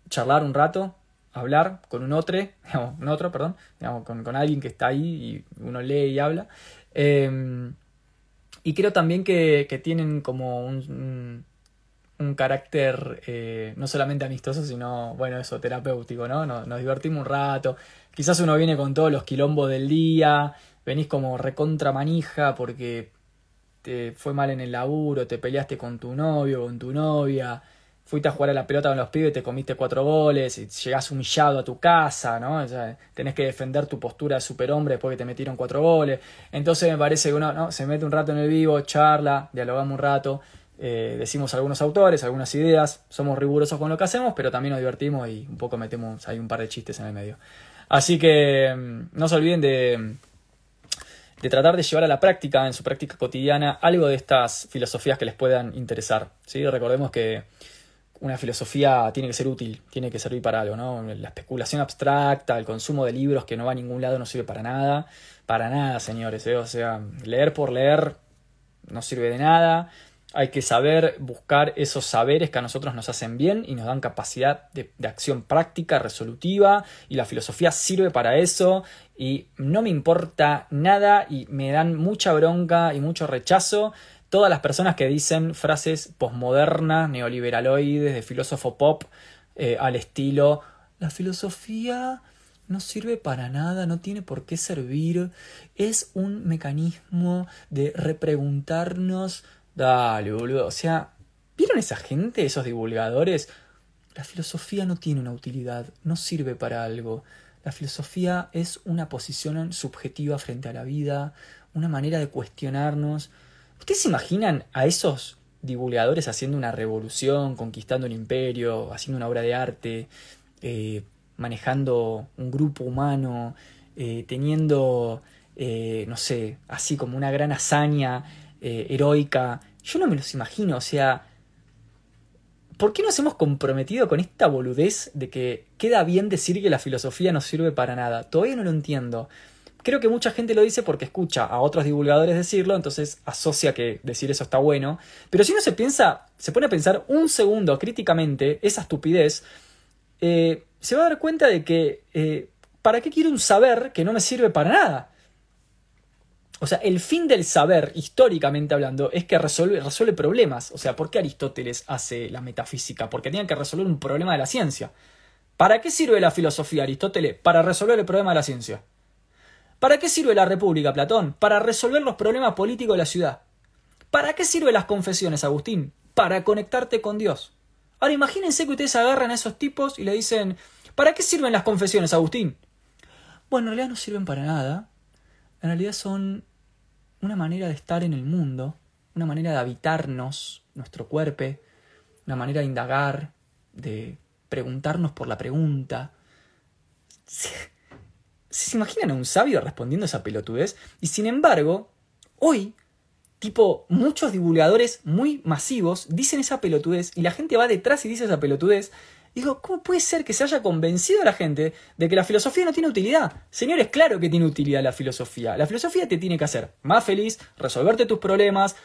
charlar un rato, hablar con un otro, un otro, perdón, con, con, alguien que está ahí y uno lee y habla. Em, y creo también que, tienen como un, un, carácter eh, no solamente amistoso, sino, bueno, eso, terapéutico, ¿no? Nos, nos, divertimos un rato. Quizás uno viene con todos los quilombos del día, venís como recontra manija porque te fue mal en el laburo, te peleaste con tu novio, con tu novia, fuiste a jugar a la pelota con los pibes te comiste cuatro goles y llegás humillado a tu casa, ¿no? tenés que defender tu postura de superhombre después que te metieron cuatro goles. Entonces me parece que uno ¿no? se mete un rato en el vivo, charla, dialogamos un rato, eh, decimos algunos autores, algunas ideas, somos rigurosos con lo que hacemos, pero también nos divertimos y un poco metemos ahí un par de chistes en el medio. Así que mm, no se olviden de de tratar de llevar a la práctica, en su práctica cotidiana, algo de estas filosofías que les puedan interesar. ¿sí? Recordemos que una filosofía tiene que ser útil, tiene que servir para algo, ¿no? La especulación abstracta, el consumo de libros que no va a ningún lado no sirve para nada, para nada, señores, ¿eh? o sea, leer por leer no sirve de nada, hay que saber buscar esos saberes que a nosotros nos hacen bien y nos dan capacidad de, de, acción práctica, resolutiva, y la filosofía sirve para eso, y no me importa nada y me dan mucha bronca y mucho rechazo todas las personas que dicen frases posmodernas, neoliberaloides, de filósofo pop, eh, al estilo, la filosofía no sirve para nada, no tiene por qué servir, es un mecanismo de repreguntarnos, dale, boludo, o sea, ¿vieron esa gente, esos divulgadores? la filosofía no tiene una utilidad, no sirve para algo. La filosofía es una posición subjetiva frente a la vida, una manera de cuestionarnos. ¿Ustedes se imaginan a esos divulgadores haciendo una revolución, conquistando un imperio, haciendo una obra de arte, eh, manejando un grupo humano, eh, teniendo, eh, no sé, así como una gran hazaña heroica? Yo no me los imagino, o sea, ¿por qué nos hemos comprometido con esta boludez de que queda bien decir que la filosofía no sirve para nada? Todavía no lo entiendo. Creo que mucha gente lo dice porque escucha a otros divulgadores decirlo, entonces asocia que decir eso está bueno. Pero si uno se piensa, se pone a pensar un segundo críticamente esa estupidez, eh, se va a dar cuenta de que eh, ¿para qué quiero un saber que no me sirve para nada? O sea, el fin del saber, históricamente hablando, es que resuelve, problemas. O sea, ¿por qué Aristóteles hace la metafísica? Porque tenía que resolver un problema de la ciencia. ¿Para qué sirve la filosofía, Aristóteles? Para resolver el problema de la ciencia. ¿Para qué sirve la República, Platón? Para resolver los problemas políticos de la ciudad. ¿Para qué sirven las confesiones, Agustín? Para conectarte con Dios. Ahora imagínense que ustedes agarran a esos tipos y le dicen, ¿para qué sirven las confesiones, Agustín? Bueno, en realidad no sirven para nada. En realidad son una manera de estar en el mundo, una manera de habitarnos, nuestro cuerpo, una manera de indagar, de preguntarnos por la pregunta se imaginan a un sabio respondiendo esa pelotudez? Y sin embargo, hoy, tipo, muchos divulgadores muy masivos dicen esa pelotudez y la gente va detrás y dice esa pelotudez Digo, ¿cómo puede ser que se haya convencido a la gente de que la filosofía no tiene utilidad? Señores, claro que tiene utilidad la filosofía. La filosofía te tiene que hacer más feliz, resolverte tus problemas,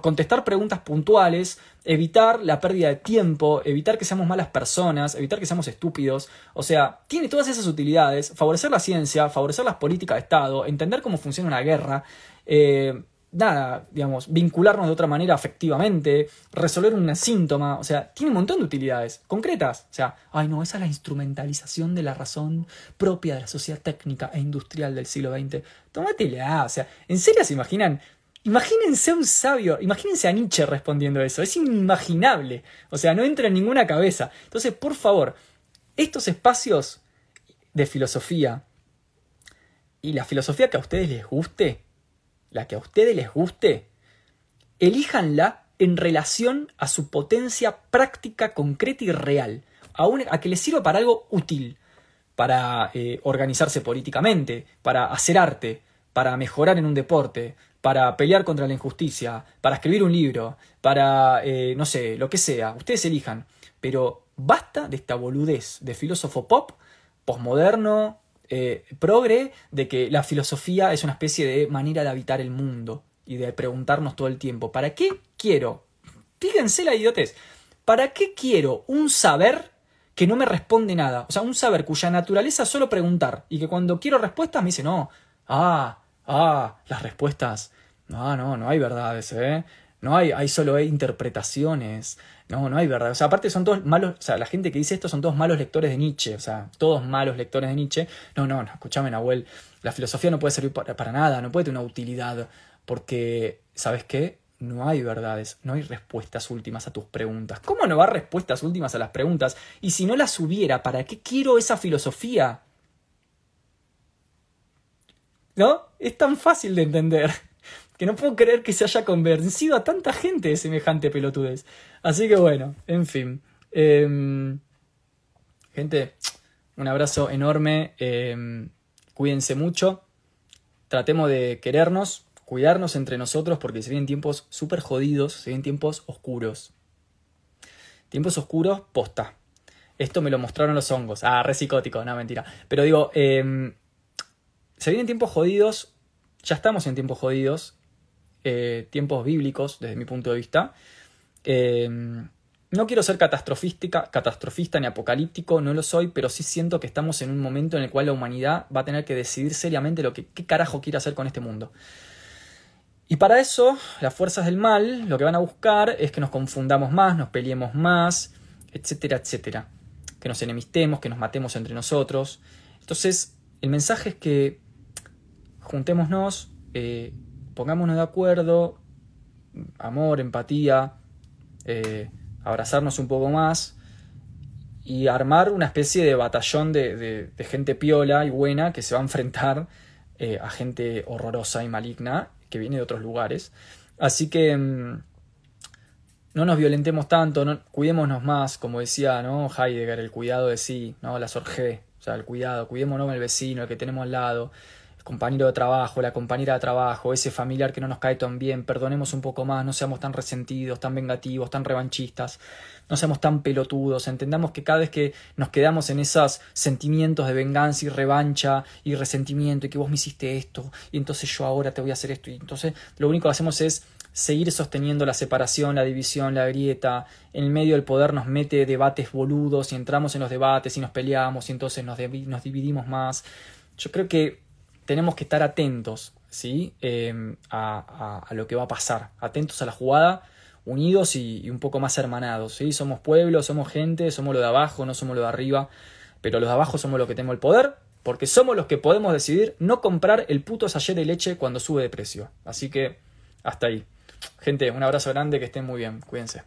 contestar preguntas puntuales, evitar la pérdida de tiempo, evitar que seamos malas personas, evitar que seamos estúpidos. O sea, tiene todas esas utilidades, favorecer la ciencia, favorecer las políticas de Estado, entender cómo funciona una guerra. Eh, nada, digamos, vincularnos de otra manera afectivamente, resolver un síntoma, o sea, tiene un montón de utilidades concretas. O sea, ay no, esa es la instrumentalización de la razón propia de la sociedad técnica e industrial del siglo XX. Tómatela, o sea, ¿en serio se imaginan? Imagínense un sabio, imagínense a Nietzsche respondiendo eso, es inimaginable, o sea, no entra en ninguna cabeza. Entonces, por favor, estos espacios de filosofía y la filosofía que a ustedes les guste, la que a ustedes les guste, elíjanla en relación a su potencia práctica, concreta y real, a, que les sirva para algo útil, para eh, organizarse políticamente, para hacer arte, para mejorar en un deporte, para pelear contra la injusticia, para escribir un libro, para, eh, no sé, lo que sea, ustedes elijan, pero basta de esta boludez de filósofo pop, posmoderno, eh, progre de que la filosofía es una especie de manera de habitar el mundo y de preguntarnos todo el tiempo, ¿para qué quiero? Fíjense la idiotez, ¿para qué quiero un saber que no me responde nada? O sea, un saber cuya naturaleza solo preguntar y que cuando quiero respuestas me dice, no, ah, ah, las respuestas, no, no, no hay verdades, ¿eh? No hay, hay solo interpretaciones. No, no hay verdad. O sea, aparte son todos malos, o sea, la gente que dice esto son todos malos lectores de Nietzsche, o sea, todos malos lectores de Nietzsche. No, no, no escúchame, Nahuel, la filosofía no puede servir para, nada, no puede tener una utilidad, porque, ¿sabes qué? No hay verdades, no hay respuestas últimas a tus preguntas. ¿Cómo no va respuestas últimas a las preguntas? Y si no las hubiera, ¿para qué quiero esa filosofía? ¿No? Es tan fácil de entender que no puedo creer que se haya convencido a tanta gente de semejante pelotudez. Así que bueno, en fin. Em, gente, un abrazo enorme. Em, cuídense mucho. Tratemos de querernos, cuidarnos entre nosotros porque se vienen tiempos súper jodidos, se vienen tiempos oscuros. Tiempos oscuros, posta. Esto me lo mostraron los hongos. Ah, re psicótico, no mentira. Pero digo, em, se vienen tiempos jodidos, ya estamos en tiempos jodidos, eh, tiempos bíblicos desde mi punto de vista. Eh, no quiero ser catastrofística, catastrofista ni apocalíptico, no lo soy, pero sí siento que estamos en un momento en el cual la humanidad va a tener que decidir seriamente lo que qué carajo quiere hacer con este mundo. Y para eso, las fuerzas del mal lo que van a buscar es que nos confundamos más, nos peleemos más, etcétera, etcétera. Que nos enemistemos, que nos matemos entre nosotros. Entonces, el mensaje es que juntémonos, eh, pongámonos de acuerdo, amor, empatía, eh, abrazarnos un poco más y armar una especie de batallón de, gente piola y buena que se va a enfrentar eh, a gente horrorosa y maligna que viene de otros lugares. Así que mm, no nos violentemos tanto, no, cuidémonos más, como decía ¿no? Heidegger, el cuidado de sí, ¿no? la sorge, o sea, el cuidado, cuidémonos del vecino, el que tenemos al lado, compañero de trabajo, la compañera de trabajo, ese familiar que no nos cae tan bien, perdonemos un poco más, no seamos tan resentidos, tan vengativos, tan revanchistas, no seamos tan pelotudos, entendamos que cada vez que nos quedamos en esos sentimientos de venganza y revancha y resentimiento y que vos me hiciste esto y entonces yo ahora te voy a hacer esto y entonces lo único que hacemos es seguir sosteniendo la separación, la división, la grieta, en el medio del poder nos mete debates boludos y entramos en los debates y nos peleamos y entonces nos, nos dividimos más. Yo creo que tenemos que estar atentos ¿sí? Em, a, lo que va a pasar, atentos a la jugada, unidos y, un poco más hermanados. ¿sí? Somos pueblo, somos gente, somos lo de abajo, no somos lo de arriba, pero los de abajo somos los que tenemos el poder, porque somos los que podemos decidir no comprar el puto sachet de leche cuando sube de precio. Así que hasta ahí. Gente, un abrazo grande, que estén muy bien, cuídense.